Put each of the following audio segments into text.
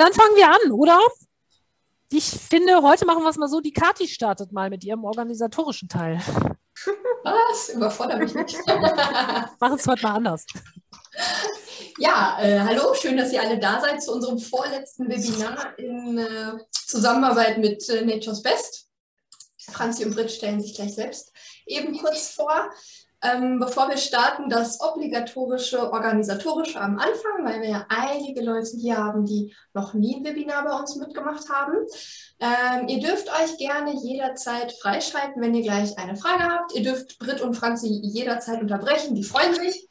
dann fangen wir an, oder? Ich finde, heute machen wir es mal so, die Kati startet mal mit ihrem organisatorischen Teil. Was? Überfordert mich nicht. Mach es heute mal anders. Ja, äh, hallo, schön, dass ihr alle da seid zu unserem vorletzten Webinar in äh, Zusammenarbeit mit äh, Nature's Best. Franzi und Britt stellen sich gleich selbst eben kurz vor. Ähm, bevor wir starten, das obligatorische organisatorische am Anfang, weil wir ja einige Leute hier haben, die noch nie ein Webinar bei uns mitgemacht haben. Ähm, ihr dürft euch gerne jederzeit freischalten, wenn ihr gleich eine Frage habt. Ihr dürft Britt und Franzi jederzeit unterbrechen, die freuen sich.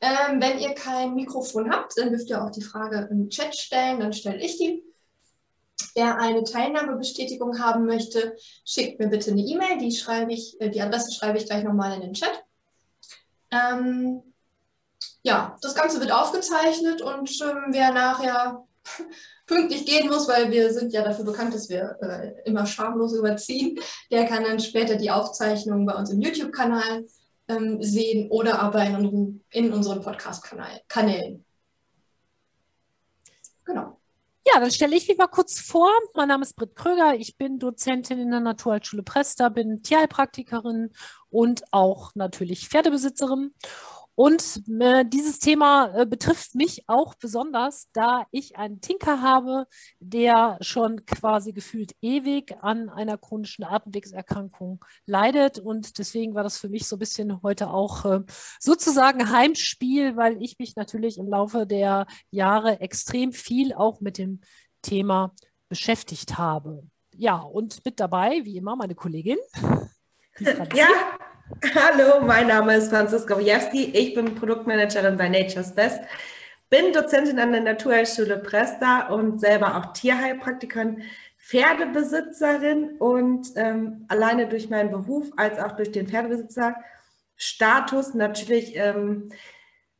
Ähm, wenn ihr kein Mikrofon habt, dann dürft ihr auch die Frage im Chat stellen, dann stelle ich die. Wer eine Teilnahmebestätigung haben möchte, schickt mir bitte eine E-Mail. Die, schreibe ich, äh, die Adresse schreibe ich gleich nochmal in den Chat. Ähm, ja, das Ganze wird aufgezeichnet und ähm, wer nachher pünktlich gehen muss, weil wir sind ja dafür bekannt, dass wir äh, immer schamlos überziehen, der kann dann später die Aufzeichnung bei uns im YouTube-Kanal ähm, sehen oder aber in, in unseren Podcast-Kanälen. Genau. Ja, dann stelle ich mich mal kurz vor. Mein Name ist Britt Kröger. Ich bin Dozentin in der Naturheilschule Presta, bin Tierheilpraktikerin und auch natürlich Pferdebesitzerin. Und äh, dieses Thema äh, betrifft mich auch besonders, da ich einen Tinker habe, der schon quasi gefühlt ewig an einer chronischen Atemwegserkrankung leidet. Und deswegen war das für mich so ein bisschen heute auch äh, sozusagen Heimspiel, weil ich mich natürlich im Laufe der Jahre extrem viel auch mit dem Thema beschäftigt habe. Ja, und mit dabei, wie immer, meine Kollegin. Ja, Hallo, mein Name ist Franziska Wojewski. Ich bin Produktmanagerin bei Nature's Best, bin Dozentin an der Naturheilschule Presta und selber auch Tierheilpraktikerin, Pferdebesitzerin und ähm, alleine durch meinen Beruf als auch durch den Pferdebesitzerstatus natürlich ähm,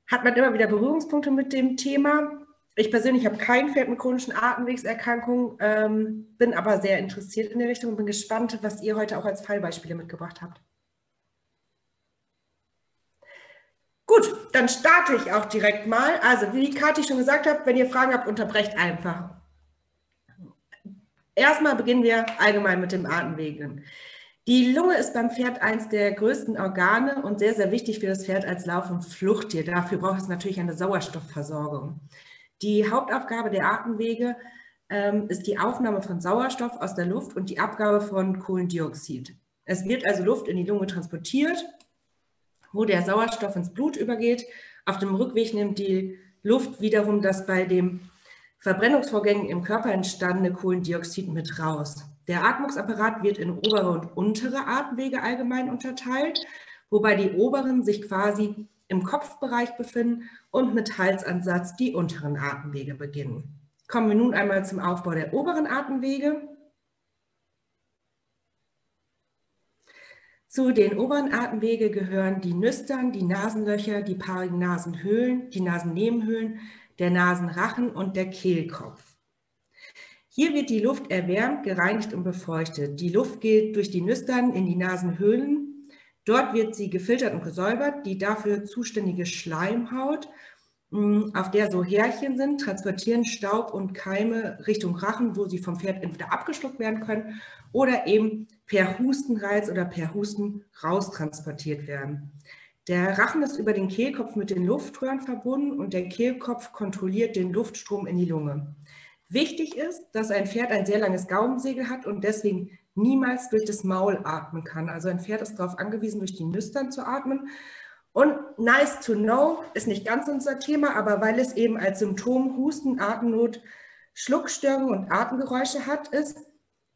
hat man immer wieder Berührungspunkte mit dem Thema. Ich persönlich habe kein Pferd mit chronischen Atemwegserkrankungen, ähm, bin aber sehr interessiert in der Richtung und bin gespannt, was ihr heute auch als Fallbeispiele mitgebracht habt. Gut, dann starte ich auch direkt mal. Also, wie Kathi schon gesagt hat, wenn ihr Fragen habt, unterbrecht einfach. Erstmal beginnen wir allgemein mit dem Atemwegen. Die Lunge ist beim Pferd eines der größten Organe und sehr, sehr wichtig für das Pferd als Lauf- und Fluchttier. Dafür braucht es natürlich eine Sauerstoffversorgung. Die Hauptaufgabe der Atemwege ähm, ist die Aufnahme von Sauerstoff aus der Luft und die Abgabe von Kohlendioxid. Es wird also Luft in die Lunge transportiert wo der Sauerstoff ins Blut übergeht. Auf dem Rückweg nimmt die Luft wiederum das bei den Verbrennungsvorgängen im Körper entstandene Kohlendioxid mit raus. Der Atmungsapparat wird in obere und untere Atemwege allgemein unterteilt, wobei die oberen sich quasi im Kopfbereich befinden und mit Halsansatz die unteren Atemwege beginnen. Kommen wir nun einmal zum Aufbau der oberen Atemwege. Zu den oberen Atemwege gehören die Nüstern, die Nasenlöcher, die paarigen Nasenhöhlen, die Nasennebenhöhlen, der Nasenrachen und der Kehlkopf. Hier wird die Luft erwärmt, gereinigt und befeuchtet. Die Luft geht durch die Nüstern in die Nasenhöhlen. Dort wird sie gefiltert und gesäubert. Die dafür zuständige Schleimhaut, auf der so Härchen sind, transportieren Staub und Keime Richtung Rachen, wo sie vom Pferd entweder abgeschluckt werden können oder eben per Hustenreiz oder per Husten raustransportiert werden. Der Rachen ist über den Kehlkopf mit den Luftröhren verbunden und der Kehlkopf kontrolliert den Luftstrom in die Lunge. Wichtig ist, dass ein Pferd ein sehr langes Gaumensegel hat und deswegen niemals durch das Maul atmen kann. Also ein Pferd ist darauf angewiesen, durch die Nüstern zu atmen. Und nice to know ist nicht ganz unser Thema, aber weil es eben als Symptom Husten, Atemnot, Schluckstörungen und Atemgeräusche hat, ist,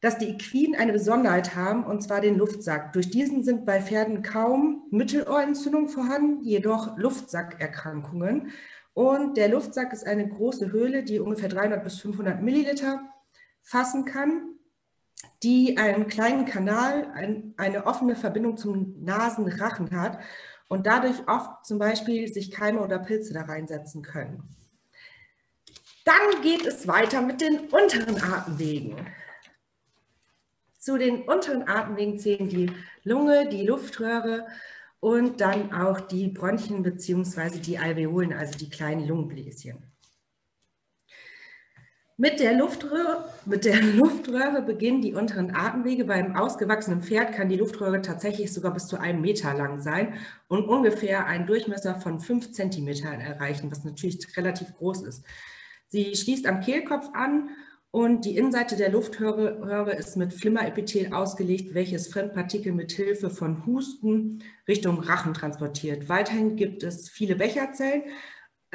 dass die Equinen eine Besonderheit haben, und zwar den Luftsack. Durch diesen sind bei Pferden kaum Mittelohrentzündungen vorhanden, jedoch Luftsackerkrankungen. Und der Luftsack ist eine große Höhle, die ungefähr 300 bis 500 Milliliter fassen kann, die einen kleinen Kanal, ein, eine offene Verbindung zum Nasenrachen hat und dadurch oft zum Beispiel sich Keime oder Pilze da reinsetzen können. Dann geht es weiter mit den unteren Atemwegen. Zu den unteren Atemwegen zählen die Lunge, die Luftröhre und dann auch die Bronchien bzw. die Alveolen, also die kleinen Lungenbläschen. Mit der, Luftröhre, mit der Luftröhre beginnen die unteren Atemwege. Beim ausgewachsenen Pferd kann die Luftröhre tatsächlich sogar bis zu einem Meter lang sein und ungefähr einen Durchmesser von fünf Zentimetern erreichen, was natürlich relativ groß ist. Sie schließt am Kehlkopf an und die Innenseite der Luftröhre ist mit Flimmerepithel ausgelegt, welches Fremdpartikel mit Hilfe von Husten Richtung Rachen transportiert. Weiterhin gibt es viele Becherzellen,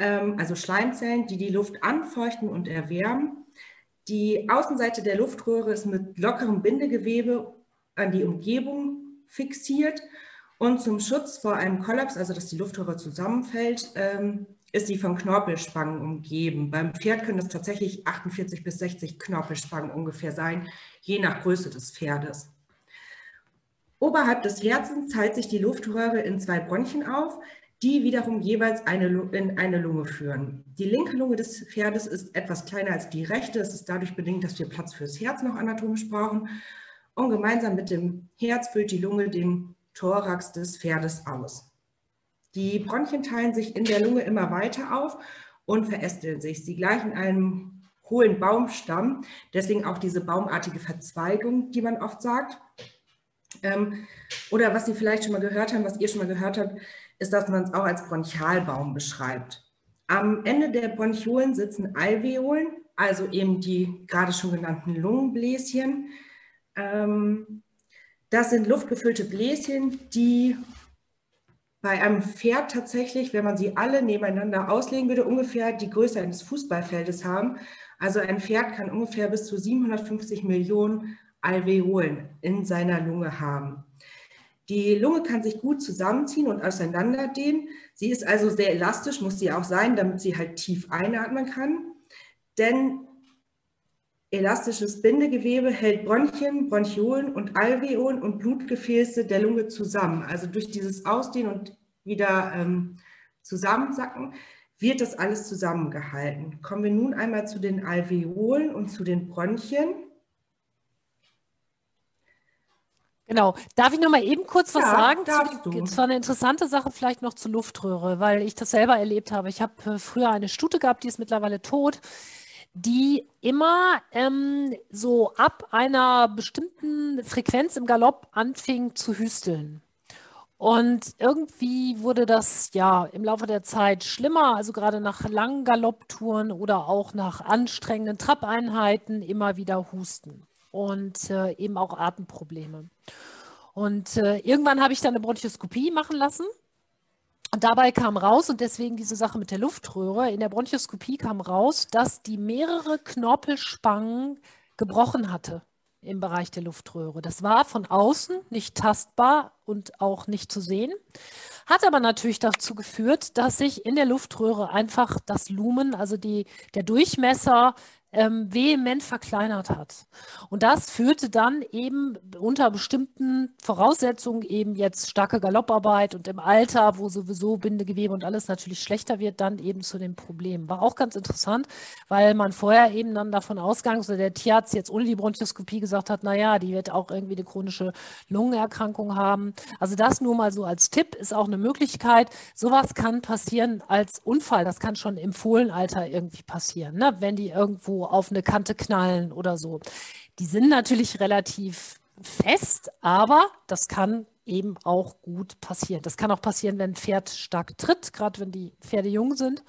also Schleimzellen, die die Luft anfeuchten und erwärmen. Die Außenseite der Luftröhre ist mit lockerem Bindegewebe an die Umgebung fixiert und zum Schutz vor einem Kollaps, also dass die Luftröhre zusammenfällt, ähm, ist sie von Knorpelspangen umgeben. Beim Pferd können es tatsächlich 48 bis 60 Knorpelspangen ungefähr sein, je nach Größe des Pferdes. Oberhalb des Herzens teilt sich die Luftröhre in zwei Bronchien auf, die wiederum jeweils eine, in eine Lunge führen. Die linke Lunge des Pferdes ist etwas kleiner als die rechte. Es ist dadurch bedingt, dass wir Platz fürs Herz noch anatomisch brauchen. Und gemeinsam mit dem Herz füllt die Lunge den Thorax des Pferdes aus. Die Bronchien teilen sich in der Lunge immer weiter auf und verästeln sich. Sie gleichen einem hohlen Baumstamm, deswegen auch diese baumartige Verzweigung, die man oft sagt. Ähm, oder was Sie vielleicht schon mal gehört haben, was ihr schon mal gehört habt, ist, dass man es auch als Bronchialbaum beschreibt. Am Ende der Bronchiolen sitzen Alveolen, also eben die gerade schon genannten Lungenbläschen. Ähm, das sind luftgefüllte Bläschen, die bei einem Pferd tatsächlich, wenn man sie alle nebeneinander auslegen würde, ungefähr die Größe eines Fußballfeldes haben. Also ein Pferd kann ungefähr bis zu 750 Millionen Alveolen in seiner Lunge haben. Die Lunge kann sich gut zusammenziehen und auseinanderdehnen. Sie ist also sehr elastisch, muss sie auch sein, damit sie halt tief einatmen kann. Denn elastisches Bindegewebe hält Bronchien, Bronchiolen und Alveolen und Blutgefäße der Lunge zusammen. Also durch dieses Ausdehnen und wieder ähm, Zusammensacken wird das alles zusammengehalten. Kommen wir nun einmal zu den Alveolen und zu den Bronchien. Genau. Darf ich noch mal eben kurz was Ja, sagen? es war eine interessante Sache vielleicht noch zur Luftröhre, weil ich das selber erlebt habe. Ich habe äh, früher eine Stute gehabt, die ist mittlerweile tot, die immer ähm, so ab einer bestimmten Frequenz im Galopp anfing zu hüsteln. Und irgendwie wurde das ja im Laufe der Zeit schlimmer, also gerade nach langen Galopptouren oder auch nach anstrengenden Trabeinheiten immer wieder Husten und äh, eben auch Atemprobleme. Und äh, irgendwann habe ich dann eine Bronchoskopie machen lassen. Und dabei kam raus, und deswegen diese Sache mit der Luftröhre, in der Bronchoskopie kam raus, dass die mehrere Knorpelspangen gebrochen hatte im Bereich der Luftröhre. Das war von außen nicht tastbar und auch nicht zu sehen, hat aber natürlich dazu geführt, dass sich in der Luftröhre einfach das Lumen, also die, der Durchmesser, ähm, vehement verkleinert hat. Und das führte dann eben unter bestimmten Voraussetzungen eben jetzt starke Galopparbeit und im Alter, wo sowieso Bindegewebe und alles natürlich schlechter wird, dann eben zu dem Problem. War auch ganz interessant, weil man vorher eben dann davon ausgegangen oder der Tierarzt jetzt ohne die Bronchoskopie gesagt hat, naja, die wird auch irgendwie eine chronische Lungenerkrankung haben. Also das nur mal so als Tipp ist auch eine Möglichkeit. Sowas kann passieren als Unfall. Das kann schon im Fohlenalter irgendwie passieren, ne? wenn die irgendwo auf eine Kante knallen oder so. Die sind natürlich relativ fest, aber das kann eben auch gut passieren. Das kann auch passieren, wenn ein Pferd stark tritt, gerade wenn die Pferde jung sind.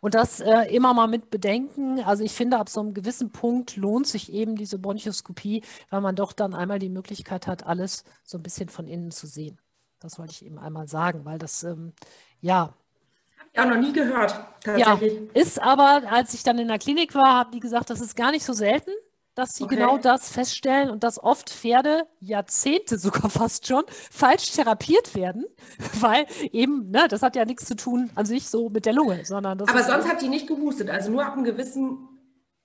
Und das äh, immer mal mit bedenken. Also ich finde, ab so einem gewissen Punkt lohnt sich eben diese Bronchoskopie, weil man doch dann einmal die Möglichkeit hat, alles so ein bisschen von innen zu sehen. Das wollte ich eben einmal sagen, weil das, ähm, ja, Ja, noch nie gehört, ja, tatsächlich. ist aber, als ich dann in der Klinik war, haben die gesagt, das ist gar nicht so selten, dass sie Okay. genau das feststellen und dass oft Pferde Jahrzehnte sogar fast schon falsch therapiert werden, weil eben, ne, das hat ja nichts zu tun an sich so mit der Lunge, sondern das Aber sonst hat die nicht gehustet, also nur ab einem gewissen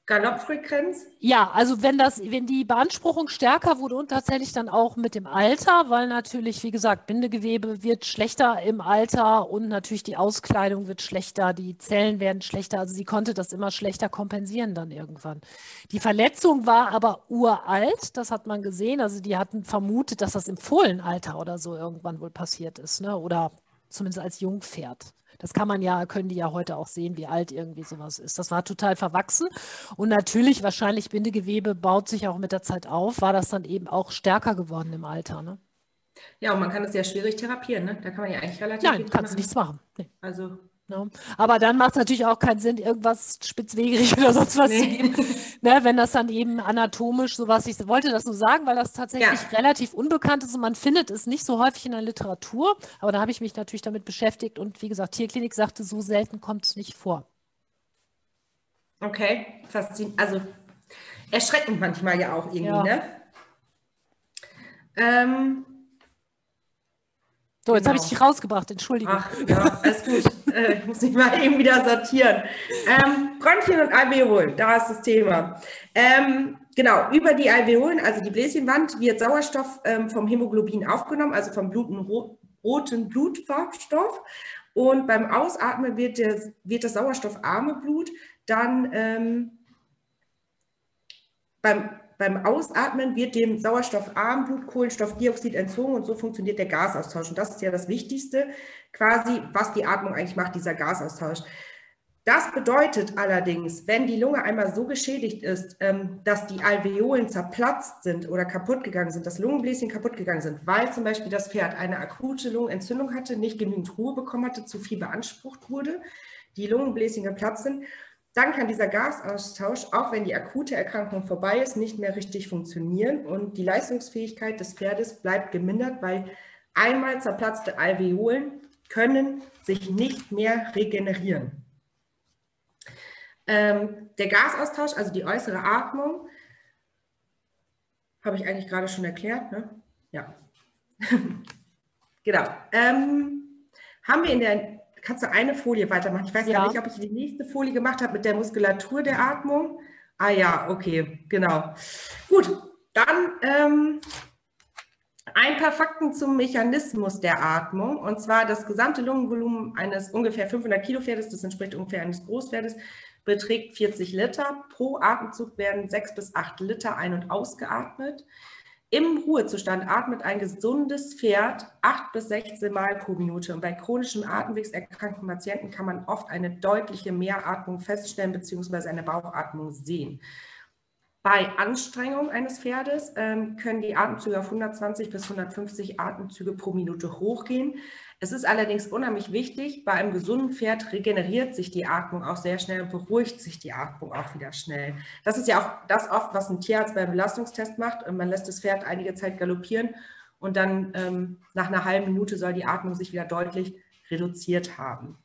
Galoppfrequenz. Ja, also wenn das, wenn die Beanspruchung stärker wurde und tatsächlich dann auch mit dem Alter, weil natürlich, wie gesagt, Bindegewebe wird schlechter im Alter und natürlich die Auskleidung wird schlechter, die Zellen werden schlechter. Also sie konnte das immer schlechter kompensieren dann irgendwann. Die Verletzung war aber uralt, das hat man gesehen. Also die hatten vermutet, dass das im Fohlenalter oder so irgendwann wohl passiert ist, ne? Oder zumindest als Jungpferd. Das kann man ja, können die ja heute auch sehen, wie alt irgendwie sowas ist. Das war total verwachsen. Und natürlich, wahrscheinlich Bindegewebe baut sich auch mit der Zeit auf, war das dann eben auch stärker geworden im Alter. Ne? Ja, und man kann es ja schwierig therapieren, ne? Da kann man ja eigentlich relativ. Nein, kannst du nichts machen. Nee. Also Ne? Aber dann macht es natürlich auch keinen Sinn, irgendwas spitzwegerig oder sonst was nee. zu geben. Ne, wenn das dann eben anatomisch sowas, ich wollte das nur sagen, weil das tatsächlich ja. relativ unbekannt ist und man findet es nicht so häufig in der Literatur. Aber da habe ich mich natürlich damit beschäftigt und wie gesagt, Tierklinik sagte, so selten kommt es nicht vor. Okay, faszinierend. Also erschreckend manchmal ja auch irgendwie, ja. ne? Ähm, so, jetzt genau. habe ich dich rausgebracht, Entschuldigung. Ach, ja, alles gut. äh, ich muss mich mal eben wieder sortieren. Ähm, Bronchien und Alveolen, da ist das Thema. Ähm, genau, über die Alveolen, also die Bläschenwand, wird Sauerstoff ähm, vom Hämoglobin aufgenommen, also vom Bluten, roten Blutfarbstoff. Und beim Ausatmen wird, der, wird das sauerstoffarme Blut dann ähm, beim beim Ausatmen wird dem sauerstoffarmen Blut Kohlenstoffdioxid entzogen und so funktioniert der Gasaustausch. Und das ist ja das Wichtigste, quasi, was die Atmung eigentlich macht, dieser Gasaustausch. Das bedeutet allerdings, wenn die Lunge einmal so geschädigt ist, ähm, dass die Alveolen zerplatzt sind oder kaputt gegangen sind, dass Lungenbläschen kaputt gegangen sind, weil zum Beispiel das Pferd eine akute Lungenentzündung hatte, nicht genügend Ruhe bekommen hatte, zu viel beansprucht wurde, die Lungenbläschen geplatzt sind, dann kann dieser Gasaustausch, auch wenn die akute Erkrankung vorbei ist, nicht mehr richtig funktionieren und die Leistungsfähigkeit des Pferdes bleibt gemindert, weil einmal zerplatzte Alveolen können sich nicht mehr regenerieren. Ähm, der Gasaustausch, also die äußere Atmung, habe ich eigentlich gerade schon erklärt. Ne? Ja. genau. Ähm, haben wir in der kannst du eine Folie weitermachen? Ich weiß ja. nicht, ob ich die nächste Folie gemacht habe mit der Muskulatur der Atmung. Ah ja, okay, genau. Gut, dann ähm, ein paar Fakten zum Mechanismus der Atmung. Und zwar das gesamte Lungenvolumen eines ungefähr 500 Kilo Pferdes, das entspricht ungefähr eines Großpferdes, beträgt 40 Liter. Pro Atemzug werden 6 bis 8 Liter ein- und ausgeatmet. Im Ruhezustand atmet ein gesundes Pferd 8 bis 16 Mal pro Minute. Und bei chronischem Atemwegserkrankten Patienten kann man oft eine deutliche Mehratmung feststellen bzw. eine Bauchatmung sehen. Bei Anstrengung eines Pferdes ähm, können die Atemzüge auf 120 bis 150 Atemzüge pro Minute hochgehen. Es ist allerdings unheimlich wichtig, bei einem gesunden Pferd regeneriert sich die Atmung auch sehr schnell und beruhigt sich die Atmung auch wieder schnell. Das ist ja auch das oft, was ein Tierarzt beim Belastungstest macht. Man lässt das Pferd einige Zeit galoppieren und dann ähm, nach einer halben Minute soll die Atmung sich wieder deutlich reduziert haben.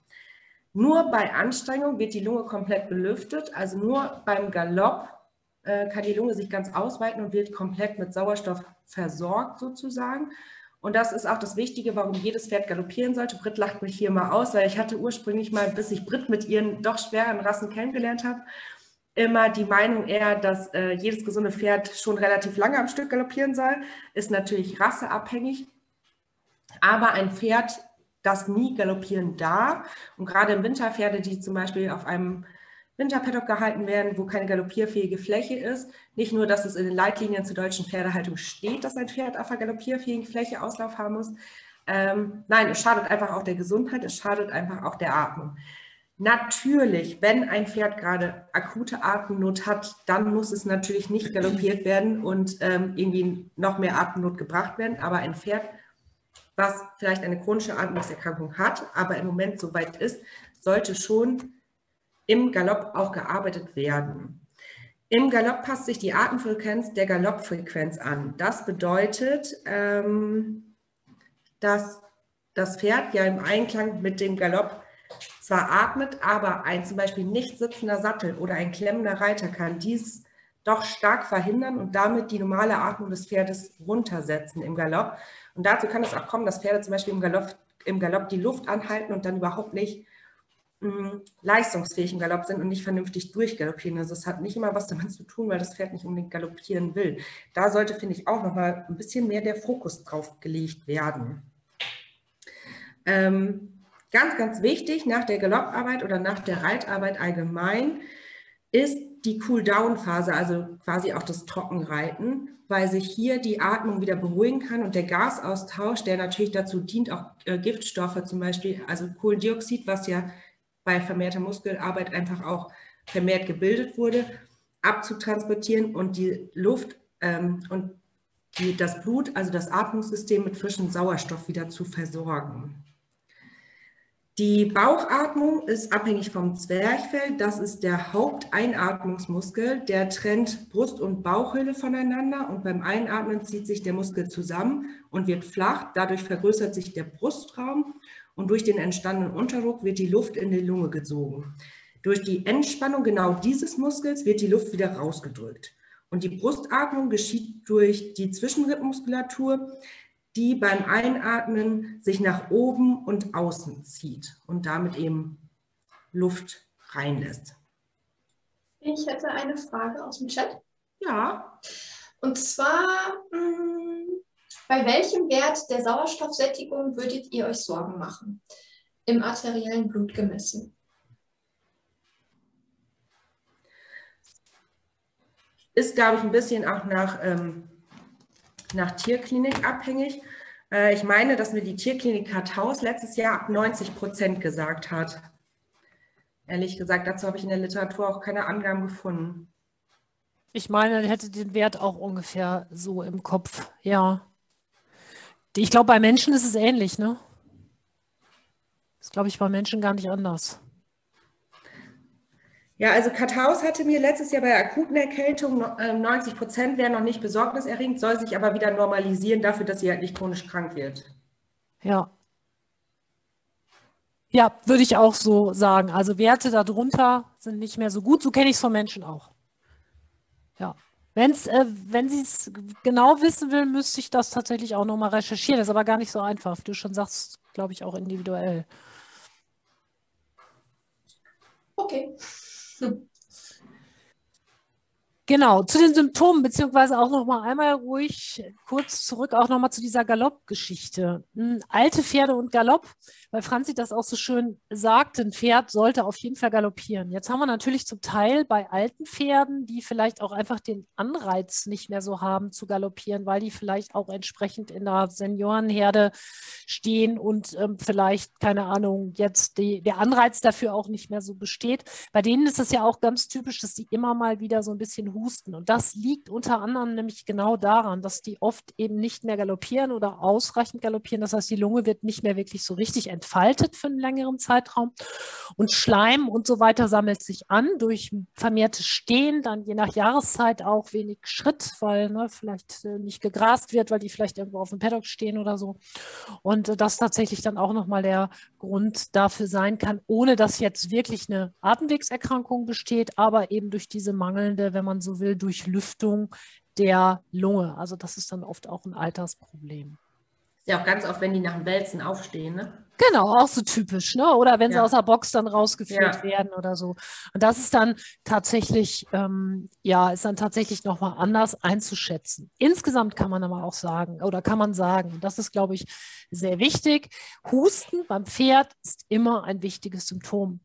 Nur bei Anstrengung wird die Lunge komplett belüftet, also nur beim Galopp äh, kann die Lunge sich ganz ausweiten und wird komplett mit Sauerstoff versorgt sozusagen. Und das ist auch das Wichtige, warum jedes Pferd galoppieren sollte. Brit lacht mich hier mal aus, weil ich hatte ursprünglich mal, bis ich Brit mit ihren doch schweren Rassen kennengelernt habe, immer die Meinung eher, dass äh, jedes gesunde Pferd schon relativ lange am Stück galoppieren soll. Ist natürlich rasseabhängig. Aber ein Pferd, das nie galoppieren darf, und gerade im Winter Pferde, die zum Beispiel auf einem Winterpaddock gehalten werden, wo keine galoppierfähige Fläche ist. Nicht nur, dass es in den Leitlinien zur deutschen Pferdehaltung steht, dass ein Pferd auf einer galoppierfähigen Fläche Auslauf haben muss. Ähm, nein, es schadet einfach auch der Gesundheit, es schadet einfach auch der Atmung. Natürlich, wenn ein Pferd gerade akute Atemnot hat, dann muss es natürlich nicht galoppiert werden und ähm, irgendwie noch mehr Atemnot gebracht werden. Aber ein Pferd, was vielleicht eine chronische Atmungserkrankung hat, aber im Moment so weit ist, sollte schon im Galopp auch gearbeitet werden. Im Galopp passt sich die Atemfrequenz der Galoppfrequenz an. Das bedeutet, ähm, dass das Pferd ja im Einklang mit dem Galopp zwar atmet, aber ein zum Beispiel nicht sitzender Sattel oder ein klemmender Reiter kann dies doch stark verhindern und damit die normale Atmung des Pferdes runtersetzen im Galopp. Und dazu kann es auch kommen, dass Pferde zum Beispiel im Galopp, im Galopp die Luft anhalten und dann überhaupt nicht leistungsfähig im Galopp sind und nicht vernünftig durchgaloppieren. Also es hat nicht immer was damit zu tun, weil das Pferd nicht unbedingt galoppieren will. Da sollte, finde ich, auch nochmal ein bisschen mehr der Fokus drauf gelegt werden. Ähm, ganz, ganz wichtig, nach der Galopparbeit oder nach der Reitarbeit allgemein, ist die Cool-Down-Phase, also quasi auch das Trockenreiten, weil sich hier die Atmung wieder beruhigen kann und der Gasaustausch, der natürlich dazu dient, auch äh, Giftstoffe zum Beispiel, also Kohlendioxid, was ja bei vermehrter Muskelarbeit einfach auch vermehrt gebildet wurde, abzutransportieren und die Luft ähm, und die, das Blut, also das Atmungssystem mit frischem Sauerstoff wieder zu versorgen. Die Bauchatmung ist abhängig vom Zwerchfell. Das ist der Haupteinatmungsmuskel. Der trennt Brust- und Bauchhöhle voneinander und beim Einatmen zieht sich der Muskel zusammen und wird flach. Dadurch vergrößert sich der Brustraum und durch den entstandenen Unterdruck wird die Luft in die Lunge gezogen. Durch die Entspannung genau dieses Muskels wird die Luft wieder rausgedrückt. Und die Brustatmung geschieht durch die Zwischenrippenmuskulatur, die beim Einatmen sich nach oben und außen zieht und damit eben Luft reinlässt. Ich hätte eine Frage aus dem Chat. Ja. Und zwar, mh, mm, bei welchem Wert der Sauerstoffsättigung würdet ihr euch Sorgen machen? Im arteriellen Blut gemessen. Ist, glaube ich, ein bisschen auch nach, ähm, nach Tierklinik abhängig. Äh, ich meine, dass mir die Tierklinik Karthaus letztes Jahr ab 90 Prozent gesagt hat. Ehrlich gesagt, dazu habe ich in der Literatur auch keine Angaben gefunden. Ich meine, er hätte den Wert auch ungefähr so im Kopf, ja. Ich glaube, bei Menschen ist es ähnlich, ne? Das glaube ich bei Menschen gar nicht anders. Ja, also Karthaus hatte mir letztes Jahr bei akuten Erkältungen 90 ähm, Prozent wären noch nicht besorgniserregend, soll sich aber wieder normalisieren dafür, dass sie halt nicht chronisch krank wird. Ja. Ja, würde ich auch so sagen. Also Werte darunter sind nicht mehr so gut. So kenne ich es von Menschen auch. Ja. Wenn's, äh, wenn sie es genau wissen will, müsste ich das tatsächlich auch nochmal recherchieren. Das ist aber gar nicht so einfach. Du schon sagst, glaube ich, auch individuell. Okay. Genau, zu den Symptomen, beziehungsweise auch noch mal einmal ruhig kurz zurück, auch noch mal zu dieser Galoppgeschichte. Hm, alte Pferde und Galopp, weil Franzi das auch so schön sagt, ein Pferd sollte auf jeden Fall galoppieren. Jetzt haben wir natürlich zum Teil bei alten Pferden, die vielleicht auch einfach den Anreiz nicht mehr so haben zu galoppieren, weil die vielleicht auch entsprechend in der Seniorenherde stehen und ähm, vielleicht, keine Ahnung, jetzt die, der Anreiz dafür auch nicht mehr so besteht. Bei denen ist es ja auch ganz typisch, dass sie immer mal wieder so ein bisschen husten. Und das liegt unter anderem nämlich genau daran, dass die oft eben nicht mehr galoppieren oder ausreichend galoppieren. Das heißt, die Lunge wird nicht mehr wirklich so richtig entfaltet für einen längeren Zeitraum. Und Schleim und so weiter sammelt sich an durch vermehrtes Stehen, dann je nach Jahreszeit auch wenig Schritt, weil ne, vielleicht äh, nicht gegrast wird, weil die vielleicht irgendwo auf dem Paddock stehen oder so. Und äh, das tatsächlich dann auch nochmal der Grund dafür sein kann, ohne dass jetzt wirklich eine Atemwegserkrankung besteht, aber eben durch diese mangelnde, wenn man so will, Durchlüftung der Lunge. Also das ist dann oft auch ein Altersproblem. Ist ja auch ganz oft, wenn die nach dem Wälzen aufstehen, ne? Genau, auch so typisch, ne? Oder wenn ja. sie aus der Box dann rausgeführt ja. werden oder so. Und das ist dann tatsächlich, ähm, ja, ist dann tatsächlich nochmal anders einzuschätzen. Insgesamt kann man aber auch sagen, oder kann man sagen, das ist, glaube ich, sehr wichtig. Husten beim Pferd ist immer ein wichtiges Symptom.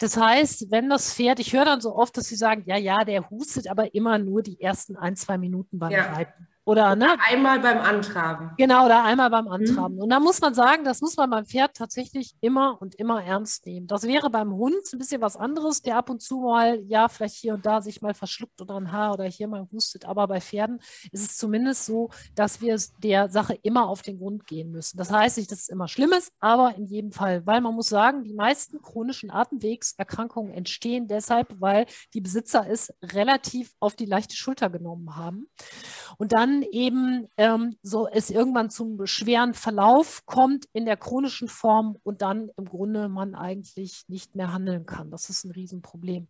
Das heißt, wenn das Pferd, ich höre dann so oft, dass sie sagen, ja, ja, der hustet aber immer nur die ersten ein, zwei Minuten beim ja. Reiten. Oder, ne? einmal beim Antraben. Genau, oder einmal beim mhm. Antraben. Mhm. Und da muss man sagen, das muss man beim Pferd tatsächlich immer und immer ernst nehmen. Das wäre beim Hund ein bisschen was anderes, der ab und zu mal, ja, vielleicht hier und da sich mal verschluckt oder ein Haar oder hier mal hustet. Aber bei Pferden ist es zumindest so, dass wir der Sache immer auf den Grund gehen müssen. Das heißt nicht, dass es immer schlimm ist, aber in jedem Fall, weil man muss sagen, die meisten chronischen Atemwegserkrankungen entstehen deshalb, weil die Besitzer es relativ auf die leichte Schulter genommen haben. Und dann eben ähm, so es irgendwann zum schweren Verlauf kommt in der chronischen Form und dann im Grunde man eigentlich nicht mehr handeln kann. Das ist ein Riesenproblem.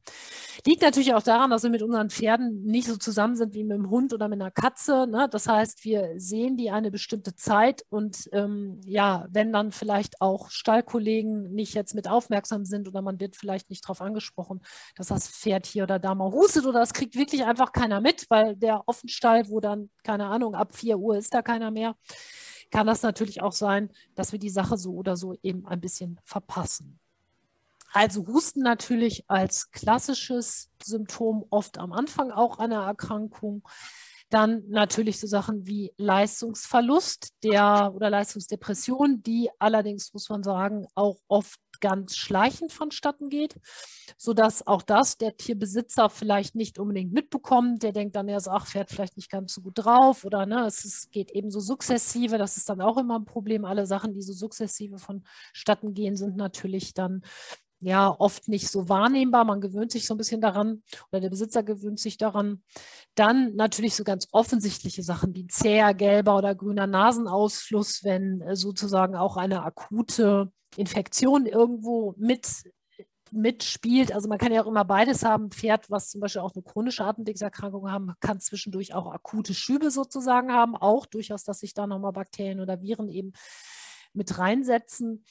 Liegt natürlich auch daran, dass wir mit unseren Pferden nicht so zusammen sind wie mit dem Hund oder mit einer Katze. Ne? Das heißt, wir sehen die eine bestimmte Zeit und ähm, ja, wenn dann vielleicht auch Stallkollegen nicht jetzt mit aufmerksam sind oder man wird vielleicht nicht darauf angesprochen, dass das Pferd hier oder da mal hustet oder das kriegt wirklich einfach keiner mit, weil der Offenstall, wo dann keine keine Ahnung, ab 4 Uhr ist da keiner mehr, kann das natürlich auch sein, dass wir die Sache so oder so eben ein bisschen verpassen. Also Husten natürlich als klassisches Symptom oft am Anfang auch einer Erkrankung. Dann natürlich so Sachen wie Leistungsverlust der oder Leistungsdepression, die allerdings, muss man sagen, auch oft ganz schleichend vonstatten geht, sodass auch das der Tierbesitzer vielleicht nicht unbedingt mitbekommt. Der denkt dann erst, ach, fährt vielleicht nicht ganz so gut drauf oder ne, es ist, geht eben so sukzessive. Das ist dann auch immer ein Problem. Alle Sachen, die so sukzessive vonstatten gehen, sind natürlich dann ja oft nicht so wahrnehmbar. Man gewöhnt sich so ein bisschen daran oder der Besitzer gewöhnt sich daran. Dann natürlich so ganz offensichtliche Sachen wie zäher, gelber oder grüner Nasenausfluss, wenn äh, sozusagen auch eine akute Infektion irgendwo mit mitspielt. Also man kann ja auch immer beides haben. Pferd, was zum Beispiel auch eine chronische Atemwegserkrankung haben, kann zwischendurch auch akute Schübe sozusagen haben. Auch durchaus, dass sich da nochmal Bakterien oder Viren eben mit reinsetzen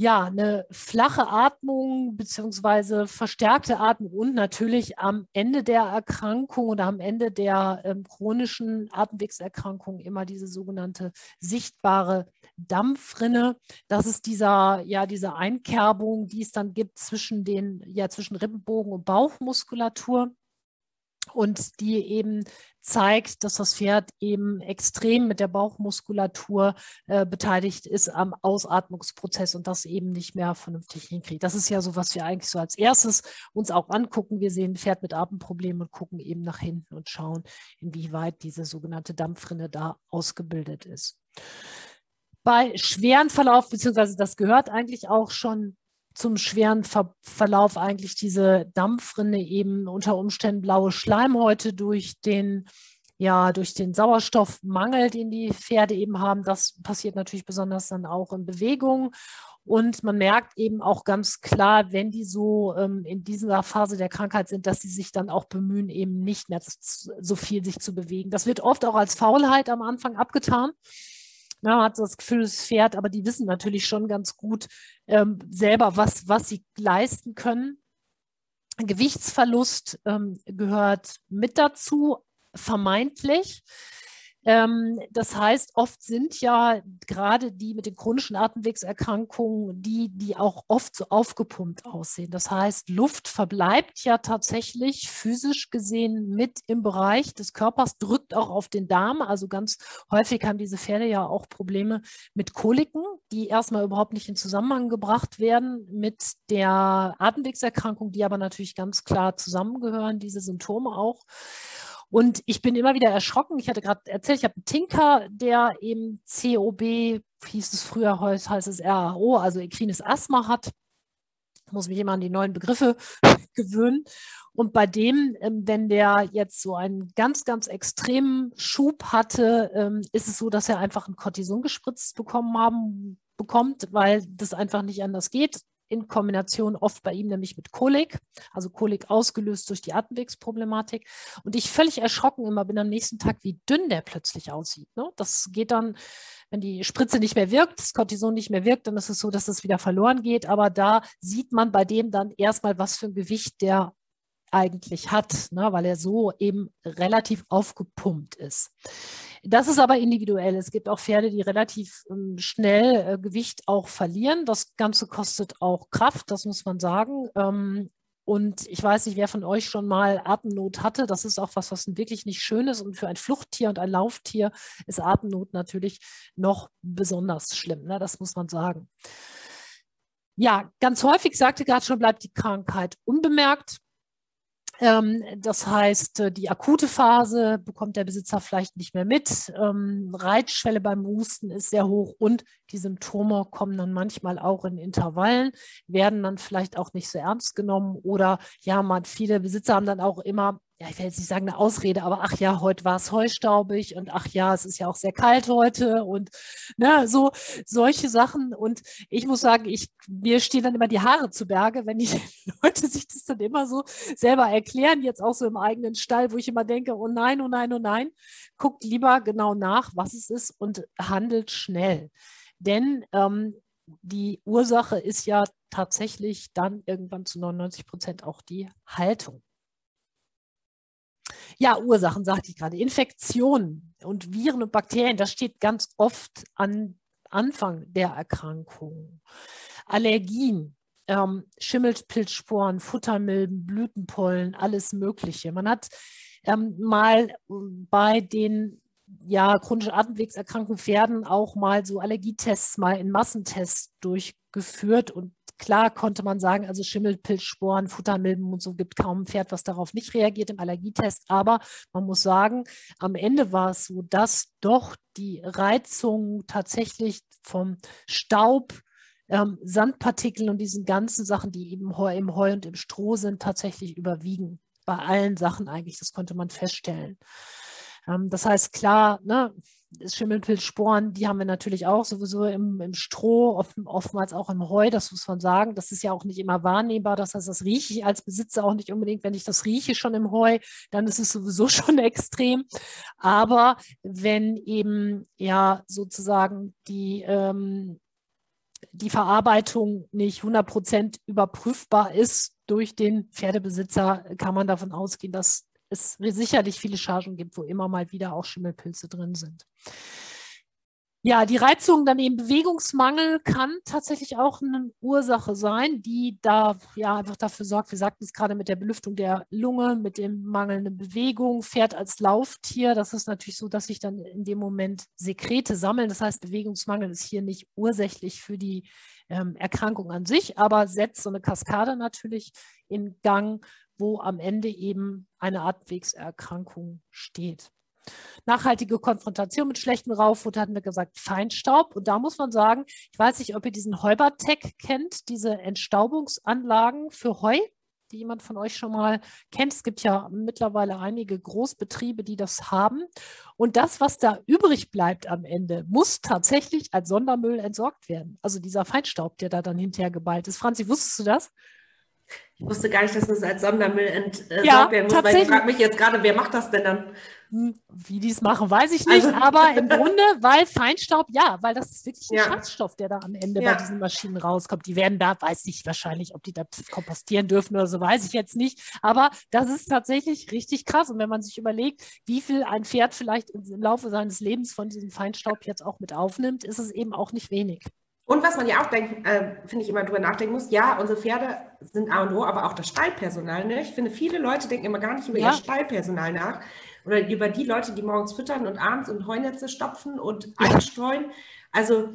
ja, eine flache Atmung beziehungsweise verstärkte Atmung und natürlich am Ende der Erkrankung oder am Ende der ähm, chronischen Atemwegserkrankung immer diese sogenannte sichtbare Dampfrinne. Das ist dieser, ja, diese Einkerbung, die es dann gibt zwischen den, ja, zwischen Rippenbogen und Bauchmuskulatur und die eben zeigt, dass das Pferd eben extrem mit der Bauchmuskulatur äh, beteiligt ist am Ausatmungsprozess und das eben nicht mehr vernünftig hinkriegt. Das ist ja so, was wir eigentlich so als erstes uns auch angucken. Wir sehen ein Pferd mit Atemproblemen und gucken eben nach hinten und schauen, inwieweit diese sogenannte Dampfrinne da ausgebildet ist. Bei schweren Verlauf, beziehungsweise das gehört eigentlich auch schon zum schweren Ver Verlauf eigentlich diese Dampfrinne eben unter Umständen blaue Schleimhäute durch den ja, durch den Sauerstoffmangel, den die Pferde eben haben. Das passiert natürlich besonders dann auch in Bewegung. Und man merkt eben auch ganz klar, wenn die so ähm, in dieser Phase der Krankheit sind, dass sie sich dann auch bemühen, eben nicht mehr so viel sich zu bewegen. Das wird oft auch als Faulheit am Anfang abgetan. Na, man hat das Gefühl, es fährt, aber die wissen natürlich schon ganz gut ähm, selber, was, was sie leisten können. Gewichtsverlust ähm, gehört mit dazu, vermeintlich. Ähm, das heißt, oft sind ja gerade die mit den chronischen Atemwegserkrankungen die, die auch oft so aufgepumpt aussehen. Das heißt, Luft verbleibt ja tatsächlich physisch gesehen mit im Bereich des Körpers, drückt auch auf den Darm. Also ganz häufig haben diese Pferde ja auch Probleme mit Koliken, die erstmal überhaupt nicht in Zusammenhang gebracht werden mit der Atemwegserkrankung, die aber natürlich ganz klar zusammengehören, diese Symptome auch. Und ich bin immer wieder erschrocken. Ich hatte gerade erzählt, ich habe einen Tinker, der eben COB, hieß es früher, heute heißt es RAO, also equines Asthma hat. Ich muss mich immer an die neuen Begriffe gewöhnen. Und bei dem, ähm, wenn der jetzt so einen ganz, ganz extremen Schub hatte, ähm, ist es so, dass er einfach ein Cortison gespritzt bekommen haben, bekommt, weil das einfach nicht anders geht in Kombination oft bei ihm nämlich mit Kolik, also Kolik ausgelöst durch die Atemwegsproblematik. Und ich völlig erschrocken immer bin am nächsten Tag, wie dünn der plötzlich aussieht. Ne? Das geht dann, wenn die Spritze nicht mehr wirkt, das Cortison nicht mehr wirkt, dann ist es so, dass es wieder verloren geht. Aber da sieht man bei dem dann erstmal, was für ein Gewicht der eigentlich hat, ne, weil er so eben relativ aufgepumpt ist. Das ist aber individuell. Es gibt auch Pferde, die relativ ähm, schnell äh, Gewicht auch verlieren. Das Ganze kostet auch Kraft, das muss man sagen. Ähm, und ich weiß nicht, wer von euch schon mal Atemnot hatte. Das ist auch was, was wirklich nicht schön ist. Und für ein Fluchttier und ein Lauftier ist Atemnot natürlich noch besonders schlimm. Ne? Das muss man sagen. Ja, ganz häufig sagte gerade schon, bleibt die Krankheit unbemerkt. Ähm, das heißt, äh, die akute Phase bekommt der Besitzer vielleicht nicht mehr mit. Ähm, Reitschwelle beim Husten ist sehr hoch und die Symptome kommen dann manchmal auch in Intervallen, werden dann vielleicht auch nicht so ernst genommen oder ja, man, viele Besitzer haben dann auch immer ja, ich will jetzt nicht sagen eine Ausrede, aber ach ja, heute war es heustaubig und ach ja, es ist ja auch sehr kalt heute und ne, so solche Sachen. Und ich muss sagen, ich, mir stehen dann immer die Haare zu Berge, wenn die Leute sich das dann immer so selber erklären, jetzt auch so im eigenen Stall, wo ich immer denke, oh nein, oh nein, oh nein, guckt lieber genau nach, was es ist und handelt schnell. Denn ähm, die Ursache ist ja tatsächlich dann irgendwann zu 99 Prozent auch die Haltung. Ja, Ursachen sagte ich gerade. Infektionen und Viren und Bakterien, das steht ganz oft an Anfang der Erkrankung. Allergien, ähm, Schimmelpilzsporen, Futtermilben, Blütenpollen, alles Mögliche. Man hat ähm, mal bei den ja, chronisch atemwegserkrankten Pferden auch mal so Allergietests mal in Massentests durchgeführt und klar konnte man sagen, also Schimmelpilzsporen, Futtermilben und so gibt kaum ein Pferd, was darauf nicht reagiert im Allergietest. Aber man muss sagen, am Ende war es so, dass doch die Reizung tatsächlich vom Staub, ähm, Sandpartikeln und diesen ganzen Sachen, die eben im Heu und im Stroh sind, tatsächlich überwiegen. Bei allen Sachen eigentlich, das konnte man feststellen. Ähm, das heißt, klar, ne, Schimmelpilzsporen, die haben wir natürlich auch sowieso im, im Stroh, oft, oftmals auch im Heu, das muss man sagen. Das ist ja auch nicht immer wahrnehmbar. Das heißt, das rieche ich als Besitzer auch nicht unbedingt. Wenn ich das rieche schon im Heu, dann ist es sowieso schon extrem. Aber wenn eben ja sozusagen die, ähm, die Verarbeitung nicht 100 Prozent überprüfbar ist durch den Pferdebesitzer, kann man davon ausgehen, dass es sicherlich viele Chargen gibt, wo immer mal wieder auch Schimmelpilze drin sind. Ja, die Reizung, dann eben Bewegungsmangel kann tatsächlich auch eine Ursache sein, die da ja einfach dafür sorgt, wir sagten es gerade mit der Belüftung der Lunge, mit dem mangelnden Bewegung, Pferd als Lauftier. Das ist natürlich so, dass sich dann in dem Moment Sekrete sammeln. Das heißt, Bewegungsmangel ist hier nicht ursächlich für die ähm, Erkrankung an sich, aber setzt so eine Kaskade natürlich in Gang, wo am Ende eben eine Atemwegserkrankung steht. Nachhaltige Konfrontation mit schlechtem Raufutter hatten wir gesagt, Feinstaub. Und da muss man sagen, ich weiß nicht, ob ihr diesen Heubertech kennt, diese Entstaubungsanlagen für Heu, die jemand von euch schon mal kennt. Es gibt ja mittlerweile einige Großbetriebe, die das haben. Und das, was da übrig bleibt am Ende, muss tatsächlich als Sondermüll entsorgt werden. Also dieser Feinstaub, der da dann hinterher geballt ist. Franzi, wusstest du das? Ich wusste gar nicht, dass das als Sondermüll entsorgt ja, werden muss, weil ich frage mich jetzt gerade, wer macht das denn dann? Hm, wie die es machen, weiß ich nicht, also. aber im Grunde, weil Feinstaub, ja, weil das ist wirklich ein ja. Schadstoff, der da am Ende ja. bei diesen Maschinen rauskommt. Die werden da, weiß ich wahrscheinlich, ob die da kompostieren dürfen oder so, weiß ich jetzt nicht. Aber das ist tatsächlich richtig krass. Und wenn man sich überlegt, wie viel ein Pferd vielleicht im Laufe seines Lebens von diesem Feinstaub jetzt auch mit aufnimmt, ist es eben auch nicht wenig. Und was man ja auch denkt, äh, finde ich immer drüber nachdenken muss, ja, unsere Pferde sind A und O, aber auch das Stallpersonal. Ne? Ich finde, viele Leute denken immer gar nicht über ja. ihr Stallpersonal nach oder über die Leute, die morgens füttern und abends und Heunetze stopfen und einstreuen. Also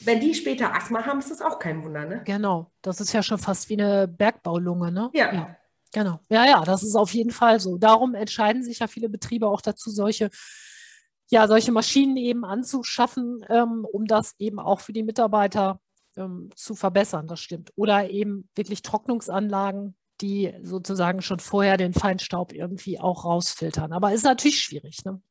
wenn die später Asthma haben, ist das auch kein Wunder, ne? Genau, das ist ja schon fast wie eine Bergbaulunge, ne? Ja. ja. Genau. Ja, ja, das ist auf jeden Fall so. Darum entscheiden sich ja viele Betriebe auch dazu, solche ja, solche Maschinen eben anzuschaffen, ähm, um das eben auch für die Mitarbeiter ähm, zu verbessern, das stimmt. Oder eben wirklich Trocknungsanlagen, die sozusagen schon vorher den Feinstaub irgendwie auch rausfiltern. Aber ist natürlich schwierig. Ne?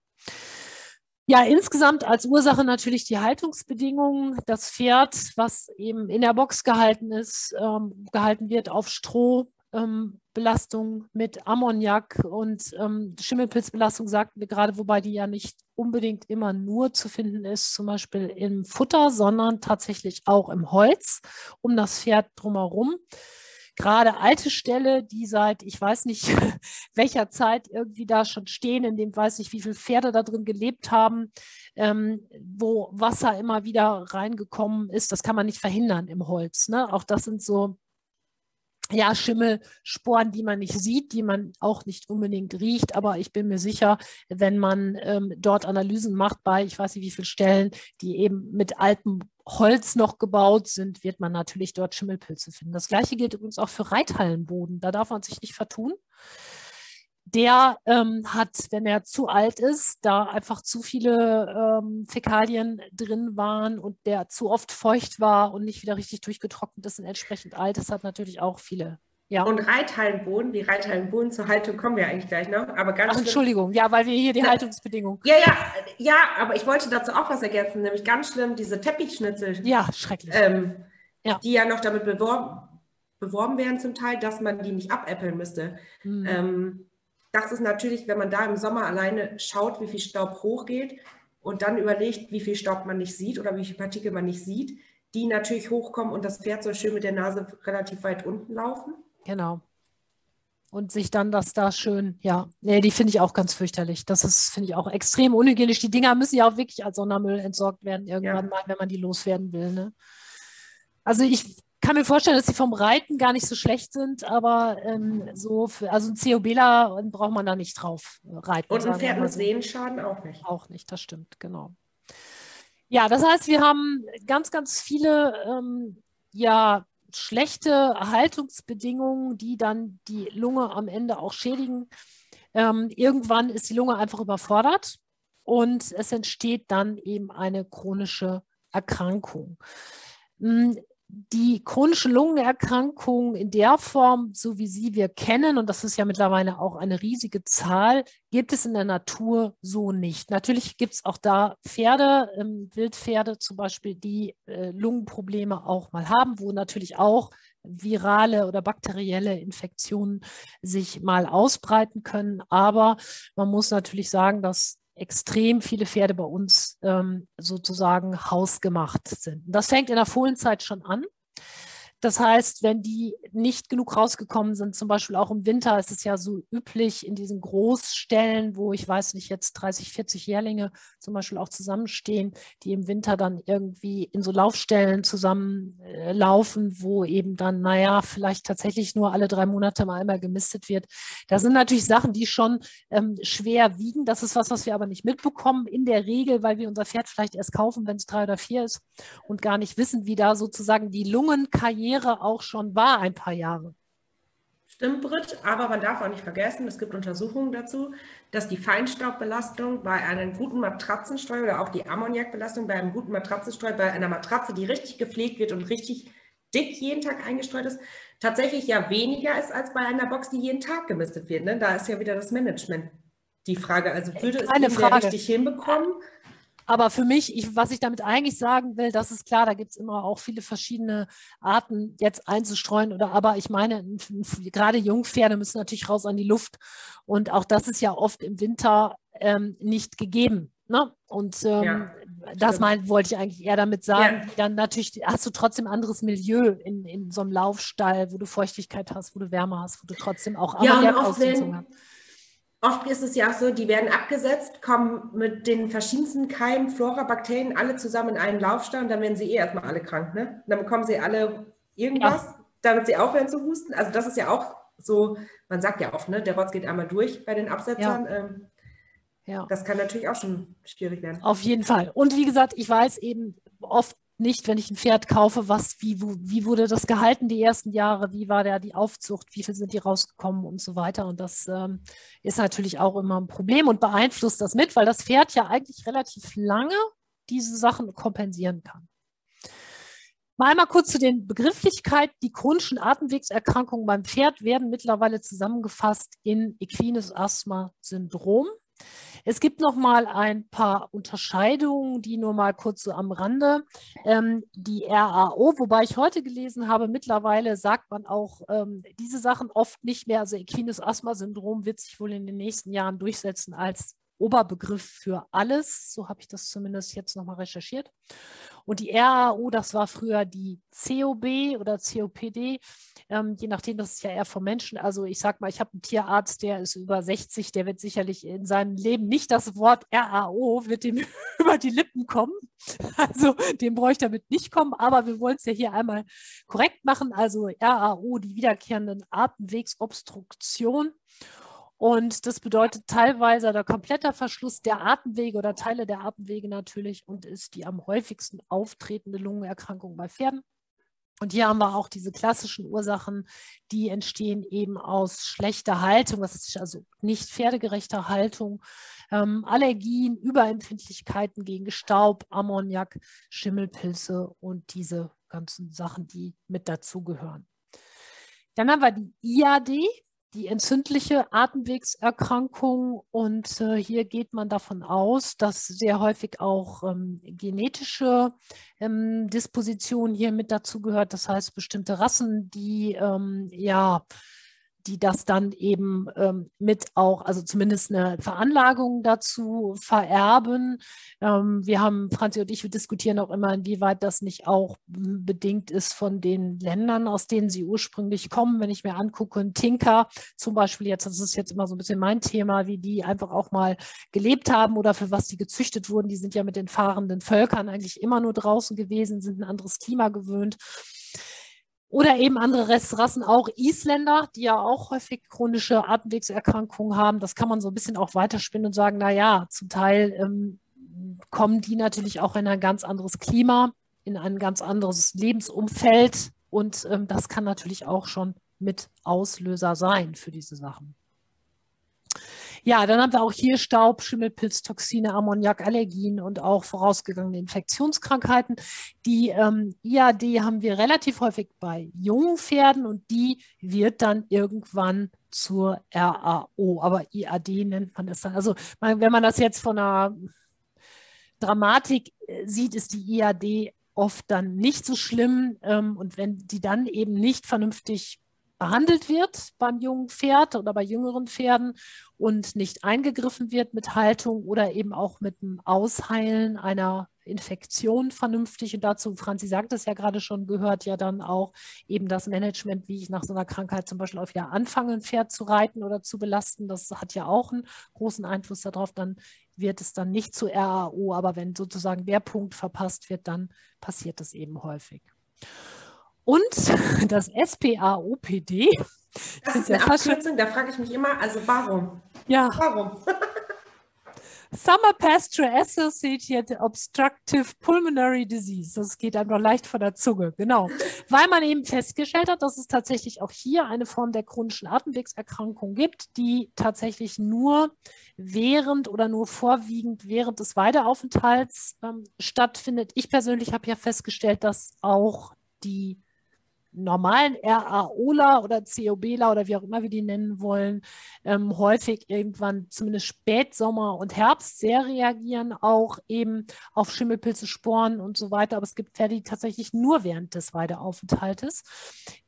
Ja, insgesamt als Ursache natürlich die Haltungsbedingungen. Das Pferd, was eben in der Box gehalten ist, ähm, gehalten wird auf Stroh, ähm, Belastung mit Ammoniak und ähm, Schimmelpilzbelastung sagten wir gerade, wobei die ja nicht unbedingt immer nur zu finden ist, zum Beispiel im Futter, sondern tatsächlich auch im Holz um das Pferd drumherum. Gerade alte Ställe, die seit, ich weiß nicht welcher Zeit irgendwie da schon stehen, in dem weiß ich, wie viele Pferde da drin gelebt haben, ähm, wo Wasser immer wieder reingekommen ist, das kann man nicht verhindern im Holz. Ne? Auch das sind so ja, Schimmelsporen, die man nicht sieht, die man auch nicht unbedingt riecht. Aber ich bin mir sicher, wenn man ähm, dort Analysen macht bei, ich weiß nicht wie viele Stellen, die eben mit altem Holz noch gebaut sind, wird man natürlich dort Schimmelpilze finden. Das gleiche gilt übrigens auch für Reithallenboden. Da darf man sich nicht vertun der ähm, hat, wenn er zu alt ist, da einfach zu viele ähm, Fäkalien drin waren und der zu oft feucht war und nicht wieder richtig durchgetrocknet ist und entsprechend alt ist, hat natürlich auch viele. Ja. Und Reithallenboden, die Reithallenboden zur Haltung kommen wir eigentlich gleich noch. Aber ganz Ach, Entschuldigung, ja, weil wir hier die Haltungsbedingungen. Ja, ja, ja, aber ich wollte dazu auch was ergänzen, nämlich ganz schlimm, diese Teppichschnitzel. Ja, schrecklich. Ähm, ja. Die ja noch damit beworben, beworben werden zum Teil, dass man die nicht abäppeln müsste. Mhm. Ähm, das ist natürlich, wenn man da im Sommer alleine schaut, wie viel Staub hochgeht und dann überlegt, wie viel Staub man nicht sieht oder wie viele Partikel man nicht sieht, die natürlich hochkommen und das Pferd soll schön mit der Nase relativ weit unten laufen. Genau. Und sich dann das da schön, ja, nee, die finde ich auch ganz fürchterlich. Das ist, finde ich, auch extrem unhygienisch. Die Dinger müssen ja auch wirklich als Sondermüll entsorgt werden, irgendwann ja. mal, wenn man die loswerden will. Ne? Also ich kann mir vorstellen, dass sie vom Reiten gar nicht so schlecht sind, aber ähm, so für, also ein COBler braucht man da nicht drauf äh, reiten. Und ein Pferd mit. Sehenschaden auch nicht. Auch nicht, das stimmt, genau. Ja, das heißt, wir haben ganz, ganz viele ähm, ja, schlechte Haltungsbedingungen, die dann die Lunge am Ende auch schädigen. Ähm, irgendwann ist die Lunge einfach überfordert und es entsteht dann eben eine chronische Erkrankung. Die chronische Lungenerkrankung in der Form, so wie sie wir kennen, und das ist ja mittlerweile auch eine riesige Zahl, gibt es in der Natur so nicht. Natürlich gibt es auch da Pferde, ähm, Wildpferde zum Beispiel, die äh, Lungenprobleme auch mal haben, wo natürlich auch virale oder bakterielle Infektionen sich mal ausbreiten können. Aber man muss natürlich sagen, dass extrem viele Pferde bei uns ähm, sozusagen hausgemacht sind. Das fängt in der Fohlenzeit schon an. Das heißt, wenn die nicht genug rausgekommen sind, zum Beispiel auch im Winter, ist es ja so üblich in diesen Großstellen, wo ich weiß nicht, jetzt 30, 40 Jährlinge zum Beispiel auch zusammenstehen, die im Winter dann irgendwie in so Laufstellen zusammenlaufen, wo eben dann, naja, vielleicht tatsächlich nur alle drei Monate mal einmal gemistet wird. Da sind natürlich Sachen, die schon ähm, schwer wiegen. Das ist was, was wir aber nicht mitbekommen in der Regel, weil wir unser Pferd vielleicht erst kaufen, wenn es drei oder vier ist und gar nicht wissen, wie da sozusagen die Lungenkarriere Karriere auch schon war, ein paar Jahre. Stimmt, Britt, aber man darf auch nicht vergessen, es gibt Untersuchungen dazu, dass die Feinstaubbelastung bei einem guten Matratzenstreu oder auch die Ammoniakbelastung bei einem guten Matratzenstreu, bei einer Matratze, die richtig gepflegt wird und richtig dick jeden Tag eingestreut ist, tatsächlich ja weniger ist als bei einer Box, die jeden Tag gemistet wird. Ne? Da ist ja wieder das Management die Frage. Also würde es Eine Frage. richtig hinbekommen? Aber für mich, ich, was ich damit eigentlich sagen will, das ist klar, da gibt es immer auch viele verschiedene Arten jetzt einzustreuen. Oder aber ich meine, gerade Jungpferde müssen natürlich raus an die Luft. Und auch das ist ja oft im Winter ähm, nicht gegeben. Ne? Und ähm, ja, das mein, wollte ich eigentlich eher damit sagen. Ja. Dann natürlich hast du trotzdem ein anderes Milieu in, in so einem Laufstall, wo du Feuchtigkeit hast, wo du Wärme hast, wo du trotzdem auch ja, Ammoniakausnutzung hast. Oft ist es ja auch so, die werden abgesetzt, kommen mit den verschiedensten Keimen, Flora, Bakterien alle zusammen in einen Laufstall und dann werden sie eh erstmal alle krank. Ne? dann bekommen sie alle irgendwas, ja. damit sie aufhören zu husten. Also das ist ja auch so, man sagt ja oft, ne, der Rotz geht einmal durch bei den Absetzern. Ja. Ähm, ja. Das kann natürlich auch schon schwierig werden. Auf jeden Fall. Und wie gesagt, ich weiß eben oft nicht, wenn ich ein Pferd kaufe, was, wie, wie wurde das gehalten die ersten Jahre, wie war da die Aufzucht, wie viel sind die rausgekommen und so weiter. Und das ähm, ist natürlich auch immer ein Problem und beeinflusst das mit, weil das Pferd ja eigentlich relativ lange diese Sachen kompensieren kann. Mal einmal kurz zu den Begrifflichkeiten. Die chronischen Atemwegserkrankungen beim Pferd werden mittlerweile zusammengefasst in Equines Asthma Syndrom. Es gibt noch mal ein paar Unterscheidungen, die nur mal kurz so am Rande. Ähm, die RAO, wobei ich heute gelesen habe, mittlerweile sagt man auch ähm, diese Sachen oft nicht mehr. Also Equines Asthma-Syndrom wird sich wohl in den nächsten Jahren durchsetzen als Oberbegriff für alles. So habe ich das zumindest jetzt nochmal recherchiert. Und die RAU, das war früher die COB oder COPD, ähm, je nachdem, das ist ja eher vom Menschen. Also ich sage mal, ich habe einen Tierarzt, der ist über 60, der wird sicherlich in seinem Leben nicht das Wort RAO, wird dem über die Lippen kommen. Also dem brauche ich damit nicht kommen, aber wir wollen es ja hier einmal korrekt machen. Also RAO, die wiederkehrenden Atemwegsobstruktion. Und das bedeutet teilweise der kompletter Verschluss der Atemwege oder Teile der Atemwege natürlich und ist die am häufigsten auftretende Lungenerkrankung bei Pferden. Und hier haben wir auch diese klassischen Ursachen, die entstehen eben aus schlechter Haltung, das ist also nicht pferdegerechter Haltung, ähm, Allergien, Überempfindlichkeiten gegen Staub, Ammoniak, Schimmelpilze und diese ganzen Sachen, die mit dazugehören. Dann haben wir die IAD, die entzündliche Atemwegserkrankung. Und äh, hier geht man davon aus, dass sehr häufig auch ähm, genetische ähm, Disposition hier mit dazu gehört. Das heißt, bestimmte Rassen, die ähm, ja die das dann eben ähm, mit auch, also zumindest eine Veranlagung dazu vererben. Ähm, wir haben, Franzi und ich, wir diskutieren auch immer, inwieweit das nicht auch bedingt ist von den Ländern, aus denen sie ursprünglich kommen. Wenn ich mir angucke, ein Tinker zum Beispiel jetzt, das ist jetzt immer so ein bisschen mein Thema, wie die einfach auch mal gelebt haben oder für was die gezüchtet wurden. Die sind ja mit den fahrenden Völkern eigentlich immer nur draußen gewesen, sind ein anderes Klima gewöhnt. Oder eben andere Rassen, auch Isländer, die ja auch häufig chronische Atemwegserkrankungen haben. Das kann man so ein bisschen auch weiterspinnen und sagen, naja, zum Teil ähm, kommen die natürlich auch in ein ganz anderes Klima, in ein ganz anderes Lebensumfeld. Und ähm, das kann natürlich auch schon mit Auslöser sein für diese Sachen. Ja, dann haben wir auch hier Staub, Schimmelpilztoxine, Ammoniak, Allergien und auch vorausgegangene Infektionskrankheiten. Die ähm, IAD haben wir relativ häufig bei jungen Pferden und die wird dann irgendwann zur RAO, aber IAD nennt man es dann. Also wenn man das jetzt von einer Dramatik äh, sieht, ist die IAD oft dann nicht so schlimm. Ähm, und wenn die dann eben nicht vernünftig behandelt wird beim jungen Pferd oder bei jüngeren Pferden und nicht eingegriffen wird mit Haltung oder eben auch mit dem Ausheilen einer Infektion vernünftig. Und dazu, Franzi sagt es ja gerade schon, gehört ja dann auch eben das Management, wie ich nach so einer Krankheit zum Beispiel auch wieder anfange, ein Pferd zu reiten oder zu belasten. Das hat ja auch einen großen Einfluss darauf. Dann wird es dann nicht zu RAO, aber wenn sozusagen der Punkt verpasst wird, dann passiert das eben häufig. Und das SPAOPD. Das ist eine Abkürzung, da frage ich mich immer, also warum? Ja. Warum? Summer Pasture Associated Obstructive Pulmonary Disease. Das geht einfach leicht von der Zunge, genau. Weil man eben festgestellt hat, dass es tatsächlich auch hier eine Form der chronischen Atemwegserkrankung gibt, die tatsächlich nur während oder nur vorwiegend während des Weideaufenthalts ähm, stattfindet. Ich persönlich habe ja festgestellt, dass auch die normalen RAOler oder COBler oder wie auch immer wir die nennen wollen, ähm, häufig irgendwann zumindest Spätsommer und Herbst sehr reagieren, auch eben auf Schimmelpilze, Sporen und so weiter. Aber es gibt Pferde, die tatsächlich nur während des Weideaufenthaltes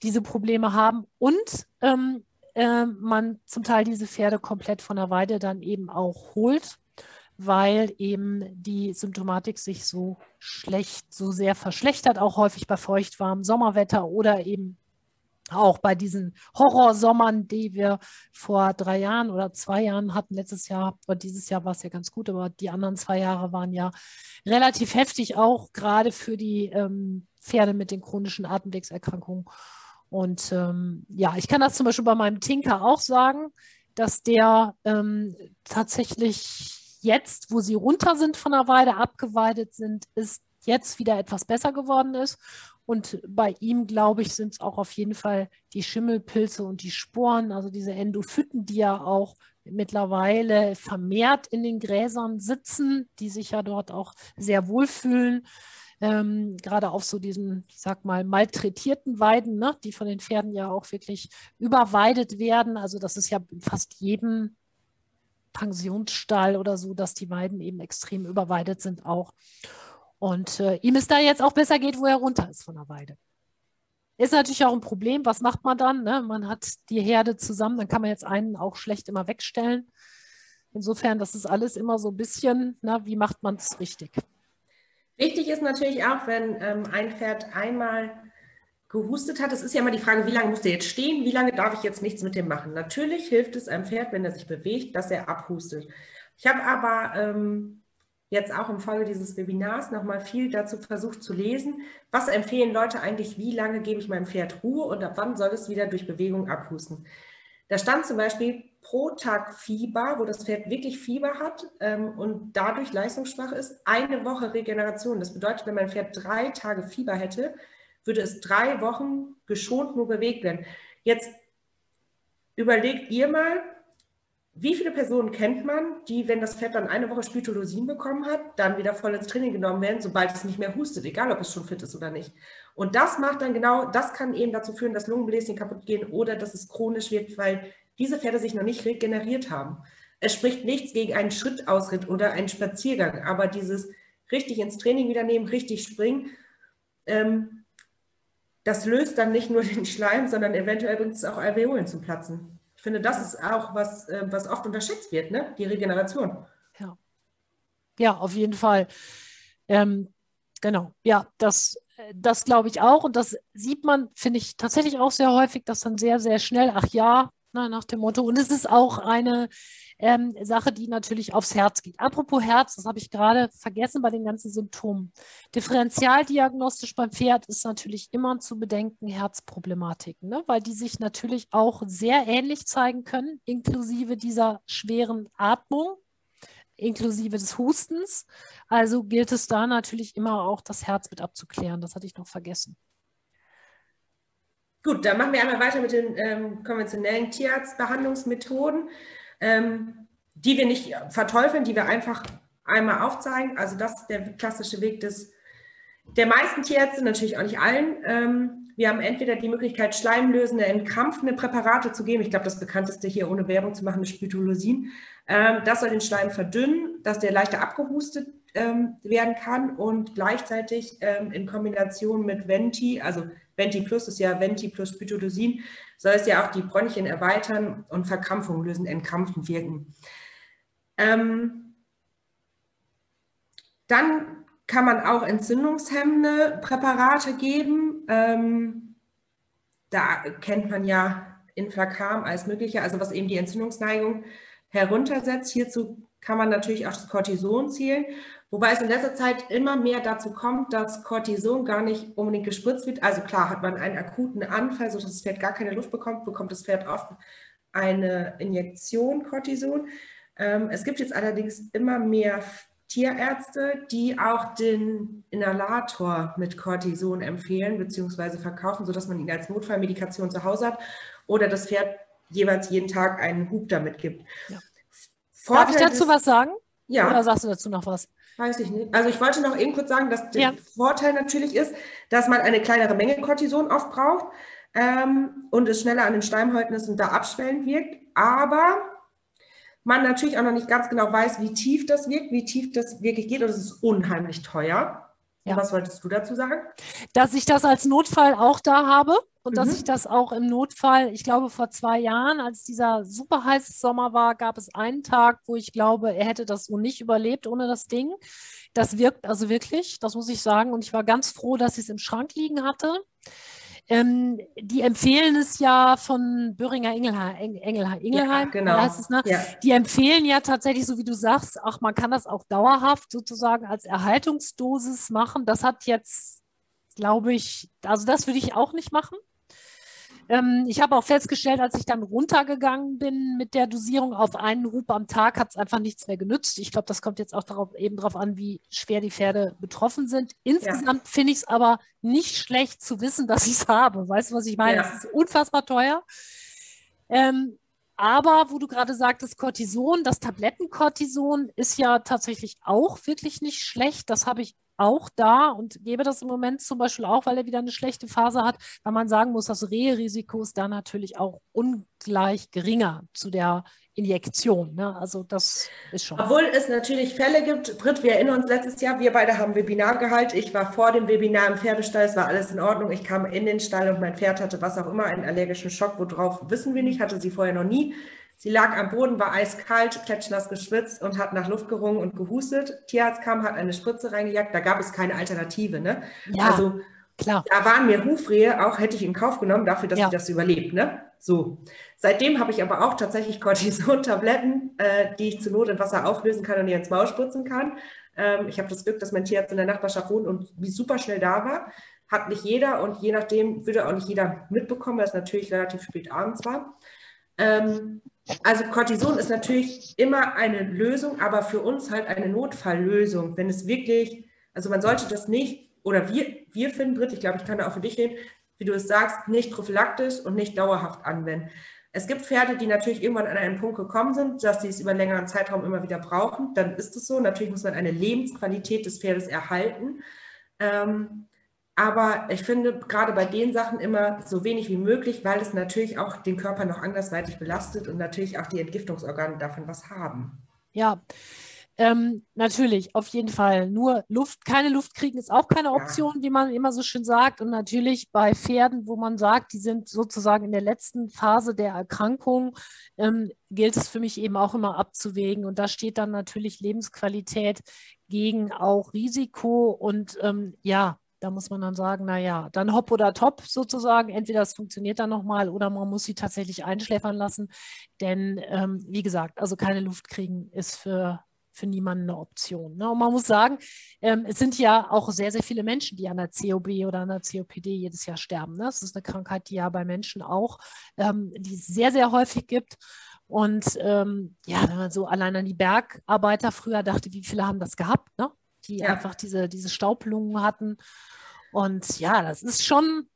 diese Probleme haben und ähm, äh, man zum Teil diese Pferde komplett von der Weide dann eben auch holt weil eben die Symptomatik sich so schlecht, so sehr verschlechtert, auch häufig bei feuchtwarmem Sommerwetter oder eben auch bei diesen Horrorsommern, die wir vor drei Jahren oder zwei Jahren hatten, letztes Jahr oder dieses Jahr war es ja ganz gut, aber die anderen zwei Jahre waren ja relativ heftig, auch gerade für die ähm, Pferde mit den chronischen Atemwegserkrankungen. Und ähm, ja, ich kann das zum Beispiel bei meinem Tinker auch sagen, dass der ähm, tatsächlich jetzt, wo sie runter sind von der Weide, abgeweidet sind, ist jetzt wieder etwas besser geworden ist. Und bei ihm, glaube ich, sind es auch auf jeden Fall die Schimmelpilze und die Sporen, also diese Endophyten, die ja auch mittlerweile vermehrt in den Gräsern sitzen, die sich ja dort auch sehr wohlfühlen. Ähm, gerade auf so diesen, ich sag mal, malträtierten Weiden, ne, die von den Pferden ja auch wirklich überweidet werden. Also das ist ja fast jedem Pensionsstall oder so, dass die Weiden eben extrem überweidet sind auch. Und äh, ihm es da jetzt auch besser geht, wo er runter ist von der Weide. Ist natürlich auch ein Problem. Was macht man dann? Ne? Man hat die Herde zusammen, dann kann man jetzt einen auch schlecht immer wegstellen. Insofern, das ist alles immer so ein bisschen, na, wie macht man es richtig? Wichtig ist natürlich auch, wenn ähm, ein Pferd einmal gehustet hat. Es ist ja immer die Frage, wie lange muss der jetzt stehen, wie lange darf ich jetzt nichts mit dem machen. Natürlich hilft es einem Pferd, wenn er sich bewegt, dass er abhustet. Ich habe aber ähm, jetzt auch im Folge dieses Webinars nochmal viel dazu versucht zu lesen. Was empfehlen Leute eigentlich, wie lange gebe ich meinem Pferd Ruhe und ab wann soll es wieder durch Bewegung abhusten? Da stand zum Beispiel pro Tag Fieber, wo das Pferd wirklich Fieber hat ähm, und dadurch leistungsschwach ist, eine Woche Regeneration. Das bedeutet, wenn mein Pferd drei Tage Fieber hätte, würde es drei Wochen geschont nur bewegt werden. Jetzt überlegt ihr mal, wie viele Personen kennt man, die, wenn das Pferd dann eine Woche Spytolosin bekommen hat, dann wieder voll ins Training genommen werden, sobald es nicht mehr hustet, egal ob es schon fit ist oder nicht. Und das macht dann genau, das kann eben dazu führen, dass Lungenbläschen kaputt gehen oder dass es chronisch wird, weil diese Pferde sich noch nicht regeneriert haben. Es spricht nichts gegen einen Schrittausritt oder einen Spaziergang, aber dieses richtig ins Training wieder nehmen, richtig springen, ähm, das löst dann nicht nur den Schleim, sondern eventuell bringt es auch Alveolen zum Platzen. Ich finde, das ist auch was, äh, was oft unterschätzt wird, ne? die Regeneration. Ja, ja auf jeden Fall. Ähm, genau, ja, das, das glaube ich auch. Und das sieht man, finde ich, tatsächlich auch sehr häufig, dass dann sehr, sehr schnell, ach ja, na, nach dem Motto. Und es ist auch eine ähm, Sache, die natürlich aufs Herz geht. Apropos Herz, das habe ich gerade vergessen bei den ganzen Symptomen. Differentialdiagnostisch beim Pferd ist natürlich immer zu bedenken Herzproblematiken, ne? weil die sich natürlich auch sehr ähnlich zeigen können, inklusive dieser schweren Atmung, inklusive des Hustens. Also gilt es da natürlich immer auch, das Herz mit abzuklären. Das hatte ich noch vergessen. Gut, dann machen wir einmal weiter mit den ähm, konventionellen Tierarztbehandlungsmethoden, ähm, die wir nicht verteufeln, die wir einfach einmal aufzeigen. Also das ist der klassische Weg des, der meisten Tierärzte, natürlich auch nicht allen. Ähm, wir haben entweder die Möglichkeit, schleimlösende, entkrampfende Präparate zu geben. Ich glaube, das bekannteste hier ohne Werbung zu machen ist Spytolosin. Ähm, das soll den Schleim verdünnen, dass der leichter abgehustet ähm, werden kann und gleichzeitig ähm, in Kombination mit Venti, also Venti Plus ist ja Venti plus Pytodosin, soll es ja auch die Bronchien erweitern und Verkrampfung lösen, entkrampfen wirken. Ähm, dann kann man auch entzündungshemmende Präparate geben. Ähm, da kennt man ja Inflakam als mögliche, also was eben die Entzündungsneigung heruntersetzt. Hierzu kann man natürlich auch das Cortison zielen. Wobei es in letzter Zeit immer mehr dazu kommt, dass Cortison gar nicht unbedingt gespritzt wird. Also klar, hat man einen akuten Anfall, sodass das Pferd gar keine Luft bekommt, bekommt das Pferd oft eine Injektion Cortison. Ähm, es gibt jetzt allerdings immer mehr Tierärzte, die auch den Inhalator mit Cortison empfehlen bzw. verkaufen, sodass man ihn als Notfallmedikation zu Hause hat oder das Pferd jeweils jeden Tag einen Hub damit gibt. Ja. Darf ich dazu ist, was sagen? Ja. Oder sagst du dazu noch was? Weiß ich nicht. Also ich wollte noch eben kurz sagen, dass der ja. Vorteil natürlich ist, dass man eine kleinere Menge Cortison oft braucht ähm, und es schneller an den Schleimhäuten ist und da abschwellend wirkt. Aber man natürlich auch noch nicht ganz genau weiß, wie tief das wirkt, wie tief das wirklich geht und es ist unheimlich teuer. Ja. Was wolltest du dazu sagen? Dass ich das als Notfall auch da habe und mhm. dass ich das auch im Notfall, ich glaube vor zwei Jahren, als dieser super heiße Sommer war, gab es einen Tag, wo ich glaube, er hätte das so nicht überlebt ohne das Ding. Das wirkt also wirklich, das muss ich sagen. Und ich war ganz froh, dass ich es im Schrank liegen hatte. Ähm, die empfehlen es ja von Böhringer Engelheim, Engelheim, Engelheim ja, genau. heißt es, ne? Ja. Die empfehlen ja tatsächlich, so wie du sagst, ach, man kann das auch dauerhaft sozusagen als Erhaltungsdosis machen. Das hat jetzt, glaube ich, also das würde ich auch nicht machen. Ähm, ich habe auch festgestellt, als ich dann runtergegangen bin mit der Dosierung auf einen Hub am Tag, hat es einfach nichts mehr genützt. Ich glaube, das kommt jetzt auch darauf, eben darauf an, wie schwer die Pferde betroffen sind. Insgesamt ja. finde ich es aber nicht schlecht zu wissen, dass ich es habe. Weißt du, was ich meine? Es ja. ist unfassbar teuer. Ähm, aber wo du gerade sagtest, Cortison, das Tablettencortison ist ja tatsächlich auch wirklich nicht schlecht. Das habe ich auch da und gebe das im Moment zum Beispiel auch, weil er wieder eine schlechte Phase hat, weil man sagen muss, das Reherisiko ist da natürlich auch ungleich geringer zu der Injektion. Ne? Also das ist schon. Obwohl es natürlich Fälle gibt, Britt, wir erinnern uns letztes Jahr, wir beide haben Webinar gehalten. Ich war vor dem Webinar im Pferdestall, es war alles in Ordnung. Ich kam in den Stall und mein Pferd hatte was auch immer, einen allergischen Schock, worauf wissen wir nicht, hatte sie vorher noch nie. Sie lag am Boden, war eiskalt, klatschnass geschwitzt und hat nach Luft gerungen und gehustet. Tierarzt kam, hat eine Spritze reingejagt. Da gab es keine Alternative. Ne? Ja, also klar. da waren mir Hufrehe, auch hätte ich in Kauf genommen, dafür, dass ja. sie das überlebt. Ne? So. Seitdem habe ich aber auch tatsächlich Cortison-Tabletten, äh, die ich zur Not in Wasser auflösen kann und ihr ins Maul spritzen kann. Ähm, ich habe das Glück, dass mein Tierarzt in der Nachbarschaft wohnt und wie super schnell da war. Hat nicht jeder und je nachdem würde auch nicht jeder mitbekommen, weil es natürlich relativ spät abends war. Ähm, also Cortison ist natürlich immer eine Lösung, aber für uns halt eine Notfalllösung. Wenn es wirklich, also man sollte das nicht, oder wir, wir finden, Britt, ich glaube, ich kann da auch für dich reden, wie du es sagst, nicht prophylaktisch und nicht dauerhaft anwenden. Es gibt Pferde, die natürlich irgendwann an einen Punkt gekommen sind, dass sie es über längeren Zeitraum immer wieder brauchen. Dann ist es so. Natürlich muss man eine Lebensqualität des Pferdes erhalten. Ähm, aber ich finde gerade bei den Sachen immer so wenig wie möglich, weil es natürlich auch den Körper noch andersweitig belastet und natürlich auch die Entgiftungsorgane davon was haben. Ja, ähm, natürlich, auf jeden Fall. Nur Luft, keine Luft kriegen ist auch keine Option, ja. wie man immer so schön sagt. Und natürlich bei Pferden, wo man sagt, die sind sozusagen in der letzten Phase der Erkrankung, ähm, gilt es für mich eben auch immer abzuwägen. Und da steht dann natürlich Lebensqualität gegen auch Risiko. Und ähm, ja, da muss man dann sagen, naja, dann hopp oder top sozusagen. Entweder es funktioniert dann nochmal oder man muss sie tatsächlich einschläfern lassen. Denn ähm, wie gesagt, also keine Luft kriegen ist für, für niemanden eine Option. Ne? Und man muss sagen, ähm, es sind ja auch sehr, sehr viele Menschen, die an der COB oder an der COPD jedes Jahr sterben. Ne? Das ist eine Krankheit, die ja bei Menschen auch, ähm, die es sehr, sehr häufig gibt. Und ähm, ja, wenn man so allein an die Bergarbeiter früher dachte, wie viele haben das gehabt, ne? Die ja. einfach diese, diese Staublungen hatten. Und ja, das ist schon,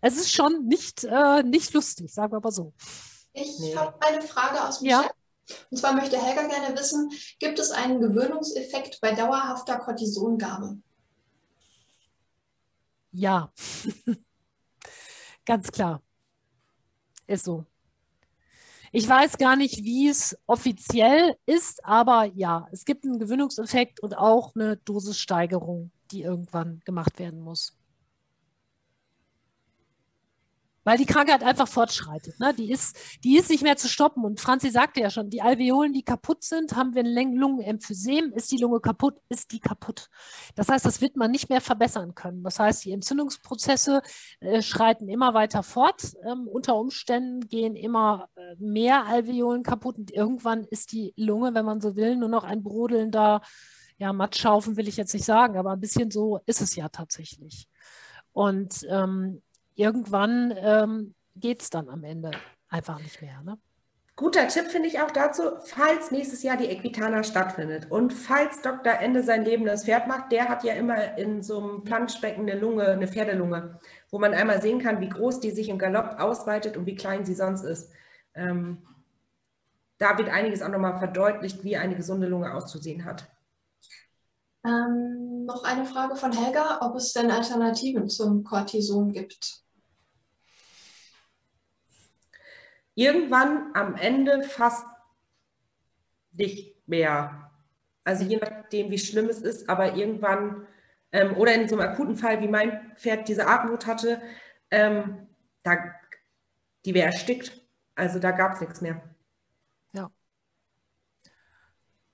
es ist schon nicht, äh, nicht lustig, sagen wir mal so. Ich nee. habe eine Frage aus dem ja. Chat. Und zwar möchte Helga gerne wissen, gibt es einen Gewöhnungseffekt bei dauerhafter Cortisongabe? Ja, ganz klar. Ist so. Ich weiß gar nicht, wie es offiziell ist, aber ja, es gibt einen Gewöhnungseffekt und auch eine Dosissteigerung, die irgendwann gemacht werden muss weil die Krankheit einfach fortschreitet. Ne? Die, ist, die ist nicht mehr zu stoppen. Und Franzi sagte ja schon, die Alveolen, die kaputt sind, haben wir ein Lungenemphysem. Ist die Lunge kaputt, ist die kaputt. Das heißt, das wird man nicht mehr verbessern können. Das heißt, die Entzündungsprozesse äh, schreiten immer weiter fort. Ähm, unter Umständen gehen immer äh, mehr Alveolen kaputt. Und irgendwann ist die Lunge, wenn man so will, nur noch ein brodelnder, ja, Matschhaufen will ich jetzt nicht sagen, aber ein bisschen so ist es ja tatsächlich. Und ähm, irgendwann ähm, geht es dann am Ende einfach nicht mehr. Ne? Guter Tipp finde ich auch dazu, falls nächstes Jahr die Equitana stattfindet und falls Dr. Ende sein Leben das Pferd macht, der hat ja immer in so einem Planschbecken eine Lunge, eine Pferdelunge, wo man einmal sehen kann, wie groß die sich im Galopp ausweitet und wie klein sie sonst ist. Ähm, da wird einiges auch nochmal verdeutlicht, wie eine gesunde Lunge auszusehen hat. Ähm, noch eine Frage von Helga, ob es denn Alternativen zum Cortison gibt. Irgendwann am Ende fast nicht mehr. Also je nachdem, wie schlimm es ist, aber irgendwann ähm, oder in so einem akuten Fall, wie mein Pferd diese Atemnot hatte, ähm, da, die wäre erstickt. Also da gab es nichts mehr. Ja.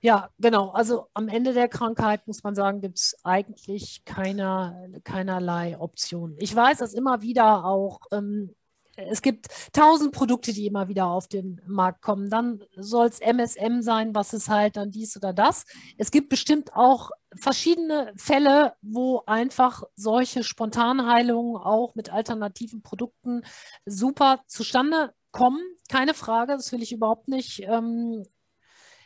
Ja, genau. Also am Ende der Krankheit muss man sagen, gibt es eigentlich keiner, keinerlei Optionen. Ich weiß, dass immer wieder auch ähm, es gibt tausend Produkte, die immer wieder auf den Markt kommen. Dann soll es MSM sein, was ist halt dann dies oder das. Es gibt bestimmt auch verschiedene Fälle, wo einfach solche Spontanheilungen auch mit alternativen Produkten super zustande kommen. Keine Frage, das will ich überhaupt nicht. Ähm,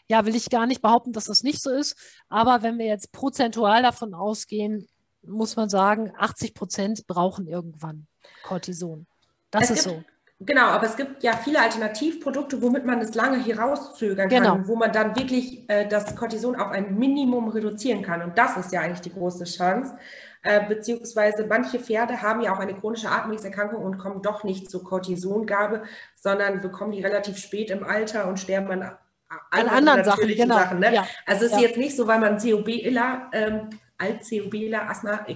ja, will ich gar nicht behaupten, dass das nicht so ist. Aber wenn wir jetzt prozentual davon ausgehen, muss man sagen, 80 Prozent brauchen irgendwann Cortison. Das es ist gibt, so. Genau, aber es gibt ja viele Alternativprodukte, womit man es lange hier rauszögern kann, genau. wo man dann wirklich äh, das Cortison auf ein Minimum reduzieren kann. Und das ist ja eigentlich die große Chance. Äh, beziehungsweise manche Pferde haben ja auch eine chronische Atemwegserkrankung und kommen doch nicht zur Cortisongabe, sondern bekommen die relativ spät im Alter und sterben an, an anderen Sachen. Genau. Sachen ne? ja. Also es ist ja. jetzt nicht so, weil man COB-Iller, ähm, Alt-COB-Iller, Asthma,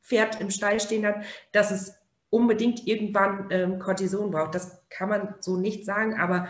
Pferd im Stall stehen hat, dass es unbedingt irgendwann ähm, Cortison braucht. Das kann man so nicht sagen, aber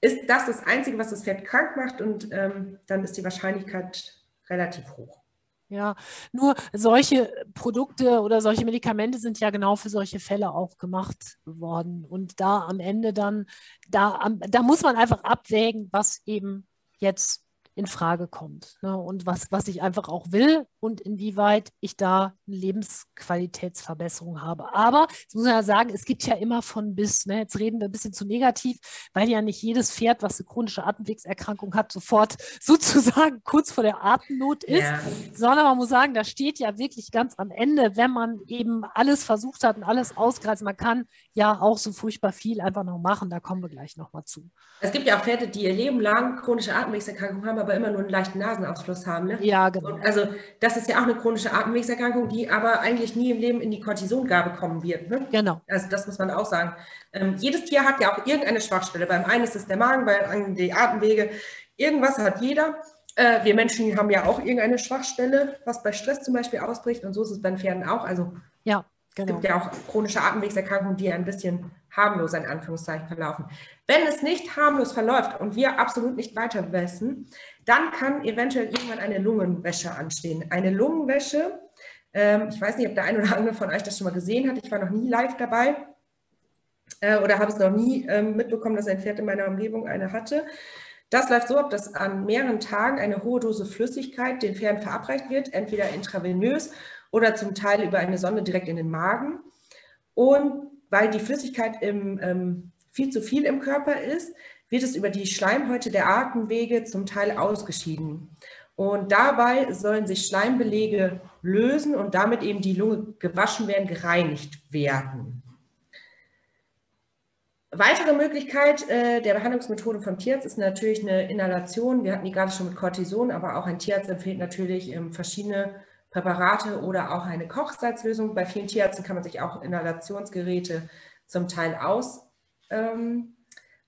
ist das das Einzige, was das Pferd krank macht und ähm, dann ist die Wahrscheinlichkeit relativ hoch. Ja, nur solche Produkte oder solche Medikamente sind ja genau für solche Fälle auch gemacht worden. Und da am Ende dann, da, da muss man einfach abwägen, was eben jetzt in Frage kommt. Ne? Und was, was ich einfach auch will und inwieweit ich da eine Lebensqualitätsverbesserung habe. Aber jetzt muss man ja sagen, es gibt ja immer von bis. Ne? Jetzt reden wir ein bisschen zu negativ, weil ja nicht jedes Pferd, was eine chronische Atemwegserkrankung hat, sofort sozusagen kurz vor der Atemnot ist, ja. sondern man muss sagen, da steht ja wirklich ganz am Ende, wenn man eben alles versucht hat und alles ausgereizt, man kann ja auch so furchtbar viel einfach noch machen. Da kommen wir gleich nochmal zu. Es gibt ja auch Pferde, die ihr Leben lang chronische Atemwegserkrankungen haben, aber immer nur einen leichten Nasenausfluss haben. Ne? Ja, genau. Und also das ist ja auch eine chronische Atemwegserkrankung, die aber eigentlich nie im Leben in die Cortisongabe kommen wird. Ne? Genau. Also das muss man auch sagen. Ähm, jedes Tier hat ja auch irgendeine Schwachstelle. Beim einen ist es der Magen, beim anderen die Atemwege. Irgendwas hat jeder. Äh, wir Menschen haben ja auch irgendeine Schwachstelle, was bei Stress zum Beispiel ausbricht. Und so ist es bei den Pferden auch. Also ja. Genau. Es gibt ja auch chronische Atemwegserkrankungen, die ein bisschen harmlos in Anführungszeichen verlaufen. Wenn es nicht harmlos verläuft und wir absolut nicht weiter wissen, dann kann eventuell irgendwann eine Lungenwäsche anstehen. Eine Lungenwäsche Ähm, ich weiß nicht, ob der eine oder andere von euch das schon mal gesehen hat. Ich war noch nie live dabei äh, oder habe es noch nie ähm, mitbekommen, dass ein Pferd in meiner Umgebung eine hatte. Das läuft so ab, dass an mehreren Tagen eine hohe Dose Flüssigkeit den Pferden verabreicht wird, entweder intravenös oder zum Teil über eine Sonde direkt in den Magen. Und weil die Flüssigkeit im, ähm, viel zu viel im Körper ist, wird es über die Schleimhäute der Atemwege zum Teil ausgeschieden. Und dabei sollen sich Schleimbelege lösen und damit eben die Lunge gewaschen werden, gereinigt werden. Weitere Möglichkeit äh, der Behandlungsmethode vom Tierarzt ist natürlich eine Inhalation. Wir hatten die gerade schon mit Cortison, aber auch ein Tierarzt empfiehlt natürlich ähm, verschiedene Präparate oder auch eine Kochsalzlösung. Bei vielen Tierärzten kann man sich auch Inhalationsgeräte zum Teil ausleihen.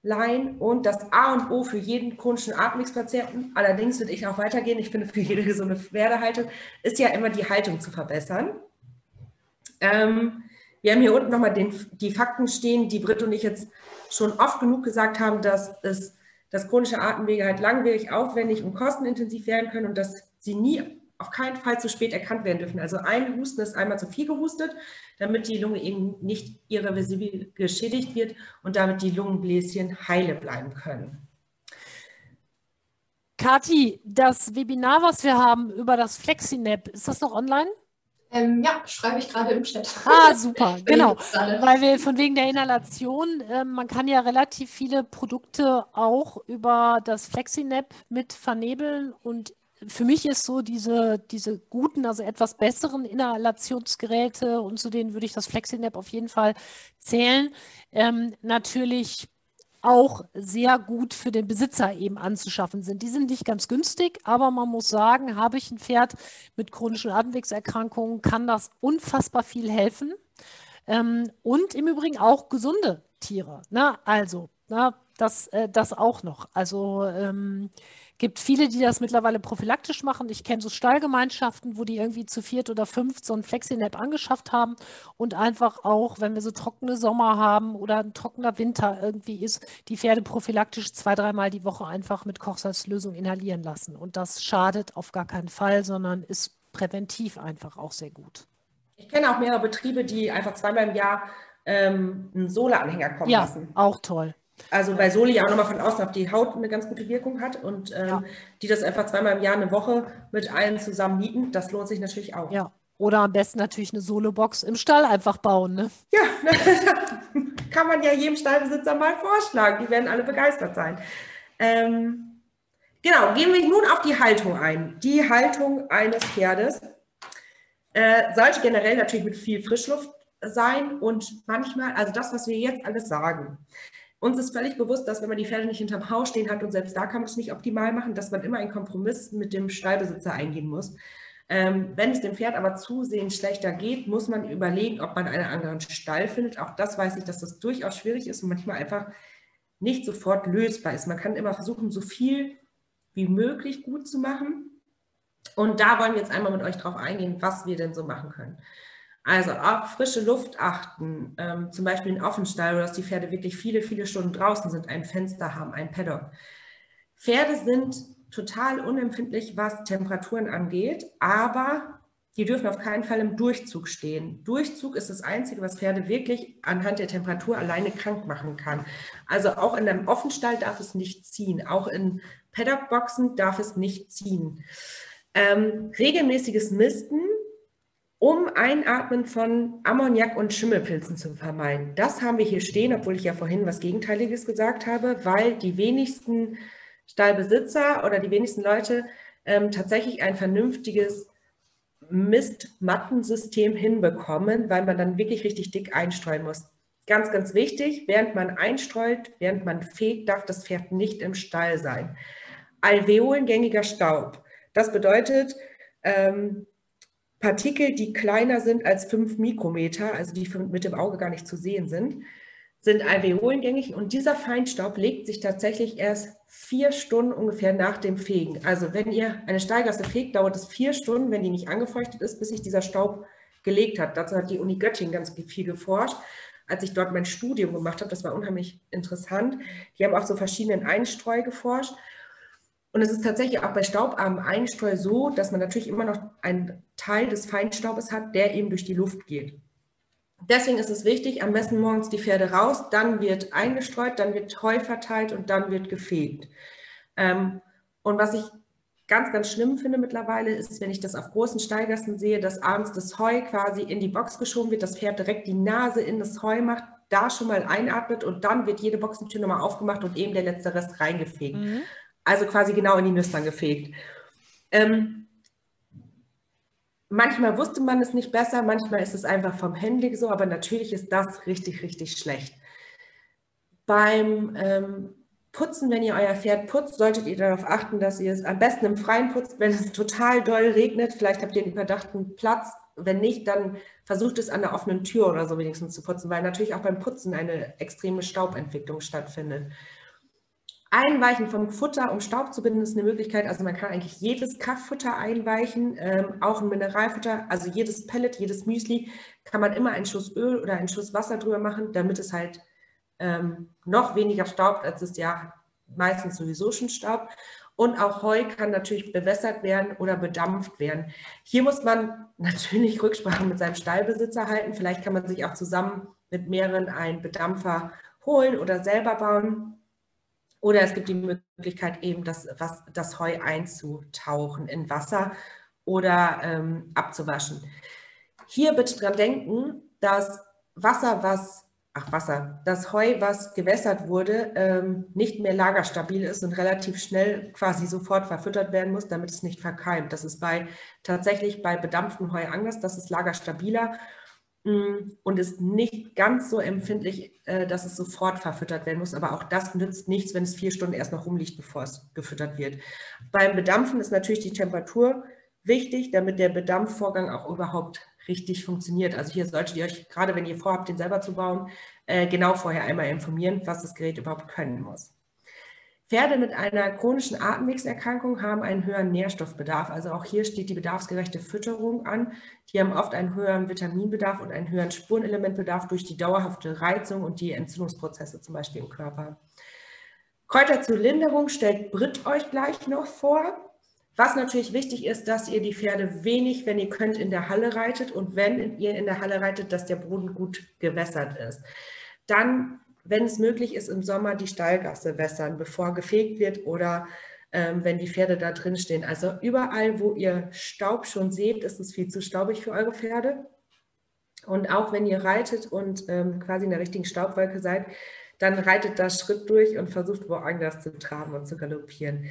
Ähm, und das A und O für jeden chronischen Atemwegspatienten, allerdings würde ich auch weitergehen, ich finde für jede gesunde Pferdehaltung, ist ja immer die Haltung zu verbessern. Ähm, wir haben hier unten nochmal den, die Fakten stehen, die Britt und ich jetzt schon oft genug gesagt haben, dass, es, dass chronische Atemwege halt langwierig, aufwendig und kostenintensiv werden können und dass sie nie auf keinen Fall zu spät erkannt werden dürfen. Also ein Husten ist einmal zu viel gehustet, damit die Lunge eben nicht irreversibel geschädigt wird und damit die Lungenbläschen heile bleiben können. Kathi, das Webinar, was wir haben über das FlexiNap, ist das noch online? Ähm, ja, schreibe ich gerade im Chat. Ah, super, genau. Weil wir von wegen der Inhalation, äh, man kann ja relativ viele Produkte auch über das FlexiNap mit vernebeln und für mich ist so diese, diese guten, also etwas besseren Inhalationsgeräte und zu denen würde ich das FlexiNap auf jeden Fall zählen, ähm, natürlich auch sehr gut für den Besitzer eben anzuschaffen sind. Die sind nicht ganz günstig, aber man muss sagen, habe ich ein Pferd mit chronischen Atemwegserkrankungen, kann das unfassbar viel helfen. Ähm, und im Übrigen auch gesunde Tiere. Ne? Also, na, das, äh, das auch noch. Also ähm, gibt viele, die das mittlerweile prophylaktisch machen. Ich kenne so Stallgemeinschaften, wo die irgendwie zu viert oder fünf so ein FlexiNap angeschafft haben und einfach auch, wenn wir so trockene Sommer haben oder ein trockener Winter irgendwie ist, die Pferde prophylaktisch zwei, dreimal die Woche einfach mit Kochsalzlösung inhalieren lassen. Und das schadet auf gar keinen Fall, sondern ist präventiv einfach auch sehr gut. Ich kenne auch mehrere Betriebe, die einfach zweimal im Jahr ähm, einen Sola-Anhänger kommen ja, lassen. Ja, auch toll. Also weil Soli ja auch nochmal von außen auf die Haut eine ganz gute Wirkung hat und ähm, ja. die das einfach zweimal im Jahr eine Woche mit allen zusammen mieten, das lohnt sich natürlich auch. Ja. Oder am besten natürlich eine Solo-Box im Stall einfach bauen. Ne? Ja, kann man ja jedem Stallbesitzer mal vorschlagen. Die werden alle begeistert sein. Ähm, genau, gehen wir nun auf die Haltung ein. Die Haltung eines Pferdes äh, sollte generell natürlich mit viel Frischluft sein und manchmal, also das, was wir jetzt alles sagen, uns ist völlig bewusst, dass wenn man die Pferde nicht hinterm Haus stehen hat und selbst da kann man es nicht optimal machen, dass man immer einen Kompromiss mit dem Stallbesitzer eingehen muss. Ähm, wenn es dem Pferd aber zusehends schlechter geht, muss man überlegen, ob man einen anderen Stall findet. Auch das weiß ich, dass das durchaus schwierig ist und manchmal einfach nicht sofort lösbar ist. Man kann immer versuchen, so viel wie möglich gut zu machen. Und da wollen wir jetzt einmal mit euch drauf eingehen, was wir denn so machen können. Also auf frische Luft achten, ähm, zum Beispiel in Offenstall, dass die Pferde wirklich viele, viele Stunden draußen sind, ein Fenster haben, ein Paddock. Pferde sind total unempfindlich, was Temperaturen angeht, aber die dürfen auf keinen Fall im Durchzug stehen. Durchzug ist das Einzige, was Pferde wirklich anhand der Temperatur alleine krank machen kann. Also auch in einem Offenstall darf es nicht ziehen, auch in Paddockboxen darf es nicht ziehen. Ähm, regelmäßiges Misten um Einatmen von Ammoniak und Schimmelpilzen zu vermeiden. Das haben wir hier stehen, obwohl ich ja vorhin was Gegenteiliges gesagt habe, weil die wenigsten Stallbesitzer oder die wenigsten Leute ähm, tatsächlich ein vernünftiges Mistmattensystem hinbekommen, weil man dann wirklich richtig dick einstreuen muss. Ganz, ganz wichtig, während man einstreut, während man fegt, darf das Pferd nicht im Stall sein. Alveolengängiger Staub. Das bedeutet, ähm, Partikel, die kleiner sind als 5 Mikrometer, also die mit dem Auge gar nicht zu sehen sind, sind alveolengängig und dieser Feinstaub legt sich tatsächlich erst vier Stunden ungefähr nach dem Fegen. Also wenn ihr eine Steigasse fegt, dauert es vier Stunden, wenn die nicht angefeuchtet ist, bis sich dieser Staub gelegt hat. Dazu hat die Uni Göttingen ganz viel geforscht. Als ich dort mein Studium gemacht habe, das war unheimlich interessant. Die haben auch so verschiedenen Einstreu geforscht Und es ist tatsächlich auch bei staubarmen Einstreu so, dass man natürlich immer noch einen Teil des Feinstaubes hat, der eben durch die Luft geht. Deswegen ist es wichtig, am besten morgens die Pferde raus, dann wird eingestreut, dann wird Heu verteilt und dann wird gefegt. Ähm, und was ich ganz, ganz schlimm finde mittlerweile, ist, wenn ich das auf großen Steigassen sehe, dass abends das Heu quasi in die Box geschoben wird, das Pferd direkt die Nase in das Heu macht, da schon mal einatmet und dann wird jede Boxentür nochmal aufgemacht und eben der letzte Rest reingefegt. Mhm. Also quasi genau in die Nüstern gefegt. Ähm, manchmal wusste man es nicht besser, manchmal ist es einfach vom Handling so, aber natürlich ist das richtig, richtig schlecht. Beim ähm, Putzen, wenn ihr euer Pferd putzt, solltet ihr darauf achten, dass ihr es am besten im Freien putzt, wenn es total doll regnet. Vielleicht habt ihr einen überdachten Platz. Wenn nicht, dann versucht es an der offenen Tür oder so wenigstens zu putzen, weil natürlich auch beim Putzen eine extreme Staubentwicklung stattfindet. Einweichen vom Futter, um Staub zu binden, ist eine Möglichkeit. Also man kann eigentlich jedes Kraftfutter einweichen, ähm, auch ein Mineralfutter, also jedes Pellet, jedes Müsli, kann man immer einen Schuss Öl oder einen Schuss Wasser drüber machen, damit es halt ähm, noch weniger staubt, als es ja meistens sowieso schon staubt. Und auch Heu kann natürlich bewässert werden oder bedampft werden. Hier muss man natürlich Rücksprache mit seinem Stallbesitzer halten. Vielleicht kann man sich auch zusammen mit mehreren einen Bedampfer holen oder selber bauen. Oder es gibt die Möglichkeit, eben das, was, das Heu einzutauchen in Wasser oder ähm, abzuwaschen. Hier bitte dran denken, dass Wasser, was ach Wasser, das Heu, was gewässert wurde, ähm, nicht mehr lagerstabil ist und relativ schnell quasi sofort verfüttert werden muss, damit es nicht verkeimt. Das ist bei tatsächlich bei bedampftem Heu anders, das ist lagerstabiler und ist nicht ganz so empfindlich, äh, dass es sofort verfüttert werden muss. Aber auch das nützt nichts, wenn es vier Stunden erst noch rumliegt, bevor es gefüttert wird. Beim Bedampfen ist natürlich die Temperatur wichtig, damit der Bedampfvorgang auch überhaupt richtig funktioniert. Also hier solltet ihr euch, gerade wenn ihr vorhabt, den selber zu bauen, äh, genau vorher einmal informieren, was das Gerät überhaupt können muss. Pferde mit einer chronischen Atemwegserkrankung haben einen höheren Nährstoffbedarf. Also auch hier steht die bedarfsgerechte Fütterung an. Die haben oft einen höheren Vitaminbedarf und einen höheren Spurenelementbedarf durch die dauerhafte Reizung und die Entzündungsprozesse zum Beispiel im Körper. Kräuter zur Linderung stellt Brit euch gleich noch vor. Was natürlich wichtig ist, dass ihr die Pferde wenig, wenn ihr könnt, in der Halle reitet und wenn ihr in der Halle reitet, dass der Boden gut gewässert ist. Dann, wenn es möglich ist, im Sommer die Stallgasse wässern, bevor gefegt wird oder ähm, wenn die Pferde da drin stehen. Also überall, wo ihr Staub schon seht, ist es viel zu staubig für eure Pferde. Und auch wenn ihr reitet und ähm, quasi in der richtigen Staubwolke seid, dann reitet da Schritt durch und versucht woanders zu traben und zu galoppieren.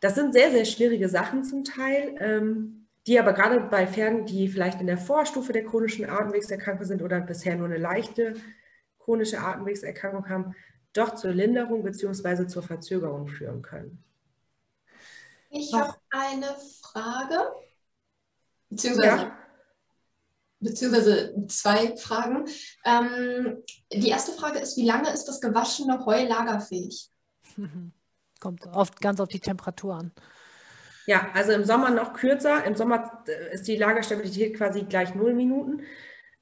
Das sind sehr, sehr schwierige Sachen zum Teil, ähm, die aber gerade bei Pferden, die vielleicht in der Vorstufe der chronischen Atemwegserkrankung sind oder bisher nur eine leichte chronische Atemwegserkrankung haben, doch zur Linderung bzw. zur Verzögerung führen können. Ich habe eine Frage, beziehungsweise, ja. beziehungsweise zwei Fragen. Ähm, die erste Frage ist, wie lange ist das gewaschene Heu lagerfähig? Kommt oft ganz auf die Temperatur an. Ja, also im Sommer noch kürzer. Im Sommer äh, ist die Lagerstabilität quasi gleich null Minuten.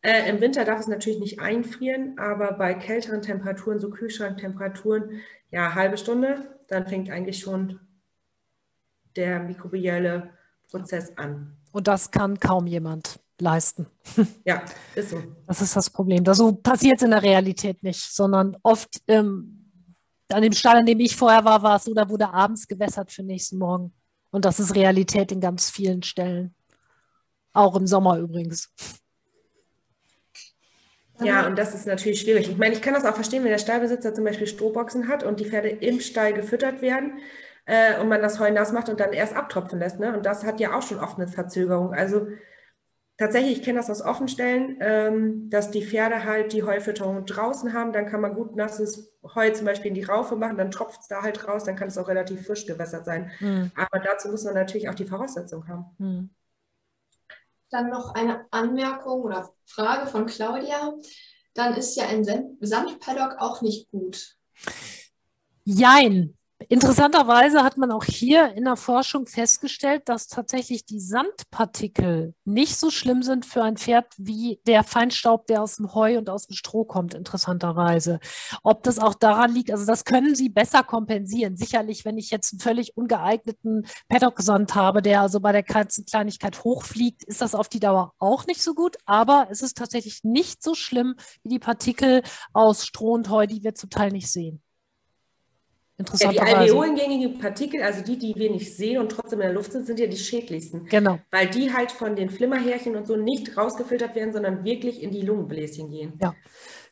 Äh, Im Winter darf es natürlich nicht einfrieren, aber bei kälteren Temperaturen, so Kühlschranktemperaturen, ja, halbe Stunde, dann fängt eigentlich schon der mikrobielle Prozess an. Und das kann kaum jemand leisten. Ja, ist so. Das ist das Problem. Das so passiert es in der Realität nicht, sondern oft ähm, an dem Stall, an dem ich vorher war, war es so, da wurde abends gewässert für nächsten Morgen. Und das ist Realität in ganz vielen Stellen. Auch im Sommer übrigens. Ja, und das ist natürlich schwierig. Ich meine, ich kann das auch verstehen, wenn der Stallbesitzer zum Beispiel Strohboxen hat und die Pferde im Stall gefüttert werden äh, und man das Heu nass macht und dann erst abtropfen lässt. Ne? Und das hat ja auch schon oft eine Verzögerung. Also Tatsächlich, ich kenne das aus Offenstellen, ähm, dass die Pferde halt die Heufütterung draußen haben. Dann kann man gut nasses Heu zum Beispiel in die Raufe machen, dann tropft es da halt raus, dann kann es auch relativ frisch gewässert sein. Mhm. Aber dazu muss man natürlich auch die Voraussetzung haben. Mhm. Dann noch eine Anmerkung oder Frage von Claudia. Dann ist ja ein Sandpaddock auch nicht gut. Jein. Interessanterweise hat man auch hier in der Forschung festgestellt, dass tatsächlich die Sandpartikel nicht so schlimm sind für ein Pferd wie der Feinstaub, der aus dem Heu und aus dem Stroh kommt, interessanterweise. Ob das auch daran liegt, also das können sie besser kompensieren. Sicherlich, wenn ich jetzt einen völlig ungeeigneten Paddock-Sand habe, der also bei der kleinsten Kleinigkeit hochfliegt, ist das auf die Dauer auch nicht so gut. Aber es ist tatsächlich nicht so schlimm wie die Partikel aus Stroh und Heu, die wir zum Teil nicht sehen. Ja, die alveolengängigen Partikel, also die, die wir nicht sehen und trotzdem in der Luft sind, sind ja die schädlichsten. Genau. Weil die halt von den Flimmerhärchen und so nicht rausgefiltert werden, sondern wirklich in die Lungenbläschen gehen. Ja.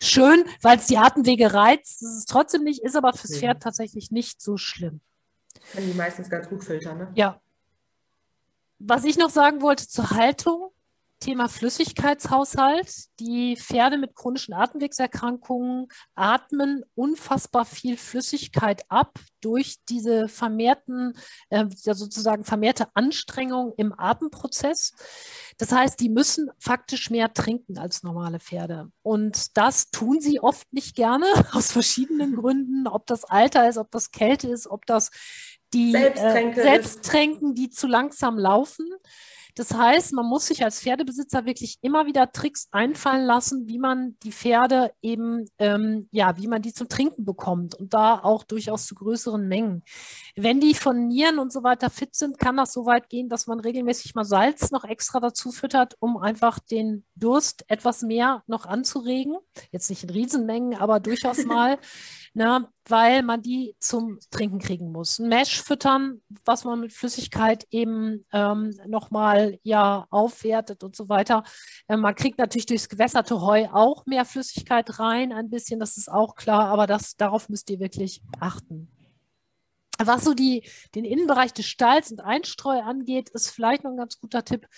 Schön, weil es die Atemwege reizt. Das ist trotzdem nicht, ist aber fürs Pferd tatsächlich nicht so schlimm. Kann die meistens ganz gut filtern, ne? Ja. Was ich noch sagen wollte zur Haltung, Thema Flüssigkeitshaushalt. Die Pferde mit chronischen Atemwegserkrankungen atmen unfassbar viel Flüssigkeit ab durch diese vermehrten, äh, sozusagen vermehrte Anstrengung im Atemprozess. Das heißt, die müssen faktisch mehr trinken als normale Pferde. Und das tun sie oft nicht gerne aus verschiedenen Gründen, ob das Alter ist, ob das Kälte ist, ob das die Selbsttränke, äh, Selbsttränken, die zu langsam laufen. Das heißt, man muss sich als Pferdebesitzer wirklich immer wieder Tricks einfallen lassen, wie man die Pferde eben, ähm, ja, wie man die zum Trinken bekommt und da auch durchaus zu größeren Mengen. Wenn die von Nieren und so weiter fit sind, kann das so weit gehen, dass man regelmäßig mal Salz noch extra dazu füttert, um einfach den Durst etwas mehr noch anzuregen. Jetzt nicht in Riesenmengen, aber durchaus mal. Ne, weil man die zum Trinken kriegen muss. Ein Mesh füttern, was man mit Flüssigkeit eben ähm, nochmal ja, aufwertet und so weiter. Äh, man kriegt natürlich durchs gewässerte Heu auch mehr Flüssigkeit rein, ein bisschen, das ist auch klar, aber das, darauf müsst ihr wirklich achten. Was so die, den Innenbereich des Stalls und Einstreu angeht, ist vielleicht noch ein ganz guter Tipp,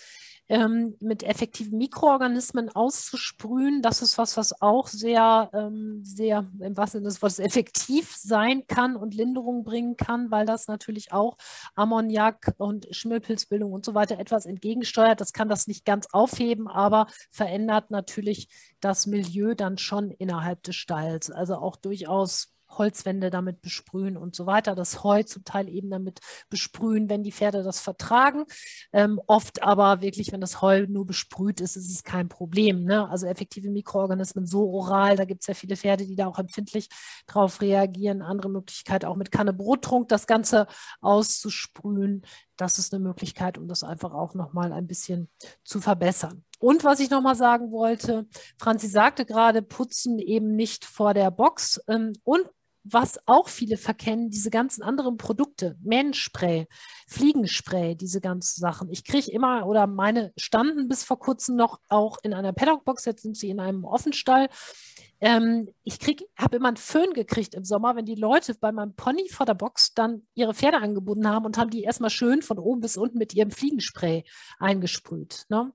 ähm, mit effektiven Mikroorganismen auszusprühen. Das ist was, was auch sehr, ähm, sehr im wahrsten Sinne des Wortes effektiv sein kann und Linderung bringen kann, weil das natürlich auch Ammoniak und Schimmelpilzbildung und so weiter etwas entgegensteuert. Das kann das nicht ganz aufheben, aber verändert natürlich das Milieu dann schon innerhalb des Stalls. Also auch durchaus Holzwände damit besprühen und so weiter, das Heu zum Teil eben damit besprühen, wenn die Pferde das vertragen. Ähm, oft aber wirklich, wenn das Heu nur besprüht ist, ist es kein Problem. Ne? Also effektive Mikroorganismen so oral, da gibt es ja viele Pferde, die da auch empfindlich drauf reagieren. Andere Möglichkeit auch mit Kanne Brottrunk das Ganze auszusprühen. Das ist eine Möglichkeit, um das einfach auch nochmal ein bisschen zu verbessern. Und was ich nochmal sagen wollte, Franzi sagte gerade, putzen eben nicht vor der Box. Ähm, und was auch viele verkennen, diese ganzen anderen Produkte, Mähenspray, Fliegenspray, diese ganzen Sachen. Ich kriege immer, oder meine standen bis vor kurzem noch auch in einer Paddockbox, jetzt sind sie in einem Offenstall. Ähm, ich habe immer einen Föhn gekriegt im Sommer, wenn die Leute bei meinem Pony vor der Box dann ihre Pferde angebunden haben und haben die erstmal schön von oben bis unten mit ihrem Fliegenspray eingesprüht. Ne?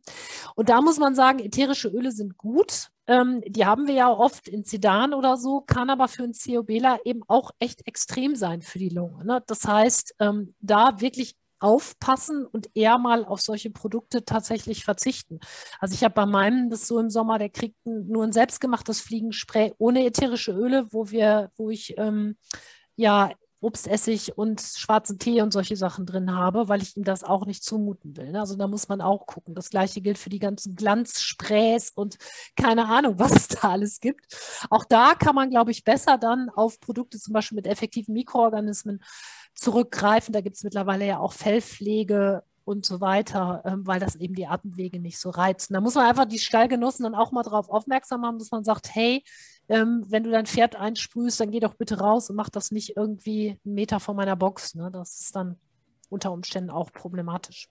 Und da muss man sagen, ätherische Öle sind gut. Ähm, die haben wir ja oft in Sedan oder so, kann aber für einen COBler eben auch echt extrem sein für die Lunge. Ne? Das heißt, ähm, da wirklich aufpassen und eher mal auf solche Produkte tatsächlich verzichten. Also ich habe bei meinem das so im Sommer, der kriegt nur ein selbstgemachtes Fliegenspray ohne ätherische Öle, wo wir, wo ich ähm, ja Obstessig und schwarzen Tee und solche Sachen drin habe, weil ich ihm das auch nicht zumuten will. Ne? Also da muss man auch gucken. Das gleiche gilt für die ganzen Glanzsprays und keine Ahnung, was es da alles gibt. Auch da kann man, glaube ich, besser dann auf Produkte zum Beispiel mit effektiven Mikroorganismen zurückgreifen. Da gibt es mittlerweile ja auch Fellpflege und so weiter, ähm, weil das eben die Atemwege nicht so reizen. Da muss man einfach die Stallgenossen dann auch mal darauf aufmerksam machen, dass man sagt, hey, ähm, wenn du dein Pferd einsprühst, dann geh doch bitte raus und mach das nicht irgendwie einen Meter vor meiner Box. Ne? Das ist dann unter Umständen auch problematisch.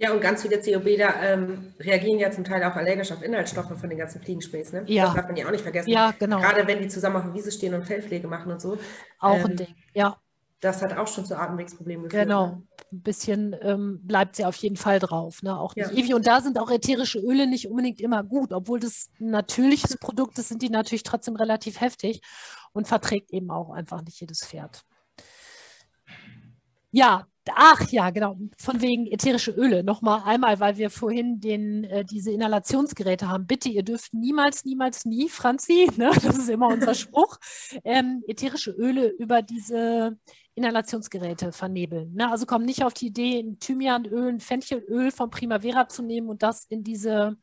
Ja, und ganz viele COBler ähm, reagieren ja zum Teil auch allergisch auf Inhaltsstoffe von den ganzen Fliegensprays. Ne? Ja. Das darf man ja auch nicht vergessen. Ja, genau. Gerade wenn die zusammen auf der Wiese stehen und Fellpflege machen und so. Auch ähm, ein Ding, ja. Das hat auch schon zu Atemwegsproblemen geführt. Genau, ne? ein bisschen ähm, bleibt sie auf jeden Fall drauf. Ne? Auch nicht ja. ewig. Und da sind auch ätherische Öle nicht unbedingt immer gut, obwohl das ein natürliches Produkt ist, sind die natürlich trotzdem relativ heftig und verträgt eben auch einfach nicht jedes Pferd. Ja, Ach ja, genau. Von wegen ätherische Öle. Nochmal einmal, weil wir vorhin den, äh, diese Inhalationsgeräte haben. Bitte, ihr dürft niemals, niemals, nie, Franzi, ne? das ist immer unser Spruch, ähm, ätherische Öle über diese Inhalationsgeräte vernebeln. Ne? Also kommt nicht auf die Idee, ein Thymianöl, ein Fenchelöl von Primavera zu nehmen und das in diese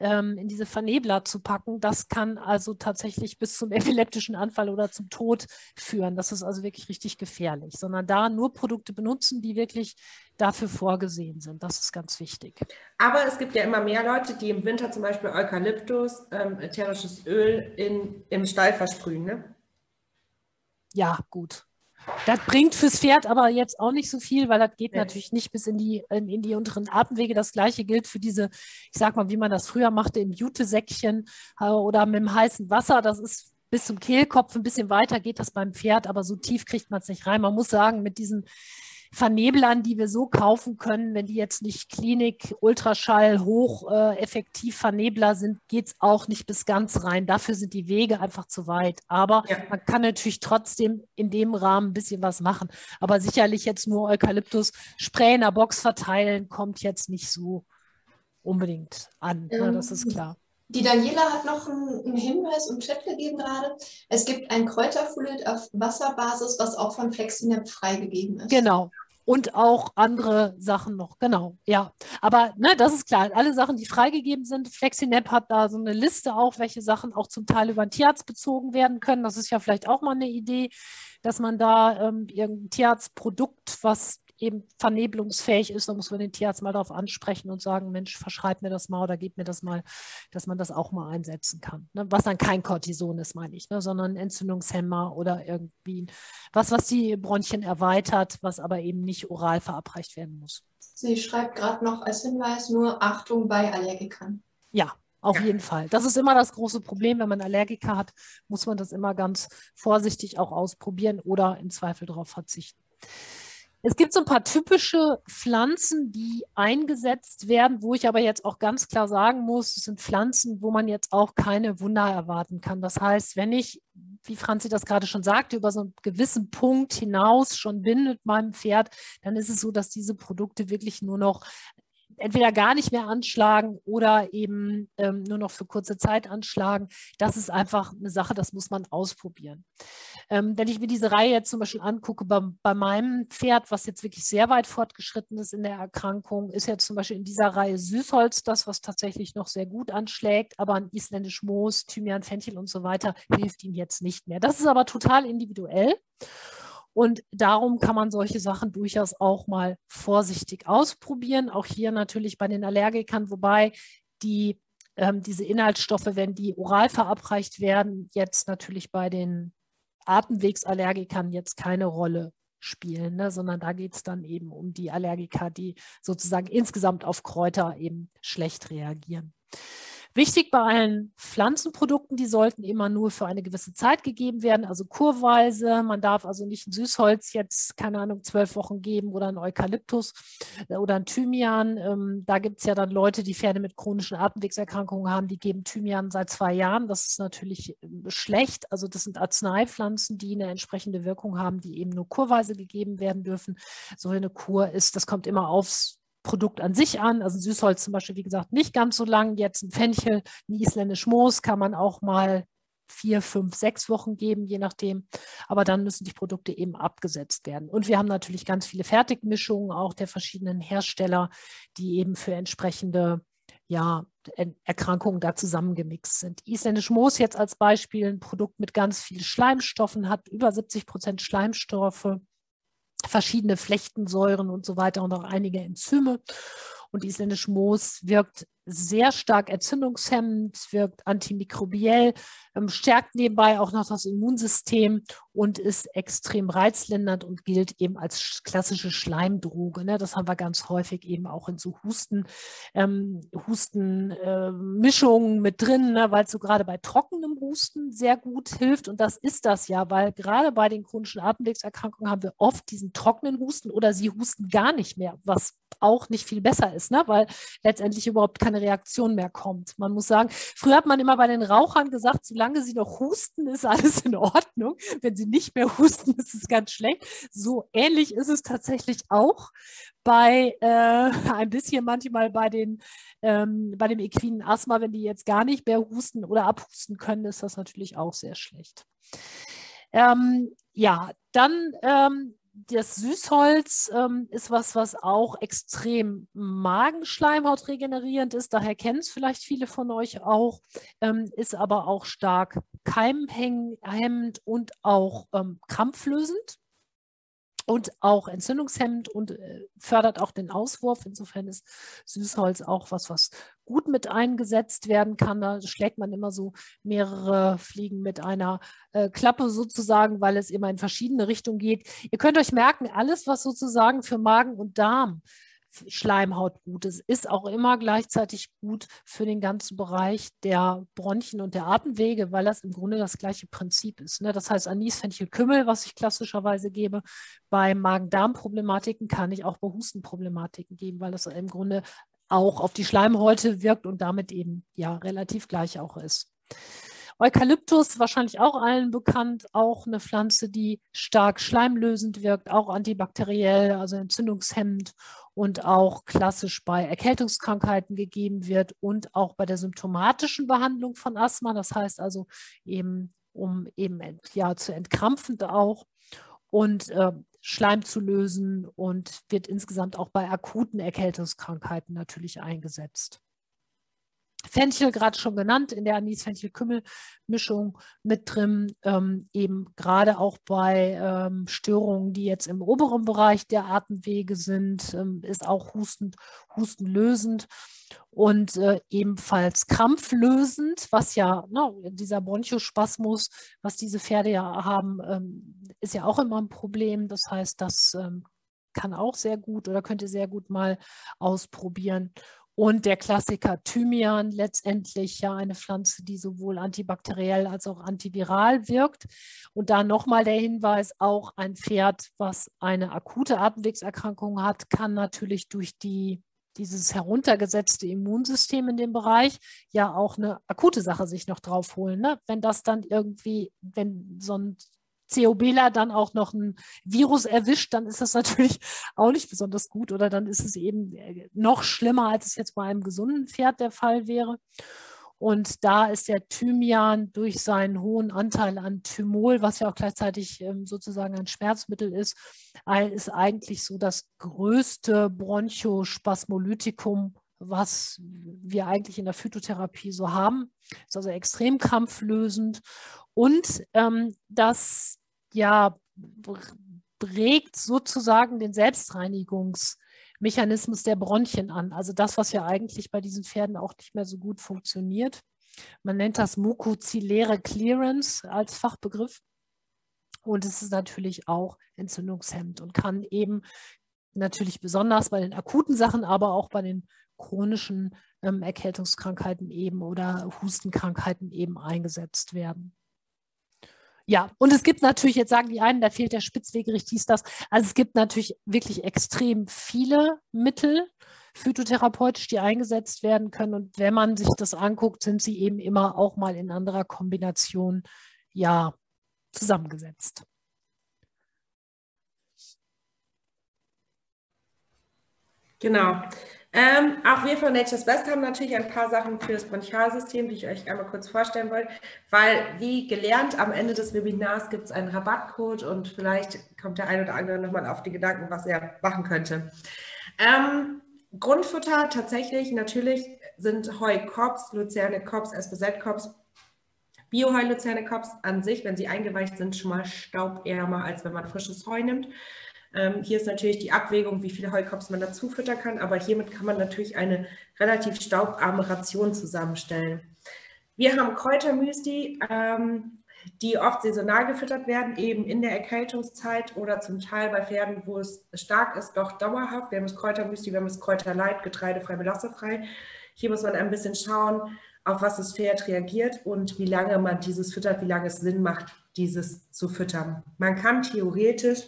ähm, in diese Vernebler zu packen. Das kann also tatsächlich bis zum epileptischen Anfall oder zum Tod führen. Das ist also wirklich richtig gefährlich, sondern da nur Produkte benutzen, die wirklich dafür vorgesehen sind. Das ist ganz wichtig. Aber es gibt ja immer mehr Leute, die im Winter zum Beispiel Eukalyptus, ähm, ätherisches Öl in, im Stall versprühen. Ne? Ja, gut. Das bringt fürs Pferd aber jetzt auch nicht so viel, weil das geht ja. natürlich nicht bis in die, in, in, die unteren Atemwege. Das gleiche gilt für diese, ich sag mal, wie man das früher machte, im Jutesäckchen äh, oder mit dem heißen Wasser. Das ist bis zum Kehlkopf ein bisschen weiter geht das beim Pferd, aber so tief kriegt man es nicht rein. Man muss sagen, mit diesen Vernebelern, die wir so kaufen können, wenn die jetzt nicht Klinik, Ultraschall, hocheffektiv äh, Vernebler sind, geht es auch nicht bis ganz rein. Dafür sind die Wege einfach zu weit. Aber ja. man kann natürlich trotzdem in dem Rahmen ein bisschen was machen. Aber sicherlich jetzt nur Eukalyptus Spray in der Box verteilen, kommt jetzt nicht so unbedingt an. Ähm, ja, das ist klar. Die Daniela hat noch einen, Hinweis im Chat gegeben gerade. Es gibt ein Kräuterfluid auf Wasserbasis, was auch von Flexinep freigegeben ist. Genau, und auch andere Sachen noch. Genau, ja. Aber ne, das ist klar. Alle Sachen, die freigegeben sind. FlexiNap hat da so eine Liste auch, welche Sachen auch zum Teil über den Tierarzt bezogen werden können. Das ist ja vielleicht auch mal eine Idee, dass man da ähm, irgendein Tierarztprodukt, was eben vernebelungsfähig ist, dann muss man den Tierarzt mal darauf ansprechen und sagen, Mensch, verschreib mir das mal oder gib mir das mal, dass man das auch mal einsetzen kann. Ne? Was dann kein Cortison ist, meine ich, ne? sondern Entzündungshemmer oder irgendwie was, was die Bronchien erweitert, was aber eben nicht oral verabreicht werden muss. Sie schreibt gerade noch als Hinweis nur Achtung bei Allergikern. Ja, auf ja. jeden Fall. Das ist immer das große Problem. Wenn man Allergiker hat, muss man das immer ganz vorsichtig auch ausprobieren oder im Zweifel darauf verzichten. Es gibt so ein paar typische Pflanzen, die eingesetzt werden, wo ich aber jetzt auch ganz klar sagen muss, es sind Pflanzen, wo man jetzt auch keine Wunder erwarten kann. Das heißt, wenn ich, wie Franzi das gerade schon sagte, über so einen gewissen Punkt hinaus schon bin mit meinem Pferd, dann ist es so, dass diese Produkte wirklich nur noch entweder gar nicht mehr anschlagen oder eben ähm, nur noch für kurze Zeit anschlagen. Das ist einfach eine Sache, das muss man ausprobieren. Ähm, wenn ich mir diese Reihe jetzt zum Beispiel angucke, bei, bei, meinem Pferd, was jetzt wirklich sehr weit fortgeschritten ist in der Erkrankung, ist jetzt zum Beispiel in dieser Reihe Süßholz das, was tatsächlich noch sehr gut anschlägt, aber ein isländisch Moos, Thymian, Fenchel und so weiter hilft ihm jetzt nicht mehr. Das ist aber total individuell. Und darum kann man solche Sachen durchaus auch mal vorsichtig ausprobieren. Auch hier natürlich bei den Allergikern, wobei die, ähm, diese Inhaltsstoffe, wenn die oral verabreicht werden, jetzt natürlich bei den Atemwegsallergikern jetzt keine Rolle spielen, ne? sondern da geht es dann eben um die Allergiker, die sozusagen insgesamt auf Kräuter eben schlecht reagieren. Wichtig bei allen Pflanzenprodukten, die sollten immer nur für eine gewisse Zeit gegeben werden, also kurweise. Man darf also nicht ein Süßholz jetzt, keine Ahnung, zwölf Wochen geben oder ein Eukalyptus äh, oder ein Thymian. Ähm, da gibt es ja dann Leute, die Pferde mit chronischen Atemwegserkrankungen haben, die geben Thymian seit zwei Jahren. Das ist natürlich ähm, schlecht. Also das sind Arzneipflanzen, die eine entsprechende Wirkung haben, die eben nur kurweise gegeben werden dürfen. So eine Kur ist, das kommt immer aufs Produkt an sich an. Also Süßholz zum Beispiel, wie gesagt, nicht ganz so lang. Jetzt ein Fenchel, ein isländisch Moos kann man auch mal vier, fünf, sechs Wochen geben, je nachdem. Aber dann müssen die Produkte eben abgesetzt werden. Und wir haben natürlich ganz viele Fertigmischungen auch der verschiedenen Hersteller, die eben für entsprechende ja, Erkrankungen da zusammengemixt sind. Isländisch Moos jetzt als Beispiel ein Produkt mit ganz vielen Schleimstoffen, hat über 70 Prozent Schleimstoffe verschiedene Flechtensäuren und so weiter und auch einige Enzyme. Und isländisch Moos wirkt sehr stark entzündungshemmend, wirkt antimikrobiell, ähm, stärkt nebenbei auch noch das Immunsystem und ist extrem reizlindernd und gilt eben als klassische Schleimdroge. Ne? Das haben wir ganz häufig eben auch in so Husten, ähm, Hustenmischungen äh, mit drin, ne? weil es so gerade bei trockenem Husten sehr gut hilft. Und das ist das ja, weil gerade bei den chronischen Atemwegserkrankungen haben wir oft diesen trockenen Husten oder sie husten gar nicht mehr, was auch nicht viel besser ist, ne? weil letztendlich überhaupt keine Reaktion mehr kommt. Man muss sagen, früher hat man immer bei den Rauchern gesagt, solange sie noch husten, ist alles in Ordnung. Wenn sie nicht mehr husten, ist es ganz schlecht. So ähnlich ist es tatsächlich auch bei äh, ein bisschen manchmal bei den ähm, bei dem equinen Asthma, wenn die jetzt gar nicht mehr husten oder abhusten können, ist das natürlich auch sehr schlecht. Ähm, ja, dann ähm, das Süßholz ähm, ist was, was auch extrem Magenschleimhaut regenerierend ist. Daher kennen es vielleicht viele von euch auch. Ähm, ist aber auch stark keimhemmend und auch ähm, krampflösend und auch entzündungshemmend und äh, fördert auch den Auswurf. Insofern ist Süßholz auch was, was gut mit eingesetzt werden kann. Da schlägt man immer so mehrere Fliegen mit einer äh, Klappe sozusagen, weil es immer in verschiedene Richtungen geht. Ihr könnt euch merken, alles, was sozusagen für Magen und Darm Schleimhaut gut ist, ist auch immer gleichzeitig gut für den ganzen Bereich der Bronchien und der Atemwege, weil das im Grunde das gleiche Prinzip ist. Ne? Das heißt, Anis, Fenchel, Kümmel, was ich klassischerweise gebe, bei Magen-Darm-Problematiken kann ich auch bei Hustenproblematiken geben, weil das im Grunde auch auf die Schleimhäute wirkt und damit eben ja relativ gleich auch ist. Eukalyptus, wahrscheinlich auch allen bekannt, auch eine Pflanze, die stark schleimlösend wirkt, auch antibakteriell, also entzündungshemmend und auch klassisch bei Erkältungskrankheiten gegeben wird und auch bei der symptomatischen Behandlung von Asthma, das heißt also eben, um eben ja, zu entkrampfen auch und äh, Schleim zu lösen und wird insgesamt auch bei akuten Erkältungskrankheiten natürlich eingesetzt. Fenchel gerade schon genannt, in der Anis-Fenchel-Kümmel-Mischung mit drin, ähm, eben gerade auch bei ähm, Störungen, die jetzt im oberen Bereich der Atemwege sind, ähm, ist auch hustend, hustenlösend und äh, ebenfalls krampflösend, was ja, ne, dieser Bronchospasmus, was diese Pferde ja haben, ähm, ist ja auch immer ein Problem. Das heißt, das ähm, kann auch sehr gut oder könnte sehr gut mal ausprobieren. Und der Klassiker Thymian, letztendlich ja eine Pflanze, die sowohl antibakteriell als auch antiviral wirkt. Und da nochmal der Hinweis, auch ein Pferd, was eine akute Atemwegserkrankung hat, kann natürlich durch die dieses heruntergesetzte Immunsystem in dem Bereich ja auch eine akute Sache sich noch draufholen. Ne? Wenn das dann irgendwie, wenn so ein COBler dann auch noch ein Virus erwischt, dann ist das natürlich auch nicht besonders gut oder dann ist es eben äh, noch schlimmer, als es jetzt bei einem gesunden Pferd der Fall wäre. Und da ist der Thymian durch seinen hohen Anteil an Thymol, was ja auch gleichzeitig ähm, sozusagen ein Schmerzmittel ist, ist eigentlich so das größte Bronchospasmolytikum, was wir eigentlich in der Phytotherapie so haben. Ist also extrem krampflösend und ähm, das ja regt sozusagen den Selbstreinigungsmechanismus der Bronchien an. Also das, was ja eigentlich bei diesen Pferden auch nicht mehr so gut funktioniert. Man nennt das mukozilläre Clearance als Fachbegriff. Und es ist natürlich auch entzündungshemmend und kann eben natürlich besonders bei den akuten Sachen, aber auch bei den chronischen ähm, Erkältungskrankheiten eben oder Hustenkrankheiten eben eingesetzt werden. Ja, und es gibt natürlich, jetzt sagen die einen, da fehlt der Spitzwegerich, dies, das. Also es gibt natürlich wirklich extrem viele Mittel, phytotherapeutisch, die eingesetzt werden können. Und wenn man sich das anguckt, sind sie eben immer auch mal in anderer Kombination, ja, zusammengesetzt. Genau. Ähm, auch wir von Nature's Best haben natürlich ein paar Sachen für das Bronchialsystem, die ich euch einmal kurz vorstellen wollte, weil wie gelernt, am Ende des Webinars gibt es einen Rabattcode und vielleicht kommt der ein oder andere nochmal auf die Gedanken, was er machen könnte. Ähm, Grundfutter tatsächlich natürlich sind Heukops, Luzerne Kops, SBZ Kops, Bioheu Luzerne Kops an sich, wenn sie eingeweicht sind, schon mal staubärmer, als wenn man frisches Heu nimmt. Ähm, hier ist natürlich die Abwägung, wie viele Heukops man dazu füttern kann, aber hiermit kann man natürlich eine relativ staubarme Ration zusammenstellen. Wir haben Kräutermüsli, ähm, die oft saisonal gefüttert werden, eben in der Erkältungszeit oder zum Teil bei Pferden, wo es stark ist, doch dauerhaft. Wir haben das Kräutermüsli, wir haben das Kräuterleit, getreidefrei, belassefrei. Hier muss man ein bisschen schauen, auf was das Pferd reagiert und wie lange man dieses füttert, wie lange es Sinn macht, dieses zu füttern. Man kann theoretisch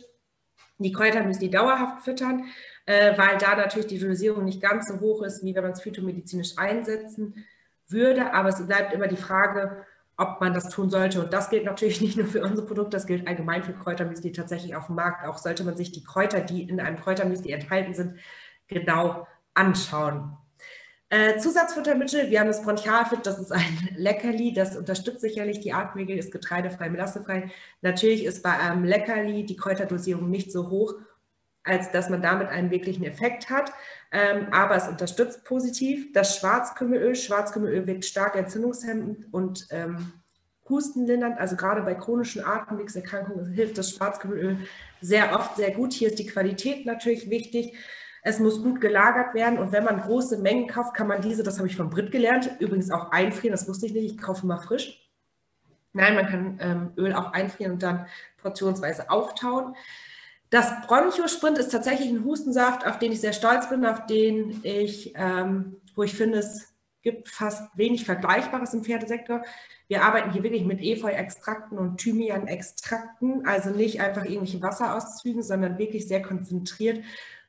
die Kräutermüsli dauerhaft füttern, äh, weil da natürlich die Dosierung nicht ganz so hoch ist, wie wenn man es phytomedizinisch einsetzen würde. Aber es bleibt immer die Frage, ob man das tun sollte. Und das gilt natürlich nicht nur für unsere Produkte, das gilt allgemein für Kräutermüsli tatsächlich auf dem Markt. Auch sollte man sich die Kräuter, die in einem Kräutermüsli enthalten sind, genau anschauen. Äh, Zusatzfuttermittel, wir haben das Bronchialfit, das ist ein Leckerli, das unterstützt sicherlich die Atmregel, ist getreidefrei, melassefrei. Natürlich ist bei einem Leckerli die Kräuterdosierung nicht so hoch, als dass man damit einen wirklichen Effekt hat, ähm, aber es unterstützt positiv. Das Schwarzkümmelöl, Schwarzkümmelöl wirkt stark entzündungshemmend und ähm, hustenlindernd, also gerade bei chronischen Atemwegserkrankungen hilft das Schwarzkümmelöl sehr oft sehr gut. Hier ist die Qualität natürlich wichtig. Es muss gut gelagert werden und wenn man große Mengen kauft, kann man diese, das habe ich von Brit gelernt, übrigens auch einfrieren, das wusste ich nicht, ich kaufe mal frisch. Nein, man kann ähm, Öl auch einfrieren und dann portionsweise auftauen. Das Bronchosprint ist tatsächlich ein Hustensaft, auf den ich sehr stolz bin, auf den ich, ähm, wo ich finde, es gibt fast wenig Vergleichbares im Pferdesektor. Wir arbeiten hier wirklich mit Efeu-Extrakten und Thymian-Extrakten, also nicht einfach irgendwelche Wasserauszügen, sondern wirklich sehr konzentriert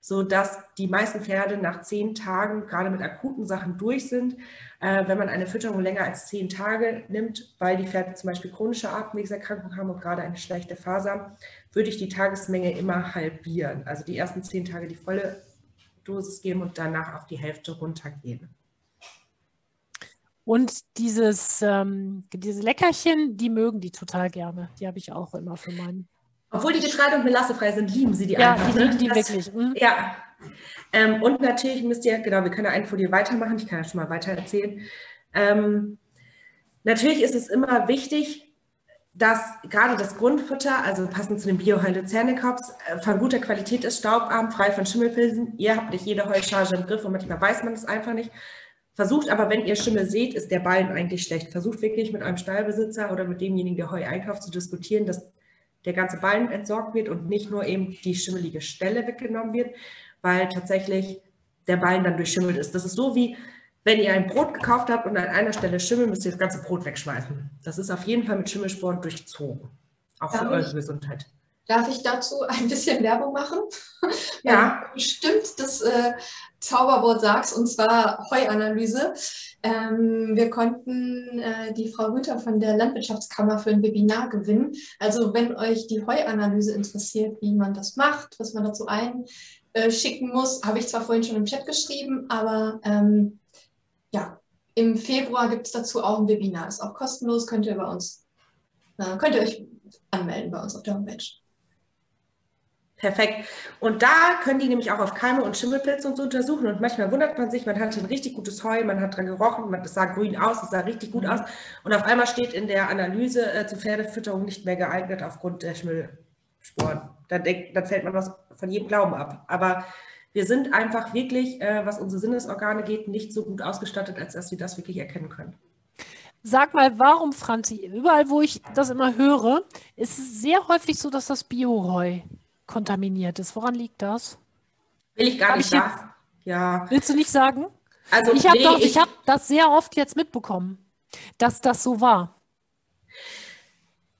sodass die meisten Pferde nach zehn Tagen gerade mit akuten Sachen durch sind. Äh, wenn man eine Fütterung länger als zehn Tage nimmt, weil die Pferde zum Beispiel chronische Atemwegserkrankungen haben und gerade eine schlechte Faser, würde ich die Tagesmenge immer halbieren. Also die ersten zehn Tage die volle Dosis geben und danach auf die Hälfte runtergehen. Und dieses, ähm, diese Leckerchen, die mögen die total gerne. Die habe ich auch immer für meinen obwohl die Getreide- und melassefrei sind, lieben sie die ja, einfach. Ja, die lieben die das, wirklich. Mhm. Ja. Ähm, und natürlich müsst ihr, genau, wir können eine Folie weitermachen. Ich kann ja schon mal weiter erzählen. Ähm, natürlich ist es immer wichtig, dass gerade das Grundfutter, also passend zu dem Bio-Heu-Luzernekops, äh, von guter Qualität ist, staubarm, frei von Schimmelpilzen. Ihr habt nicht jede Heucharge im Griff und manchmal weiß man es einfach nicht. Versucht aber, wenn ihr Schimmel seht, ist der Ballen eigentlich schlecht. Versucht wirklich mit einem Stallbesitzer oder mit demjenigen, der Heu einkauft, zu diskutieren, dass der ganze Ballen entsorgt wird und nicht nur eben die schimmelige Stelle weggenommen wird, weil tatsächlich der Ballen dann durchschimmelt ist. Das ist so wie, wenn ihr ein Brot gekauft habt und an einer Stelle Schimmel, müsst ihr das ganze Brot wegschmeißen. Das ist auf jeden Fall mit Schimmelsporen durchzogen. Auch für eure Gesundheit. Darf ich dazu ein bisschen Werbung machen? Ja. Stimmt, das äh, Zauberwort sagst, und zwar Heuanalyse. Ähm, wir konnten äh, die Frau Rüther von der Landwirtschaftskammer für ein Webinar gewinnen. Also wenn euch die Heuanalyse interessiert, wie man das macht, was man dazu einschicken muss, habe ich zwar vorhin schon im Chat geschrieben, aber ähm, ja, im Februar gibt es dazu auch ein Webinar. Ist auch kostenlos, könnt ihr bei uns, äh, könnt ihr euch anmelden bei uns auf der Homepage. Perfekt. Und da können die nämlich auch auf Keime und Schimmelpilze und so untersuchen. Und manchmal wundert man sich, man hat ein richtig gutes Heu, man hat dran gerochen, man, das sah grün aus, es sah richtig gut aus. Und auf einmal steht in der Analyse äh, zur Pferdefütterung nicht mehr geeignet aufgrund der Schimmelsporen. Dann, denk, dann fällt man was von jedem Glauben ab. Aber wir sind einfach wirklich, äh, was unsere Sinnesorgane geht, nicht so gut ausgestattet, als dass wir das wirklich erkennen können. Sag mal, warum, Franzi, überall, wo ich das immer höre, ist es sehr häufig so, dass das Bioheu kontaminiert ist. Woran liegt das? Will ich gar Hab nicht sagen. Ja. Willst du nicht sagen? Also ich habe nee, doch, ich, ich habe das sehr oft jetzt mitbekommen, dass das so war.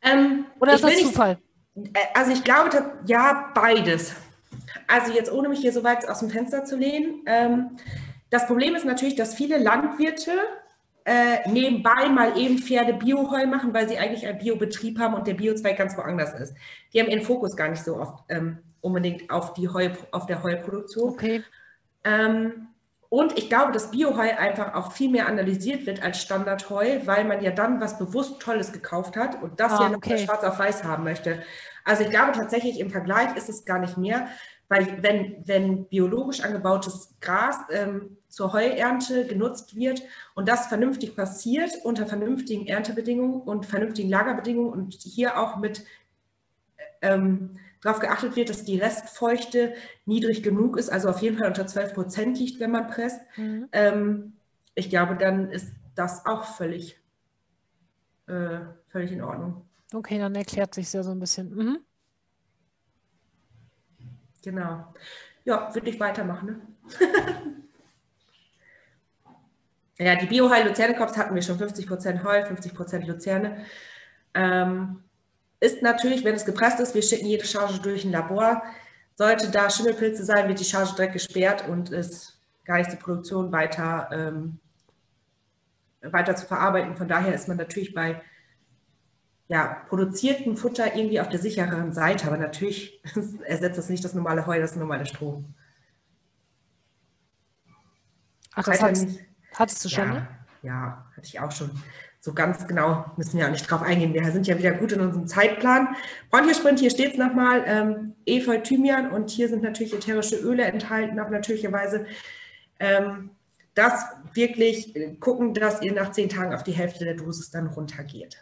Ähm, Oder ist das Zufall? Nicht, äh, also ich glaube, ja, beides. Also jetzt ohne mich hier so weit aus dem Fenster zu lehnen. Ähm, das Problem ist natürlich, dass viele Landwirte äh, nebenbei mal eben Pferde Bioheu machen, weil sie eigentlich einen Biobetrieb haben und der Biozweig ganz woanders ist. Die haben ihren Fokus gar nicht so oft ähm, unbedingt auf, die Heu, auf der Heuproduktion. Okay. Ähm, und ich glaube, dass Bioheu einfach auch viel mehr analysiert wird als Standardheu, weil man ja dann was bewusst Tolles gekauft hat und das ah, ja noch okay. schwarz auf weiß haben möchte. Also ich glaube tatsächlich im Vergleich ist es gar nicht mehr, weil wenn, wenn biologisch angebautes Gras ähm, zur Heuernte genutzt wird und das vernünftig passiert unter vernünftigen Erntebedingungen und vernünftigen Lagerbedingungen und hier auch mit ähm, darauf geachtet wird, dass die Restfeuchte niedrig genug ist, also auf jeden Fall unter 12 Prozent liegt, wenn man presst, mhm. ähm, ich glaube, dann ist das auch völlig, äh, völlig in Ordnung. Okay, dann erklärt sich ja so ein bisschen. Mhm. Genau. Ja, würde ich weitermachen. Ne? ja, die Bioheil Luzerne Kops hatten wir schon 50% Heu, 50% Luzerne. Ähm, ist natürlich, wenn es gepresst ist, wir schicken jede Charge durch ein Labor. Sollte da Schimmelpilze sein, wird die Charge direkt gesperrt und ist gar nicht zur Produktion weiter, ähm, weiter zu verarbeiten. Von daher ist man natürlich bei ja, produziertem Futter irgendwie auf der sichereren Seite, aber natürlich ersetzt das nicht das normale Heu, das normale Stroh. Ach, das hattest, hattest du schon, ja, ne? Ja, hatte ich auch schon. So ganz genau müssen wir auch nicht drauf eingehen. Wir sind ja wieder gut in unserem Zeitplan. Bronchiosprint, hier steht es nochmal, ähm, Efeu, Thymian und hier sind natürlich ätherische Öle enthalten, auf natürliche Weise. Ähm, das wirklich gucken, dass ihr nach zehn Tagen auf die Hälfte der Dosis dann runtergeht.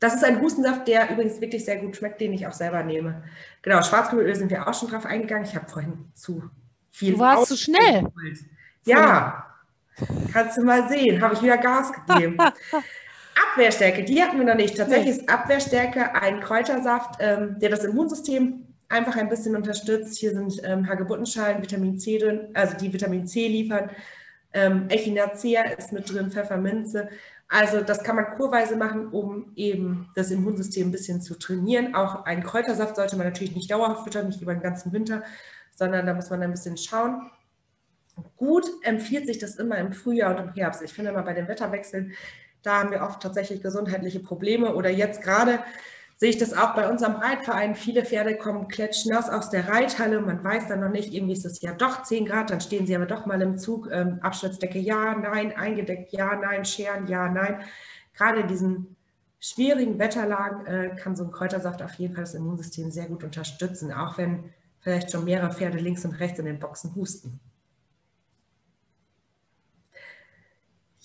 Das ist ein Hustensaft, der übrigens wirklich sehr gut schmeckt, den ich auch selber nehme. Genau, Schwarzkübelöl sind wir auch schon drauf eingegangen. Ich habe vorhin zu viel. Du warst zu schnell. Ja, kannst du mal sehen. Habe ich wieder Gas gegeben. Abwehrstärke, die hatten wir noch nicht. Tatsächlich ist Abwehrstärke ein Kräutersaft, ähm, der das Immunsystem einfach ein bisschen unterstützt. Hier sind ähm, Hagebuttenschalen, Vitamin C drin, also die Vitamin C liefern. Ähm, Echinacea ist mit drin, Pfefferminze. Also das kann man kurweise machen, um eben das Immunsystem ein bisschen zu trainieren. Auch einen Kräutersaft sollte man natürlich nicht dauerhaft füttern, nicht über den ganzen Winter, sondern da muss man ein bisschen schauen. Gut empfiehlt sich das immer im Frühjahr und im Herbst. Ich finde mal bei den Wetterwechseln, da haben wir oft tatsächlich gesundheitliche Probleme oder jetzt gerade sehe ich das auch bei unserem Reitverein. Viele Pferde kommen klatschnass aus der Reithalle. Man weiß dann noch nicht, irgendwie ist es ja doch 10 Grad, dann stehen sie aber doch mal im Zug. Ähm, Abschnittsdecke ja, nein, eingedeckt ja, nein, Scheren ja, nein. Gerade in diesen schwierigen Wetterlagen äh, kann so ein Kräutersaft auf jeden Fall das Immunsystem sehr gut unterstützen, auch wenn vielleicht schon mehrere Pferde links und rechts in den Boxen husten.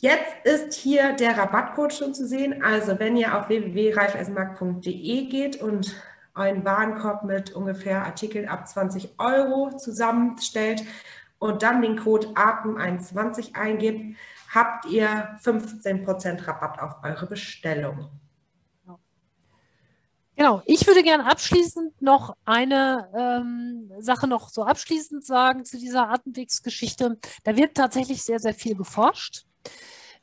Jetzt ist hier der Rabattcode schon zu sehen. Also wenn ihr auf www.reifessenmarkt.de geht und euren Warenkorb mit ungefähr Artikeln ab 20 Euro zusammenstellt und dann den Code ATEM21 eingibt, habt ihr 15% Rabatt auf eure Bestellung. Genau, ich würde gerne abschließend noch eine ähm, Sache noch so abschließend sagen zu dieser Atemwegsgeschichte. Da wird tatsächlich sehr, sehr viel geforscht.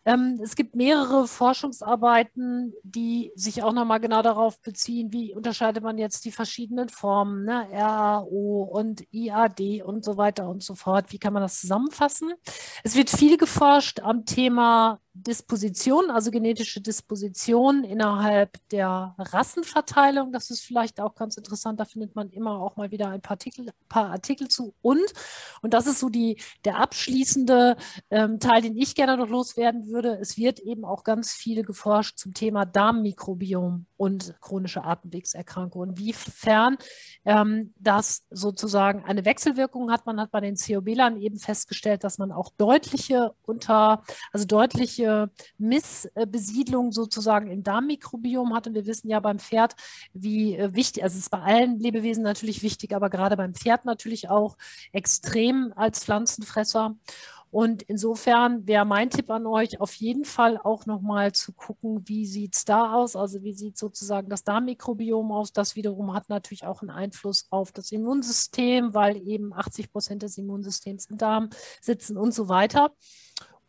Ähm, es gibt mehrere Forschungsarbeiten, die sich auch nochmal genau darauf beziehen, wie unterscheidet man jetzt die verschiedenen Formen, ne? RAO und IAD und so weiter und so fort. Wie kann man das zusammenfassen? Es wird viel geforscht am Thema Disposition, also genetische Disposition innerhalb der Rassenverteilung. Das ist vielleicht auch ganz interessant. Da findet man immer auch mal wieder ein paar Artikel, paar Artikel zu. Und, und das ist so die, der abschließende ähm, Teil, den ich gerne noch loswerden würde. Es wird eben auch ganz viel geforscht zum Thema Darmmikrobiom und chronische Atemwegserkrankungen. Inwiefern ähm, das sozusagen eine Wechselwirkung hat. Man hat bei den COB-Lern eben festgestellt, dass man auch deutliche unter, also deutliche Missbesiedlung sozusagen im Darmmikrobiom hat. Und wir wissen ja beim Pferd, wie äh, wichtig, also es ist bei allen Lebewesen natürlich wichtig, aber gerade beim Pferd natürlich auch extrem als Pflanzenfresser. Und insofern wäre mein Tipp an euch, auf jeden Fall auch nochmal zu gucken, wie sieht es da aus? Also wie sieht sozusagen das Darmmikrobiom aus? Das wiederum hat natürlich auch einen Einfluss auf das Immunsystem, weil eben 80 Prozent des Immunsystems im Darm sitzen und so weiter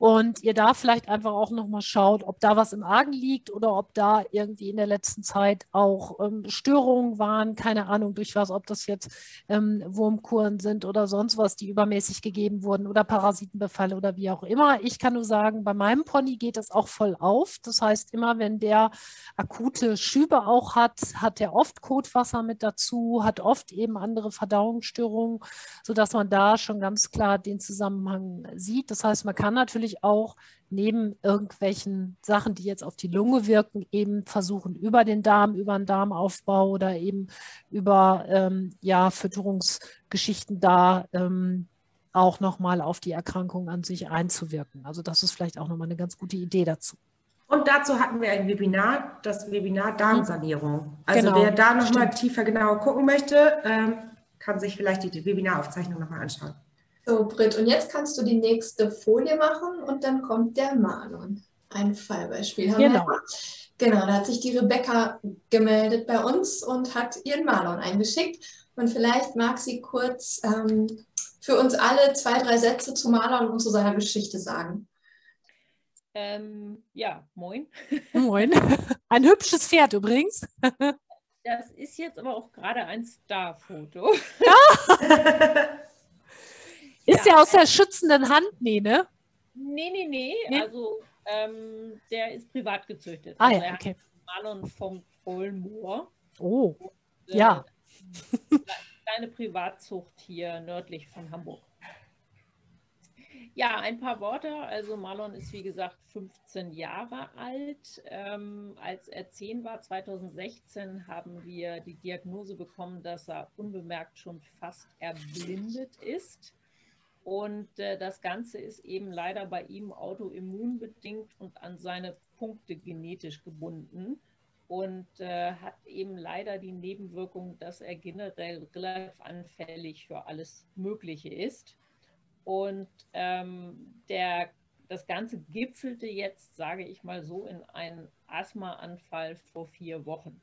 und ihr da vielleicht einfach auch nochmal schaut, ob da was im Argen liegt oder ob da irgendwie in der letzten Zeit auch ähm, Störungen waren, keine Ahnung durch was, ob das jetzt ähm, Wurmkuren sind oder sonst was, die übermäßig gegeben wurden oder Parasitenbefälle oder wie auch immer. Ich kann nur sagen, bei meinem Pony geht das auch voll auf. Das heißt, immer wenn der akute Schübe auch hat, hat er oft Kotwasser mit dazu, hat oft eben andere Verdauungsstörungen, sodass man da schon ganz klar den Zusammenhang sieht. Das heißt, man kann natürlich natürlich auch neben irgendwelchen Sachen, die jetzt auf die Lunge wirken, eben versuchen, über den Darm, über den Darmaufbau oder eben über ähm, ja, Fütterungsgeschichten da ähm, auch nochmal auf die Erkrankung an sich einzuwirken. Also das ist vielleicht auch nochmal eine ganz gute Idee dazu. Und dazu hatten wir ein Webinar, das Webinar Darmsanierung. Also genau, wer da nochmal tiefer genauer gucken möchte, ähm, kann sich vielleicht die Webinaraufzeichnung nochmal anschauen. So, Britt, und jetzt kannst du die nächste Folie machen und dann kommt der Marlon. Ein Fallbeispiel. Haben genau. genau, da hat sich die Rebecca gemeldet bei uns und hat ihren Marlon eingeschickt. Und vielleicht mag sie kurz ähm, für uns alle zwei, drei Sätze zu Marlon und zu seiner Geschichte sagen. Ähm, ja, moin. Moin. Ein hübsches Pferd übrigens. Das ist jetzt aber auch gerade ein Starfoto. Ist ja. ja aus der schützenden Hand, nee, ne? Nee, nee, nee. nee? Also ähm, der ist privat gezüchtet. Ah also ja, okay. Marlon vom Trollmoor. Oh, und, äh, ja. Kleine Privatzucht hier nördlich von Hamburg. Ja, ein paar Worte. Also Marlon ist wie gesagt 15 Jahre alt. Ähm, als er 10 war, 2016, haben wir die Diagnose bekommen, dass er unbemerkt schon fast erblindet ist. Und äh, das Ganze ist eben leider bei ihm autoimmunbedingt und an seine Punkte genetisch gebunden und äh, hat eben leider die Nebenwirkung, dass er generell relativ anfällig für alles Mögliche ist. Und ähm, der, das Ganze gipfelte jetzt, sage ich mal so, in einen Asthmaanfall vor vier Wochen.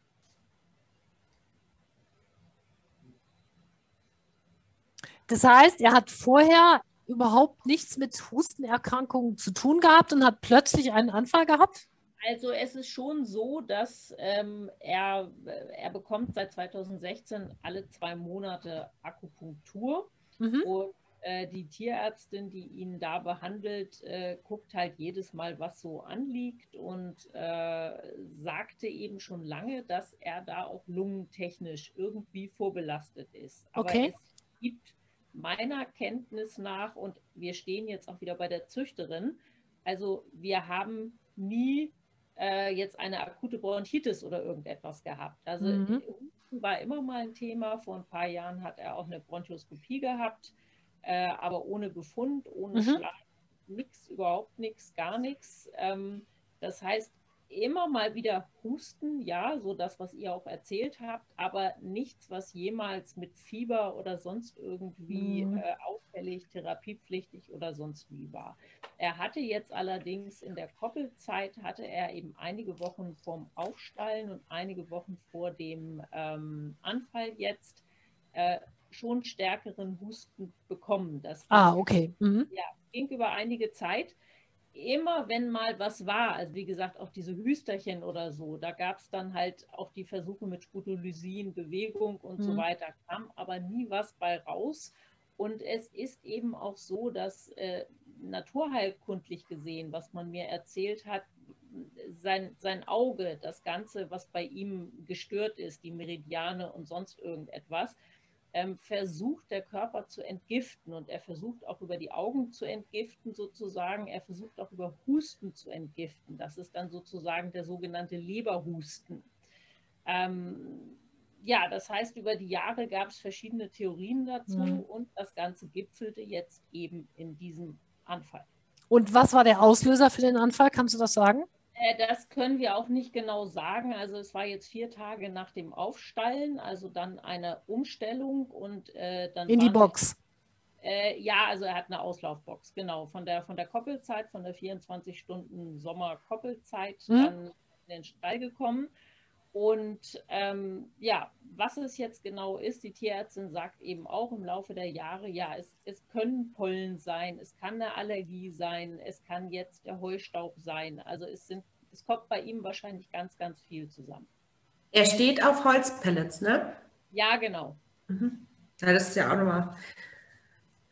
Das heißt, er hat vorher überhaupt nichts mit Hustenerkrankungen zu tun gehabt und hat plötzlich einen Anfall gehabt? Also es ist schon so, dass ähm, er, er bekommt seit 2016 alle zwei Monate Akupunktur mhm. und äh, die Tierärztin, die ihn da behandelt, äh, guckt halt jedes Mal, was so anliegt und äh, sagte eben schon lange, dass er da auch lungentechnisch irgendwie vorbelastet ist. Aber okay. es gibt meiner Kenntnis nach, und wir stehen jetzt auch wieder bei der Züchterin, also wir haben nie äh, jetzt eine akute Bronchitis oder irgendetwas gehabt. Also mhm. war immer mal ein Thema. Vor ein paar Jahren hat er auch eine Bronchoskopie gehabt äh, aber ohne Befund, ohne mhm. Schlag, nichts, überhaupt nichts, gar nichts. Ähm, das heißt, immer mal wieder husten, ja, so das, was ihr auch erzählt habt, aber nichts, was jemals mit Fieber oder sonst irgendwie mhm. äh, auffällig, therapiepflichtig oder sonst wie war. Er hatte jetzt allerdings in der Koppelzeit, hatte er eben einige Wochen vorm Aufstallen und einige Wochen vor dem ähm, Anfall jetzt äh, schon stärkeren Husten bekommen. Das ah, okay. Mhm. Ja, ging über einige Zeit. Immer wenn mal was war, also wie gesagt, auch diese Hüsterchen oder so, da gab es dann halt auch die Versuche mit Sputolysin, Bewegung und mhm. so weiter, kam aber nie was bei raus. Und es ist eben auch so, dass äh, naturheilkundlich gesehen, was man mir erzählt hat, sein, sein Auge, das Ganze, was bei ihm gestört ist, die Meridiane und sonst irgendetwas, versucht der Körper zu entgiften und er versucht auch über die Augen zu entgiften sozusagen, er versucht auch über Husten zu entgiften. Das ist dann sozusagen der sogenannte Leberhusten. Ähm, ja, das heißt, über die Jahre gab es verschiedene Theorien dazu mhm. und das Ganze gipfelte jetzt eben in diesem Anfall. Und was war der Auslöser für den Anfall? Kannst du das sagen? Äh, das können wir auch nicht genau sagen. Also es war jetzt vier Tage nach dem Aufstallen, also dann eine Umstellung und äh, dann. In die Box. Äh, ja, also er hat eine Auslaufbox, genau. Von der, von der Koppelzeit, von der 24 Stunden Sommer-Koppelzeit hm? dann in den Stall gekommen. Und ähm, ja, was es jetzt genau ist, die Tierärztin sagt eben auch im Laufe der Jahre, ja, es, es können Pollen sein, es kann eine Allergie sein, es kann jetzt der Heustaub sein. Also es sind, es kommt bei ihm wahrscheinlich ganz, ganz viel zusammen. Er steht auf Holzpellets, ne? Ja, genau. Mhm. Ja, das ist ja auch nochmal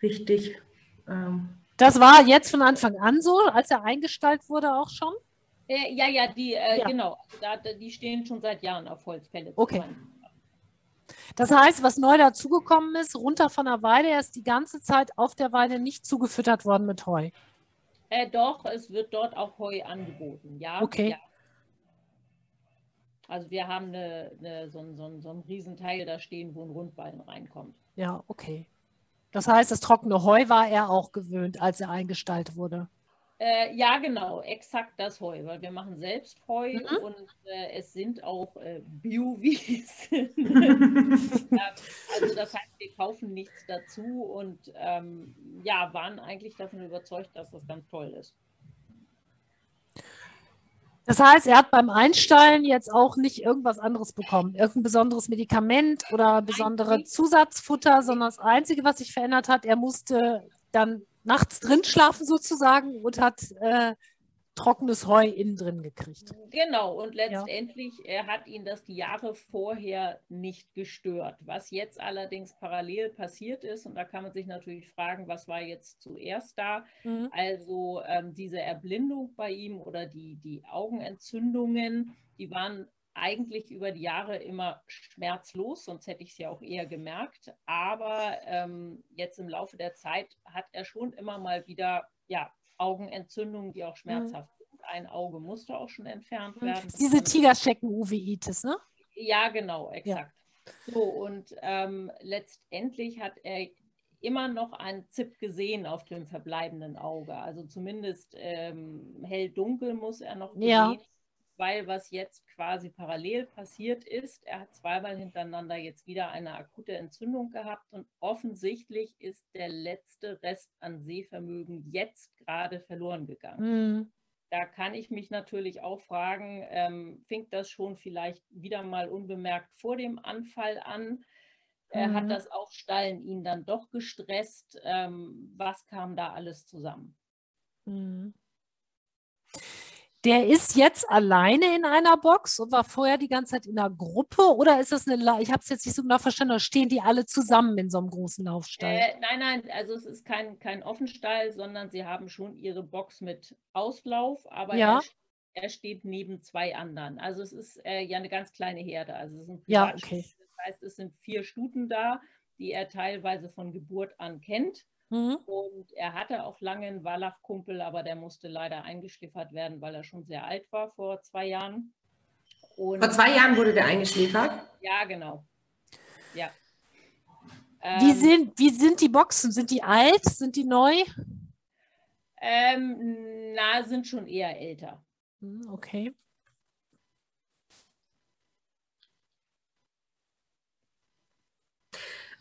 richtig. Ähm das war jetzt von Anfang an so, als er eingestellt wurde auch schon? Äh, ja, ja, die, äh, ja. genau. Da, die stehen schon seit Jahren auf Holzpellets. Okay. Das heißt, was neu dazugekommen ist, runter von der Weide, er ist die ganze Zeit auf der Weide nicht zugefüttert worden mit Heu. Äh, doch, es wird dort auch Heu angeboten, ja. Okay. Ja. Also wir haben eine, eine, so, ein, so, ein, so ein Riesenteil da stehen, wo ein Rundballen reinkommt. Ja, okay. Das heißt, das trockene Heu war er auch gewöhnt, als er eingestallt wurde. Äh, ja, genau, exakt das Heu, weil wir machen selbst Heu mhm. und äh, es sind auch äh, Bio-Wiesen. also das heißt, wir kaufen nichts dazu und ähm, ja, waren eigentlich davon überzeugt, dass das ganz toll ist. Das heißt, er hat beim Einstallen jetzt auch nicht irgendwas anderes bekommen, irgendein besonderes Medikament oder besondere Zusatzfutter, sondern das Einzige, was sich verändert hat, er musste dann nachts drin schlafen sozusagen und hat äh, trockenes Heu innen drin gekriegt. Genau, und letztendlich ja. hat ihn das die Jahre vorher nicht gestört. Was jetzt allerdings parallel passiert ist, und da kann man sich natürlich fragen, was war jetzt zuerst da? Mhm. Also ähm, diese Erblindung bei ihm oder die, die Augenentzündungen, die waren eigentlich über die Jahre immer schmerzlos, sonst hätte ich es ja auch eher gemerkt. Aber ähm, jetzt im Laufe der Zeit hat er schon immer mal wieder ja, Augenentzündungen, die auch schmerzhaft mhm. sind. Ein Auge musste auch schon entfernt mhm. werden. Diese Tigerschecken-Uveitis, ne? Ja, genau, exakt. Ja. So, und ähm, letztendlich hat er immer noch ein Zip gesehen auf dem verbleibenden Auge. Also zumindest ähm, hell-dunkel muss er noch gesehen ja weil was jetzt quasi parallel passiert ist, er hat zweimal hintereinander jetzt wieder eine akute Entzündung gehabt und offensichtlich ist der letzte Rest an Sehvermögen jetzt gerade verloren gegangen. Mhm. Da kann ich mich natürlich auch fragen, ähm, fing das schon vielleicht wieder mal unbemerkt vor dem Anfall an? Äh, mhm. Hat das Aufstallen ihn dann doch gestresst? Ähm, was kam da alles zusammen? Mhm. Der ist jetzt alleine in einer Box und war vorher die ganze Zeit in einer Gruppe oder ist das eine, ich habe es jetzt nicht so genau verstanden, oder stehen die alle zusammen in so einem großen Laufstall? Äh, nein, nein, also es ist kein, kein Offenstall, sondern sie haben schon ihre Box mit Auslauf, aber ja. er, er steht neben zwei anderen. Also es ist äh, ja eine ganz kleine Herde. Also es sind ja, okay. Das heißt, es sind vier Stuten da, die er teilweise von Geburt an kennt. Mhm. Und er hatte auch lange einen Wallach-Kumpel, aber der musste leider eingeschläfert werden, weil er schon sehr alt war vor zwei Jahren. Und vor zwei Jahren wurde der eingeschläfert? Ja, genau. Ja. Wie, ähm, sind, wie sind die Boxen? Sind die alt? Sind die neu? Ähm, na, sind schon eher älter. Hm, okay.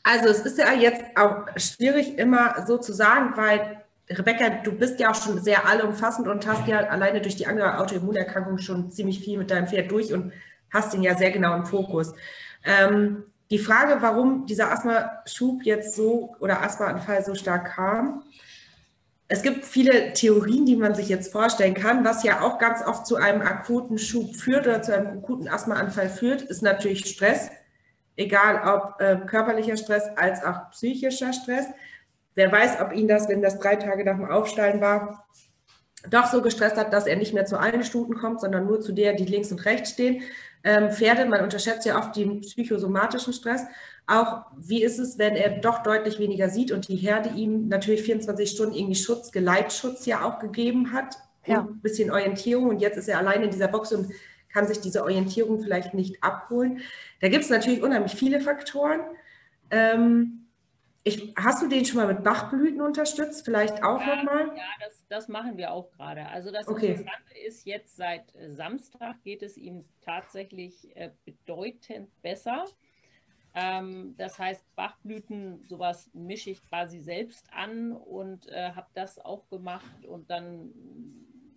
Also es ist ja jetzt auch schwierig immer so zu sagen, weil Rebecca, du bist ja auch schon sehr allumfassend und hast ja alleine durch die andere Autoimmunerkrankung schon ziemlich viel mit deinem Pferd durch und hast ihn ja sehr genau im Fokus. Ähm, die Frage, warum dieser Asthma-Schub jetzt so oder Asthmaanfall so stark kam, es gibt viele Theorien, die man sich jetzt vorstellen kann. Was ja auch ganz oft zu einem akuten Schub führt oder zu einem akuten Asthmaanfall führt, ist natürlich Stress egal ob äh, körperlicher Stress als auch psychischer Stress. Wer weiß, ob ihn das, wenn das drei Tage nach dem Aufsteigen war, doch so gestresst hat, dass er nicht mehr zu allen Stunden kommt, sondern nur zu der, die links und rechts stehen. Ähm, Pferde, man unterschätzt ja oft den psychosomatischen Stress. Auch wie ist es, wenn er doch deutlich weniger sieht und die Herde ihm natürlich 24 Stunden irgendwie Schutz, Geleitschutz ja auch gegeben hat, ja. ein bisschen Orientierung und jetzt ist er alleine in dieser Box und kann sich diese Orientierung vielleicht nicht abholen. Da gibt es natürlich unheimlich viele Faktoren. Ähm, ich, hast du den schon mal mit Bachblüten unterstützt? Vielleicht auch ja, nochmal? Ja, das, das, machen wir auch gerade. Also das okay. Interessante ist, jetzt seit Samstag geht es ihm tatsächlich äh, bedeutend besser. Ähm, das heißt, Bachblüten, sowas mische ich quasi selbst an und äh, habe das auch gemacht und dann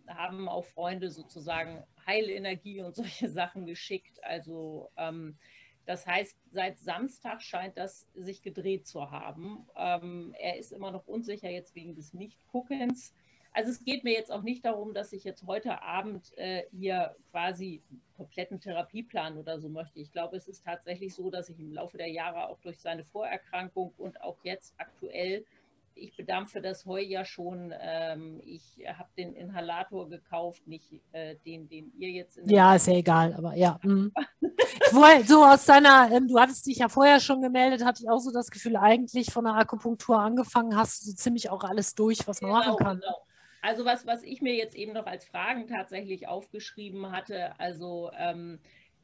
haben auch Freunde sozusagen Heilenergie und solche Sachen geschickt. Also ähm, das heißt, seit Samstag scheint das sich gedreht zu haben. Ähm, er ist immer noch unsicher jetzt wegen des Nichtguckens. Also es geht mir jetzt auch nicht darum, dass ich jetzt heute Abend äh, hier quasi kompletten Therapieplan oder so möchte. Ich glaube, es ist tatsächlich so, dass ich im Laufe der Jahre auch durch seine Vorerkrankung und auch jetzt aktuell ich bedampfe das Heu ja schon. Ähm, ich habe den Inhalator gekauft, nicht äh, den, den ihr jetzt. ja, ist ja egal, aber ja. Mhm. Vorher, so aus deiner, ähm, du hattest dich ja vorher schon gemeldet, hatte ich auch so das Gefühl, eigentlich von der Akupunktur angefangen hast du so ziemlich auch alles durch, was man genau, machen kann. Genau. Also was, was ich mir jetzt eben noch als Fragen tatsächlich aufgeschrieben hatte, also ähm,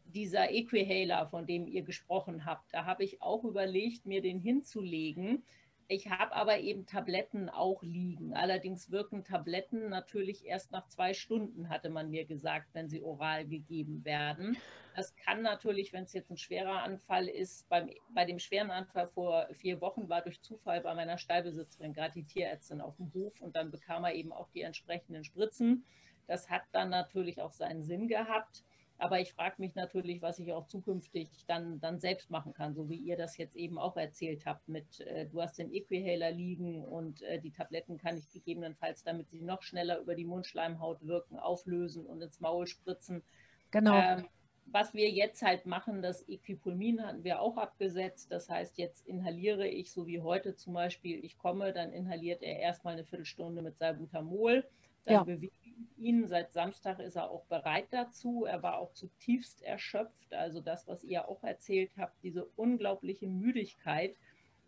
dieser Equihaler, von dem ihr gesprochen habt, da habe ich auch überlegt, mir den hinzulegen ich habe aber eben Tabletten auch liegen. Allerdings wirken Tabletten natürlich erst nach zwei Stunden, hatte man mir gesagt, wenn sie oral gegeben werden. Das kann natürlich, wenn es jetzt ein schwerer Anfall ist, beim, bei dem schweren Anfall vor vier Wochen war durch Zufall bei meiner Stallbesitzerin gerade die Tierärztin auf dem Hof und dann bekam er eben auch die entsprechenden Spritzen. Das hat dann natürlich auch seinen Sinn gehabt. Aber ich frage mich natürlich, was ich auch zukünftig dann, dann selbst machen kann, so wie ihr das jetzt eben auch erzählt habt mit, äh, du hast den Equihaler liegen und äh, die Tabletten kann ich gegebenenfalls, damit sie noch schneller über die Mundschleimhaut wirken, auflösen und ins Maul spritzen. Genau. Ähm, was wir jetzt halt machen, das Equipulmin hatten wir auch abgesetzt. Das heißt, jetzt inhaliere ich, so wie heute zum Beispiel, ich komme, dann inhaliert er erstmal eine Viertelstunde mit Salbutamol. Dann Ja. bewege ich ihn. Seit Samstag ist er auch bereit dazu. Er war auch zutiefst erschöpft. Also das, was ihr auch erzählt habt, diese unglaubliche Müdigkeit.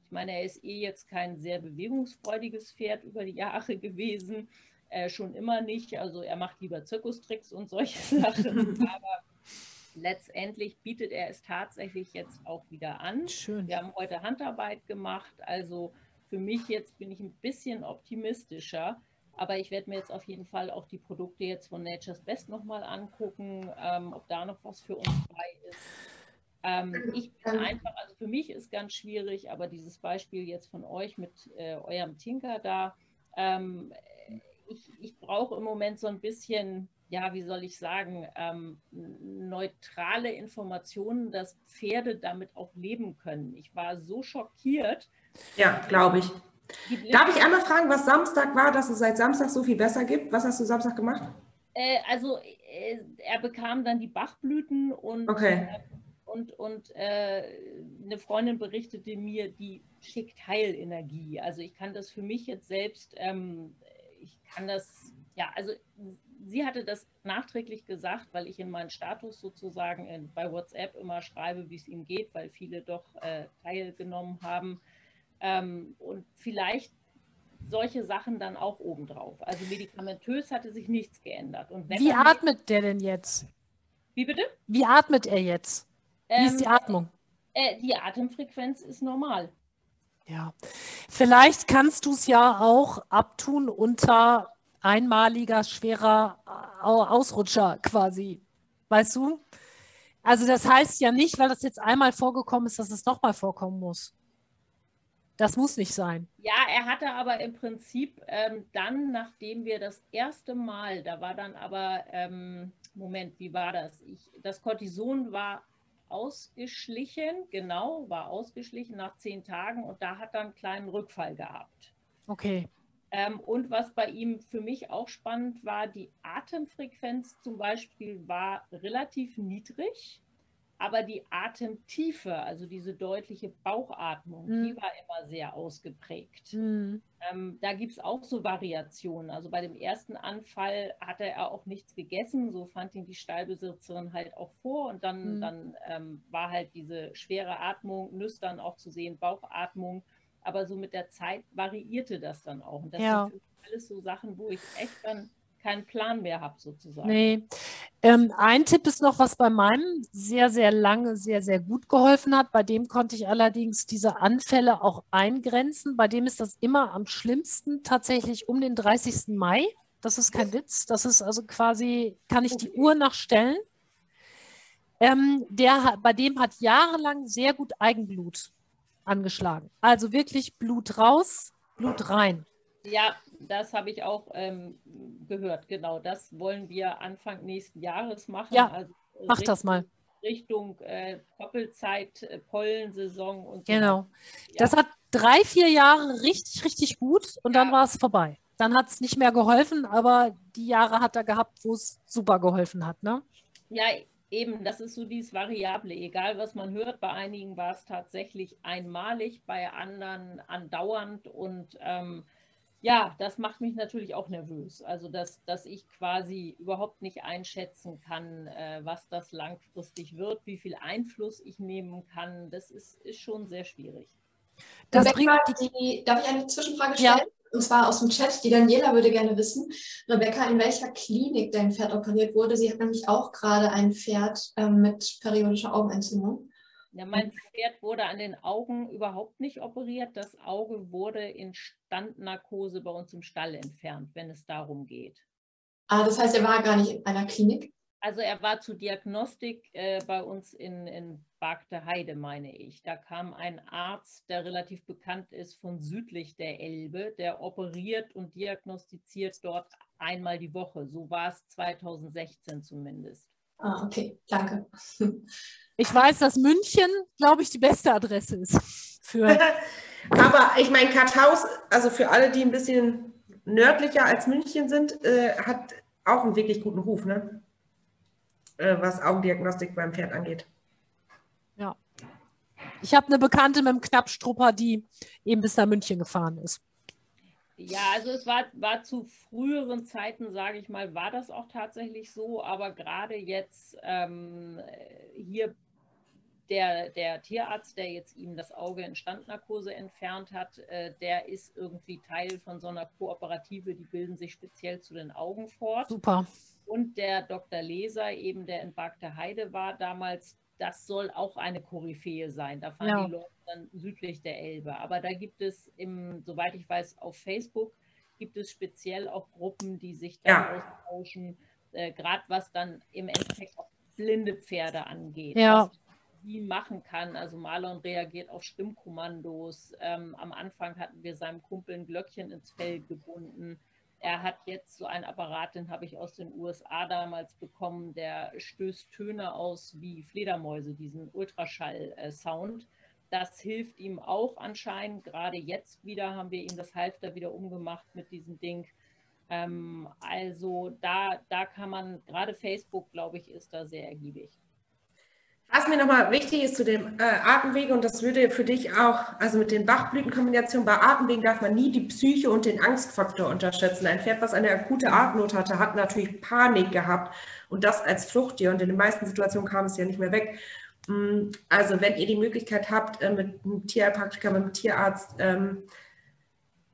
Ich meine, er ist eh jetzt kein sehr bewegungsfreudiges Pferd über die Jahre gewesen. Äh, schon immer nicht. Also er macht lieber Zirkustricks und solche Sachen. Aber letztendlich bietet er es tatsächlich jetzt auch wieder an. Schön. Wir haben heute Handarbeit gemacht. Also für mich jetzt bin ich ein bisschen optimistischer. Aber ich werde mir jetzt auf jeden Fall auch die Produkte jetzt von Nature's Best nochmal angucken, ähm, ob da noch was für uns bei ist. Ähm, ich bin einfach, also für mich ist ganz schwierig, aber dieses Beispiel jetzt von euch mit äh, eurem Tinker da, ähm, ich, ich brauche im Moment so ein bisschen, ja, wie soll ich sagen, ähm, neutrale Informationen, dass Pferde damit auch leben können. Ich war so schockiert. Ja, glaube ich. Darf ich einmal fragen, was Samstag war, dass es seit Samstag so viel besser gibt? Was hast du Samstag gemacht? Äh, also äh, er bekam dann die Bachblüten und, Okay. äh, und, und äh, eine Freundin berichtete mir, die schickt Heilenergie. Also ich kann das für mich jetzt selbst, ähm, ich kann das, ja, also sie hatte das nachträglich gesagt, weil ich in meinen Status sozusagen in, bei WhatsApp immer schreibe, wie es ihm geht, weil viele doch äh, teilgenommen haben. Ähm, und vielleicht solche Sachen dann auch obendrauf. Also medikamentös hatte sich nichts geändert. Und Wie atmet der denn jetzt? Wie bitte? Wie atmet er jetzt? Wie ist die Ähm, Atmung? äh, die Atemfrequenz ist normal. Ja. Vielleicht kannst du es ja auch abtun unter einmaliger, schwerer Au- Ausrutscher quasi. Weißt du? Also das heißt ja nicht, weil das jetzt einmal vorgekommen ist, dass es nochmal vorkommen muss. Das muss nicht sein. Ja, er hatte aber im Prinzip ähm, dann, nachdem wir das erste Mal, da war dann aber, ähm, Moment, wie war das? Ich, das Cortison war ausgeschlichen, genau, war ausgeschlichen nach zehn Tagen und da hat er einen kleinen Rückfall gehabt. Okay. Ähm, und was bei ihm für mich auch spannend war, die Atemfrequenz zum Beispiel war relativ niedrig, aber die Atemtiefe, also diese deutliche Bauchatmung, Mhm. die war immer sehr ausgeprägt. Hm. Ähm, da gibt es auch so Variationen. Also bei dem ersten Anfall hatte er auch nichts gegessen, so fand ihn die Stallbesitzerin halt auch vor. Und dann, Mhm. dann ähm, war halt diese schwere Atmung, Nüstern auch zu sehen, Bauchatmung. Aber so mit der Zeit variierte das dann auch. Und das Ja. sind alles so Sachen, wo ich echt dann keinen Plan mehr habe, sozusagen. Nee. Ähm, ein Tipp ist noch, was bei meinem sehr, sehr lange, sehr, sehr gut geholfen hat. Bei dem konnte ich allerdings diese Anfälle auch eingrenzen. Bei dem ist das immer am schlimmsten tatsächlich um den 30. Mai. Das ist kein Witz. Das ist also quasi, kann ich die Uhr nachstellen. Ähm, der, bei dem hat jahrelang sehr gut Eigenblut angeschlagen. Also wirklich Blut raus, Blut rein. Ja, das habe ich auch ähm, gehört. Genau, das wollen wir Anfang nächsten Jahres machen. Ja, also Mach das mal. Richtung äh, Doppelzeit, äh, Pollensaison und so. Genau. weiter. Ja. Das hat drei, vier Jahre richtig, richtig gut und dann Ja. war es vorbei. Dann hat es nicht mehr geholfen, aber die Jahre hat er gehabt, wo es super geholfen hat. Ne? Ja, eben, das ist so dieses Variable. Egal, was man hört, bei einigen war es tatsächlich einmalig, bei anderen andauernd. Und ähm, ja, das macht mich natürlich auch nervös. Also, dass, dass ich quasi überhaupt nicht einschätzen kann, äh, was das langfristig wird, wie viel Einfluss ich nehmen kann. Das ist, ist schon sehr schwierig. Das Rebecca, bringt die, darf ich eine Zwischenfrage Ja. stellen? Und zwar aus dem Chat. Die Daniela würde gerne wissen, Rebecca, in welcher Klinik dein Pferd operiert wurde. Sie hat nämlich auch gerade ein Pferd ähm, mit periodischer Augenentzündung. Ja, mein Pferd wurde an den Augen überhaupt nicht operiert. Das Auge wurde in Standnarkose bei uns im Stall entfernt, wenn es darum geht. Ah, das heißt, er war gar nicht in einer Klinik. Also er war zur Diagnostik äh, bei uns in, in Bagde Heide, meine ich. Da kam ein Arzt, der relativ bekannt ist von südlich der Elbe, der operiert und diagnostiziert dort einmal die Woche. So war es 2016 zumindest. Ah, okay, danke. Ich weiß, dass München, glaube ich, die beste Adresse ist. Für Aber ich meine, Karthaus, also für alle, die ein bisschen nördlicher als München sind, äh, hat auch einen wirklich guten Ruf, ne? Äh, was Augendiagnostik beim Pferd angeht. Ja. Ich habe eine Bekannte mit einem Knappstrupper, die eben bis nach München gefahren ist. Ja, also es war, war zu früheren Zeiten, sage ich mal, war das auch tatsächlich so, aber gerade jetzt ähm, hier der, der Tierarzt, der jetzt ihm das Auge in Standnarkose entfernt hat, äh, der ist irgendwie Teil von so einer Kooperative, die bilden sich speziell zu den Augen fort. Super. Und der Dr. Leser, eben der in Heide war damals, das soll auch eine Koryphäe sein. Da fahren Ja. die Leute dann südlich der Elbe. Aber da gibt es, im, soweit ich weiß, auf Facebook gibt es speziell auch Gruppen, die sich da Ja. austauschen, äh, gerade was dann im Endeffekt auch blinde Pferde angeht. Ja. Was die machen kann. Also Marlon reagiert auf Stimmkommandos. Ähm, am Anfang hatten wir seinem Kumpel ein Glöckchen ins Fell gebunden. Er hat jetzt so einen Apparat, den habe ich aus den USA damals bekommen, der stößt Töne aus wie Fledermäuse, diesen Ultraschall-Sound. Das hilft ihm auch anscheinend. Gerade jetzt wieder haben wir ihm das Halfter wieder umgemacht mit diesem Ding. Ähm, also da, da kann man, gerade Facebook, glaube ich, ist da sehr ergiebig. Was mir nochmal wichtig ist zu dem äh, Atemwege, und das würde für dich auch, also mit den Bachblütenkombinationen, bei Atemwegen darf man nie die Psyche und den Angstfaktor unterschätzen. Ein Pferd, was eine akute Atemnot hatte, hat natürlich Panik gehabt und das als Fluchttier. Und in den meisten Situationen kam es ja nicht mehr weg. Mm, Also wenn ihr die Möglichkeit habt, äh, mit einem Tierheilpraktiker, mit einem Tierarzt, ähm,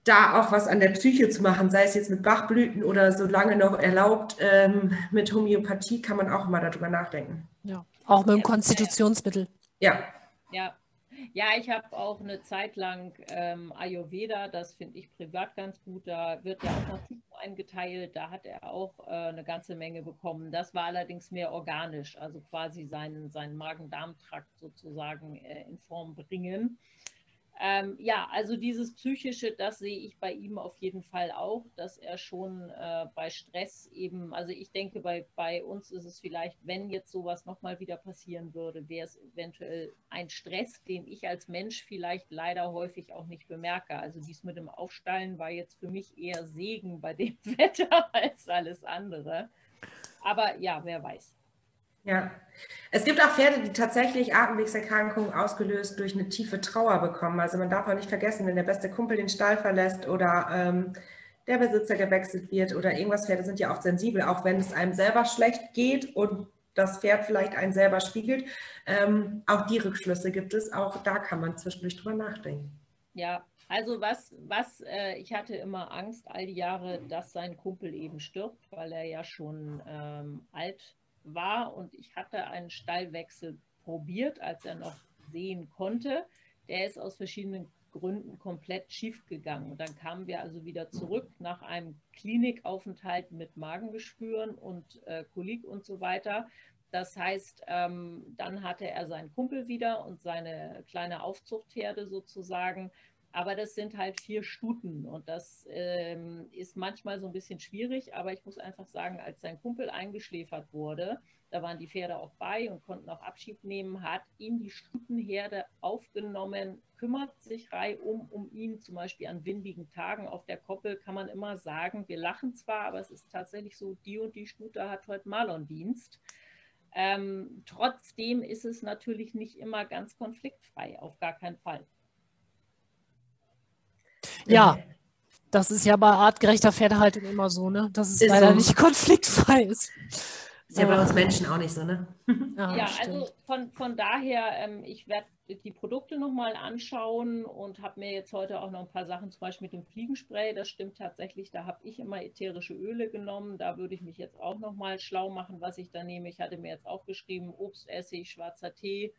da auch was an der Psyche zu machen, sei es jetzt mit Bachblüten oder solange noch erlaubt, ähm, mit Homöopathie, kann man auch mal darüber nachdenken. Ja. Auch mit dem Ja. Konstitutionsmittel. Ja. Ja, ja ich habe auch eine Zeit lang ähm, Ayurveda, das finde ich privat ganz gut. Da wird ja auch noch Typen eingeteilt. Da hat er auch äh, eine ganze Menge bekommen. Das war allerdings mehr organisch, also quasi seinen, seinen Magen-Darm-Trakt sozusagen äh, in Form bringen. Ähm, ja, also dieses Psychische, das sehe ich bei ihm auf jeden Fall auch, dass er schon äh, bei Stress eben, also ich denke, bei, bei uns ist es vielleicht, wenn jetzt sowas nochmal wieder passieren würde, wäre es eventuell ein Stress, den ich als Mensch vielleicht leider häufig auch nicht bemerke. Also dies mit dem Aufstallen war jetzt für mich eher Segen bei dem Wetter als alles andere. Aber ja, wer weiß. Ja, es gibt auch Pferde, die tatsächlich Atemwegserkrankungen ausgelöst durch eine tiefe Trauer bekommen. Also man darf auch nicht vergessen, wenn der beste Kumpel den Stall verlässt oder ähm, der Besitzer gewechselt wird oder irgendwas, Pferde sind ja oft sensibel, auch wenn es einem selber schlecht geht und das Pferd vielleicht einen selber spiegelt. Ähm, auch die Rückschlüsse gibt es, auch da kann man zwischendurch drüber nachdenken. Ja, also was, was, äh, ich hatte immer Angst all die Jahre, dass sein Kumpel eben stirbt, weil er ja schon ähm, alt war und ich hatte einen Stallwechsel probiert, als er noch sehen konnte. Der ist aus verschiedenen Gründen komplett schief gegangen. Und dann kamen wir also wieder zurück nach einem Klinikaufenthalt mit Magengeschwüren und äh, Kolik und so weiter. Das heißt, ähm, dann hatte er seinen Kumpel wieder und seine kleine Aufzuchtherde sozusagen. Aber das sind halt vier Stuten und das ähm, ist manchmal so ein bisschen schwierig. Aber ich muss einfach sagen, als sein Kumpel eingeschläfert wurde, da waren die Pferde auch bei und konnten auch Abschied nehmen, hat ihn die Stutenherde aufgenommen, kümmert sich reihum um ihn, zum Beispiel an windigen Tagen auf der Koppel kann man immer sagen, wir lachen zwar, aber es ist tatsächlich so, die und die Stute hat heute Malon-Dienst. Ähm, trotzdem ist es natürlich nicht immer ganz konfliktfrei, auf gar keinen Fall. Ja, das ist ja bei artgerechter Pferdehaltung immer so, ne? dass es Ist leider so. nicht konfliktfrei ist. Ist ja bei uns Menschen auch nicht so, ne? Ja, Ja, also von, von daher, ähm, ich werde die Produkte nochmal anschauen und habe mir jetzt heute auch noch ein paar Sachen, zum Beispiel mit dem Fliegenspray, das stimmt tatsächlich, da habe ich immer ätherische Öle genommen, da würde ich mich jetzt auch nochmal schlau machen, was ich da nehme. Ich hatte mir jetzt aufgeschrieben, Obstessig, schwarzer Tee.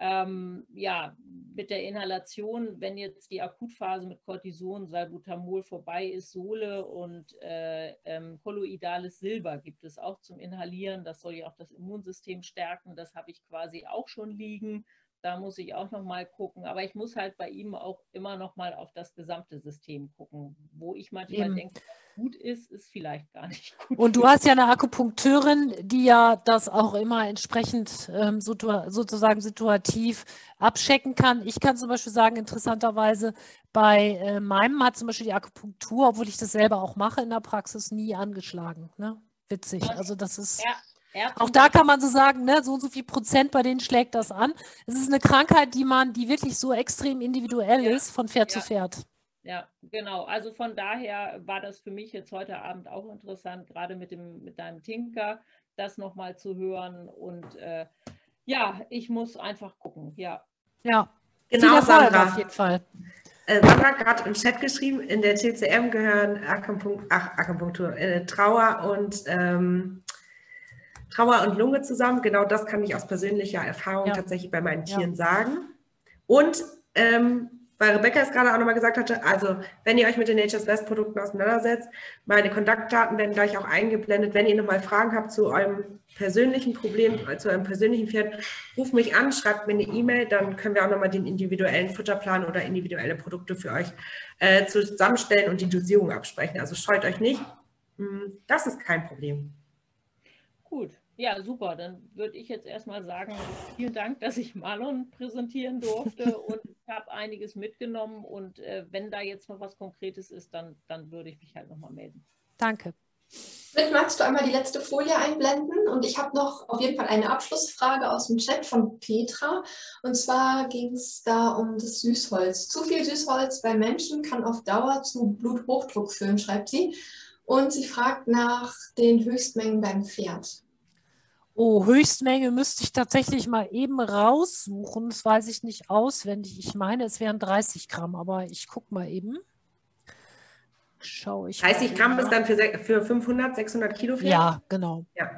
Ähm, ja, mit der Inhalation, wenn jetzt die Akutphase mit Cortison, Salbutamol vorbei ist, Sohle und äh, ähm, kolloidales Silber gibt es auch zum Inhalieren. Das soll ja auch das Immunsystem stärken. Das habe ich quasi auch schon liegen. Da muss ich auch noch mal gucken. Aber ich muss halt bei ihm auch immer noch mal auf das gesamte System gucken, wo ich manchmal Eben. denke, gut ist, ist vielleicht gar nicht gut. Und du hast ja eine Akupunkteurin, die ja das auch immer entsprechend ähm, sozusagen situativ abchecken kann. Ich kann zum Beispiel sagen, interessanterweise, bei äh, meinem hat zum Beispiel die Akupunktur, obwohl ich das selber auch mache in der Praxis, nie angeschlagen. Ne? Witzig. Also das ist. Ja. Auch da kann man so sagen, ne, so und so viel Prozent bei denen schlägt das an. Es ist eine Krankheit, die man, die wirklich so extrem individuell ja. ist, von Pferd ja. zu Pferd. Ja, genau. Also von daher war das für mich jetzt heute Abend auch interessant, gerade mit dem, mit deinem Tinker, das nochmal zu hören. Und äh, ja, ich muss einfach gucken. Ja. Ja, genau, Sandra. auf jeden Fall. Äh, Sandra hat gerade im Chat geschrieben, in der TCM gehören Akupunktur, ach, Akupunktur äh, Trauer und ähm, Trauer und Lunge zusammen. Genau das kann ich aus persönlicher Erfahrung ja. tatsächlich bei meinen Tieren ja. sagen. Und ähm, weil Rebecca es gerade auch nochmal gesagt hatte, also wenn ihr euch mit den Nature's Best Produkten auseinandersetzt, meine Kontaktdaten werden gleich auch eingeblendet. Wenn ihr nochmal Fragen habt zu eurem persönlichen Problem, zu eurem persönlichen Pferd, ruft mich an, schreibt mir eine E-Mail, dann können wir auch nochmal den individuellen Futterplan oder individuelle Produkte für euch äh, zusammenstellen und die Dosierung absprechen. Also scheut euch nicht, hm, das ist kein Problem. Gut. Ja, super. Dann würde ich jetzt erstmal sagen, vielen Dank, dass ich Marlon präsentieren durfte und ich habe einiges mitgenommen. Und äh, wenn da jetzt noch was Konkretes ist, dann, dann würde ich mich halt nochmal melden. Danke. Mit magst du einmal die letzte Folie einblenden? Und ich habe noch auf jeden Fall eine Abschlussfrage aus dem Chat von Petra. Und zwar ging es da um das Süßholz. Zu viel Süßholz bei Menschen kann auf Dauer zu Bluthochdruck führen, schreibt sie. Und sie fragt nach den Höchstmengen beim Pferd. Oh, Höchstmenge müsste ich tatsächlich mal eben raussuchen. Das weiß ich nicht auswendig. Ich meine, es wären 30 Gramm, aber ich gucke mal eben. Schau ich 30 Gramm ist dann für, für 500, 600 Kilo Pferd? Ja, genau. Ja.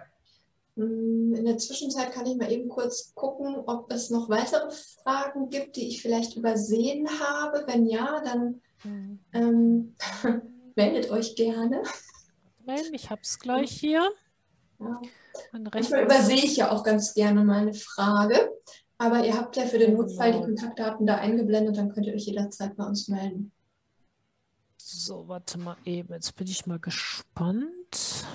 In der Zwischenzeit kann ich mal eben kurz gucken, ob es noch weitere Fragen gibt, die ich vielleicht übersehen habe. Wenn ja, dann mhm. ähm, meldet euch gerne. Ich habe es gleich hier. Ja. Manchmal übersehe ich ja auch ganz gerne mal eine Frage, aber ihr habt ja für den Notfall die Kontaktdaten da eingeblendet, dann könnt ihr euch jederzeit bei uns melden. So, warte mal eben, jetzt bin ich mal gespannt.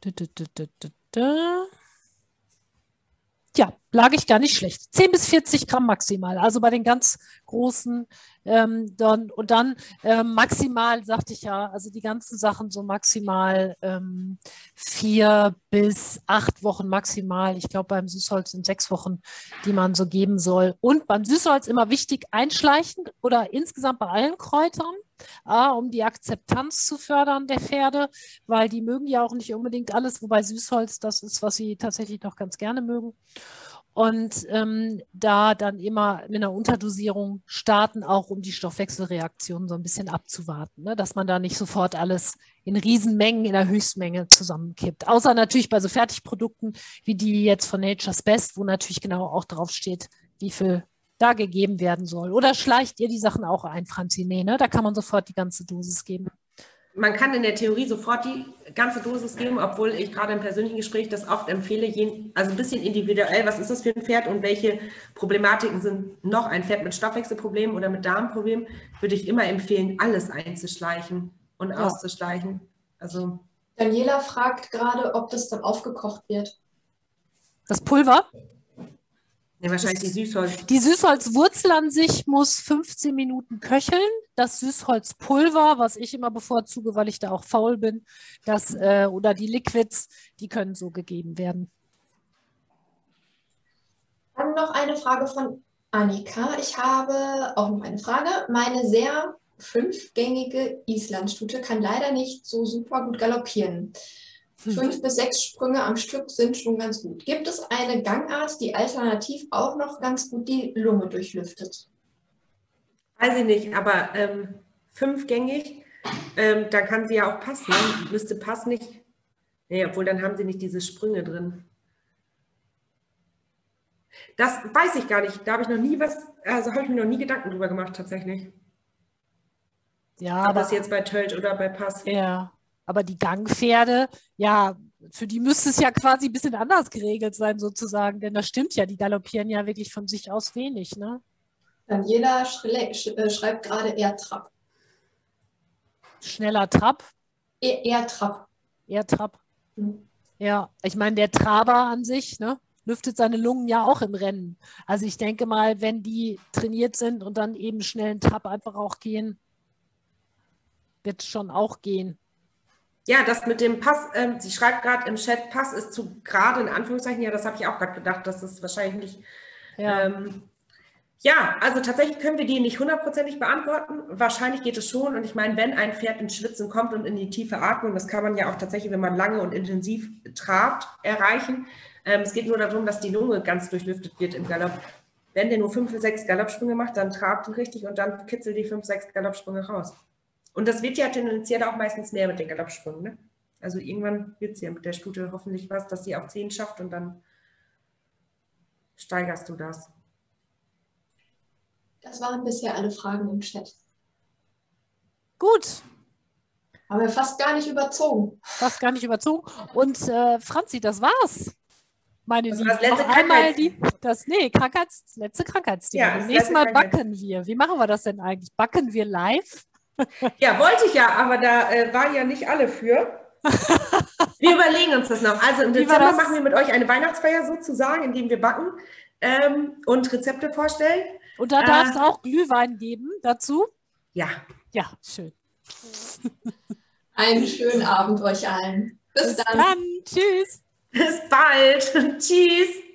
Da, da, da, ja, lag ich gar nicht schlecht. 10 bis 40 Gramm maximal, also bei den ganz großen. Ähm, dann, und dann ähm, maximal, sagte ich ja, also die ganzen Sachen so maximal ähm, vier bis acht Wochen maximal. Ich glaube, beim Süßholz sind sechs Wochen, die man so geben soll. Und beim Süßholz immer wichtig, einschleichen oder insgesamt bei allen Kräutern. A, um die Akzeptanz zu fördern der Pferde, weil die mögen ja auch nicht unbedingt alles, wobei Süßholz das ist, was sie tatsächlich noch ganz gerne mögen und ähm, da dann immer mit einer Unterdosierung starten, auch um die Stoffwechselreaktionen so ein bisschen abzuwarten, ne? dass man da nicht sofort alles in Riesenmengen, in der Höchstmenge zusammenkippt. Außer natürlich bei so Fertigprodukten wie die jetzt von Nature's Best, wo natürlich genau auch drauf steht, wie viel da gegeben werden soll. Oder schleicht ihr die Sachen auch ein, Franzine? Ne? Da kann man sofort die ganze Dosis geben man kann in der Theorie sofort die ganze Dosis geben, obwohl ich gerade im persönlichen Gespräch das oft empfehle, also ein bisschen individuell, was ist das für ein Pferd und welche Problematiken sind noch ein Pferd mit Stoffwechselproblemen oder mit Darmproblemen, würde ich immer empfehlen, alles einzuschleichen und ja. auszuschleichen. Also Daniela fragt gerade, ob das dann aufgekocht wird. Das Pulver? Ja, wahrscheinlich die Süßholz. Die Süßholzwurzel an sich muss 15 Minuten köcheln. Das Süßholzpulver, was ich immer bevorzuge, weil ich da auch faul bin, das, äh, oder die Liquids, die können so gegeben werden. Dann noch eine Frage von Annika. Ich habe auch noch eine Frage. Meine sehr fünfgängige Islandstute kann leider nicht so super gut galoppieren. Fünf bis sechs Sprünge am Stück sind schon ganz gut. Gibt es eine Gangart, die alternativ auch noch ganz gut die Lunge durchlüftet? Weiß ich nicht, aber ähm, fünfgängig, ähm, da kann sie ja auch passen. Ne? Müsste passen nicht. Nee, obwohl dann haben sie nicht diese Sprünge drin. Das weiß ich gar nicht. Da habe ich noch nie was, also habe ich mir noch nie Gedanken drüber gemacht, tatsächlich. Ja, Ob das jetzt bei Tölt oder bei Pass. Ja, Aber die Gangpferde, ja, für die müsste es ja quasi ein bisschen anders geregelt sein, sozusagen. Denn das stimmt ja, die galoppieren ja wirklich von sich aus wenig, ne? Daniela äh, schreibt gerade eher Trab. Schneller Trab, E- Eher Trab. eher Trab. Hm. Ja, ich meine, der Traber an sich, ne, lüftet seine Lungen ja auch im Rennen. Also ich denke mal, wenn die trainiert sind und dann eben schnell einen Trab einfach auch gehen, wird es schon auch gehen. Ja, das mit dem Pass, ähm, sie schreibt gerade im Chat, Pass ist zu gerade in Anführungszeichen, ja, das habe ich auch gerade gedacht, dass es wahrscheinlich nicht. Ja, Ähm, ja, also tatsächlich können wir die nicht hundertprozentig beantworten. Wahrscheinlich geht es schon. Und ich meine, wenn ein Pferd ins Schwitzen kommt und in die tiefe Atmung, das kann man ja auch tatsächlich, wenn man lange und intensiv trabt, erreichen. Ähm, es geht nur darum, dass die Lunge ganz durchlüftet wird im Galopp. Wenn der nur fünf, sechs Galoppsprünge macht, dann trabt ihn richtig und dann kitzelt die fünf, sechs Galoppsprünge raus. Und das wird ja tendenziell auch meistens mehr mit den Galoppsprüngen. Ne? Also irgendwann wird es ja mit der Stute hoffentlich was, dass sie auch zehn schafft und dann steigerst du das. Das waren bisher alle Fragen im Chat. gut, Haben wir fast gar nicht überzogen. fast gar nicht überzogen. Und äh, Franzi, das war's. Meine Das Lieben, war das letzte einmal Krankheits- die, das, nee, Krankheits, letzte Krankheitsthema. Ja, letzte Mal Krankheits- backen wir. Wie machen wir das denn eigentlich? Backen wir live? Ja, wollte ich ja, aber da äh, waren ja nicht alle für. Wir überlegen uns das noch. Also im Dezember machen wir mit euch eine Weihnachtsfeier sozusagen, indem wir backen ähm, und Rezepte vorstellen. Und da Äh. darf es auch Glühwein geben dazu. Ja, Ja, schön. Einen schönen Abend euch allen. Bis, Bis dann. dann. Tschüss. bis bald. Tschüss.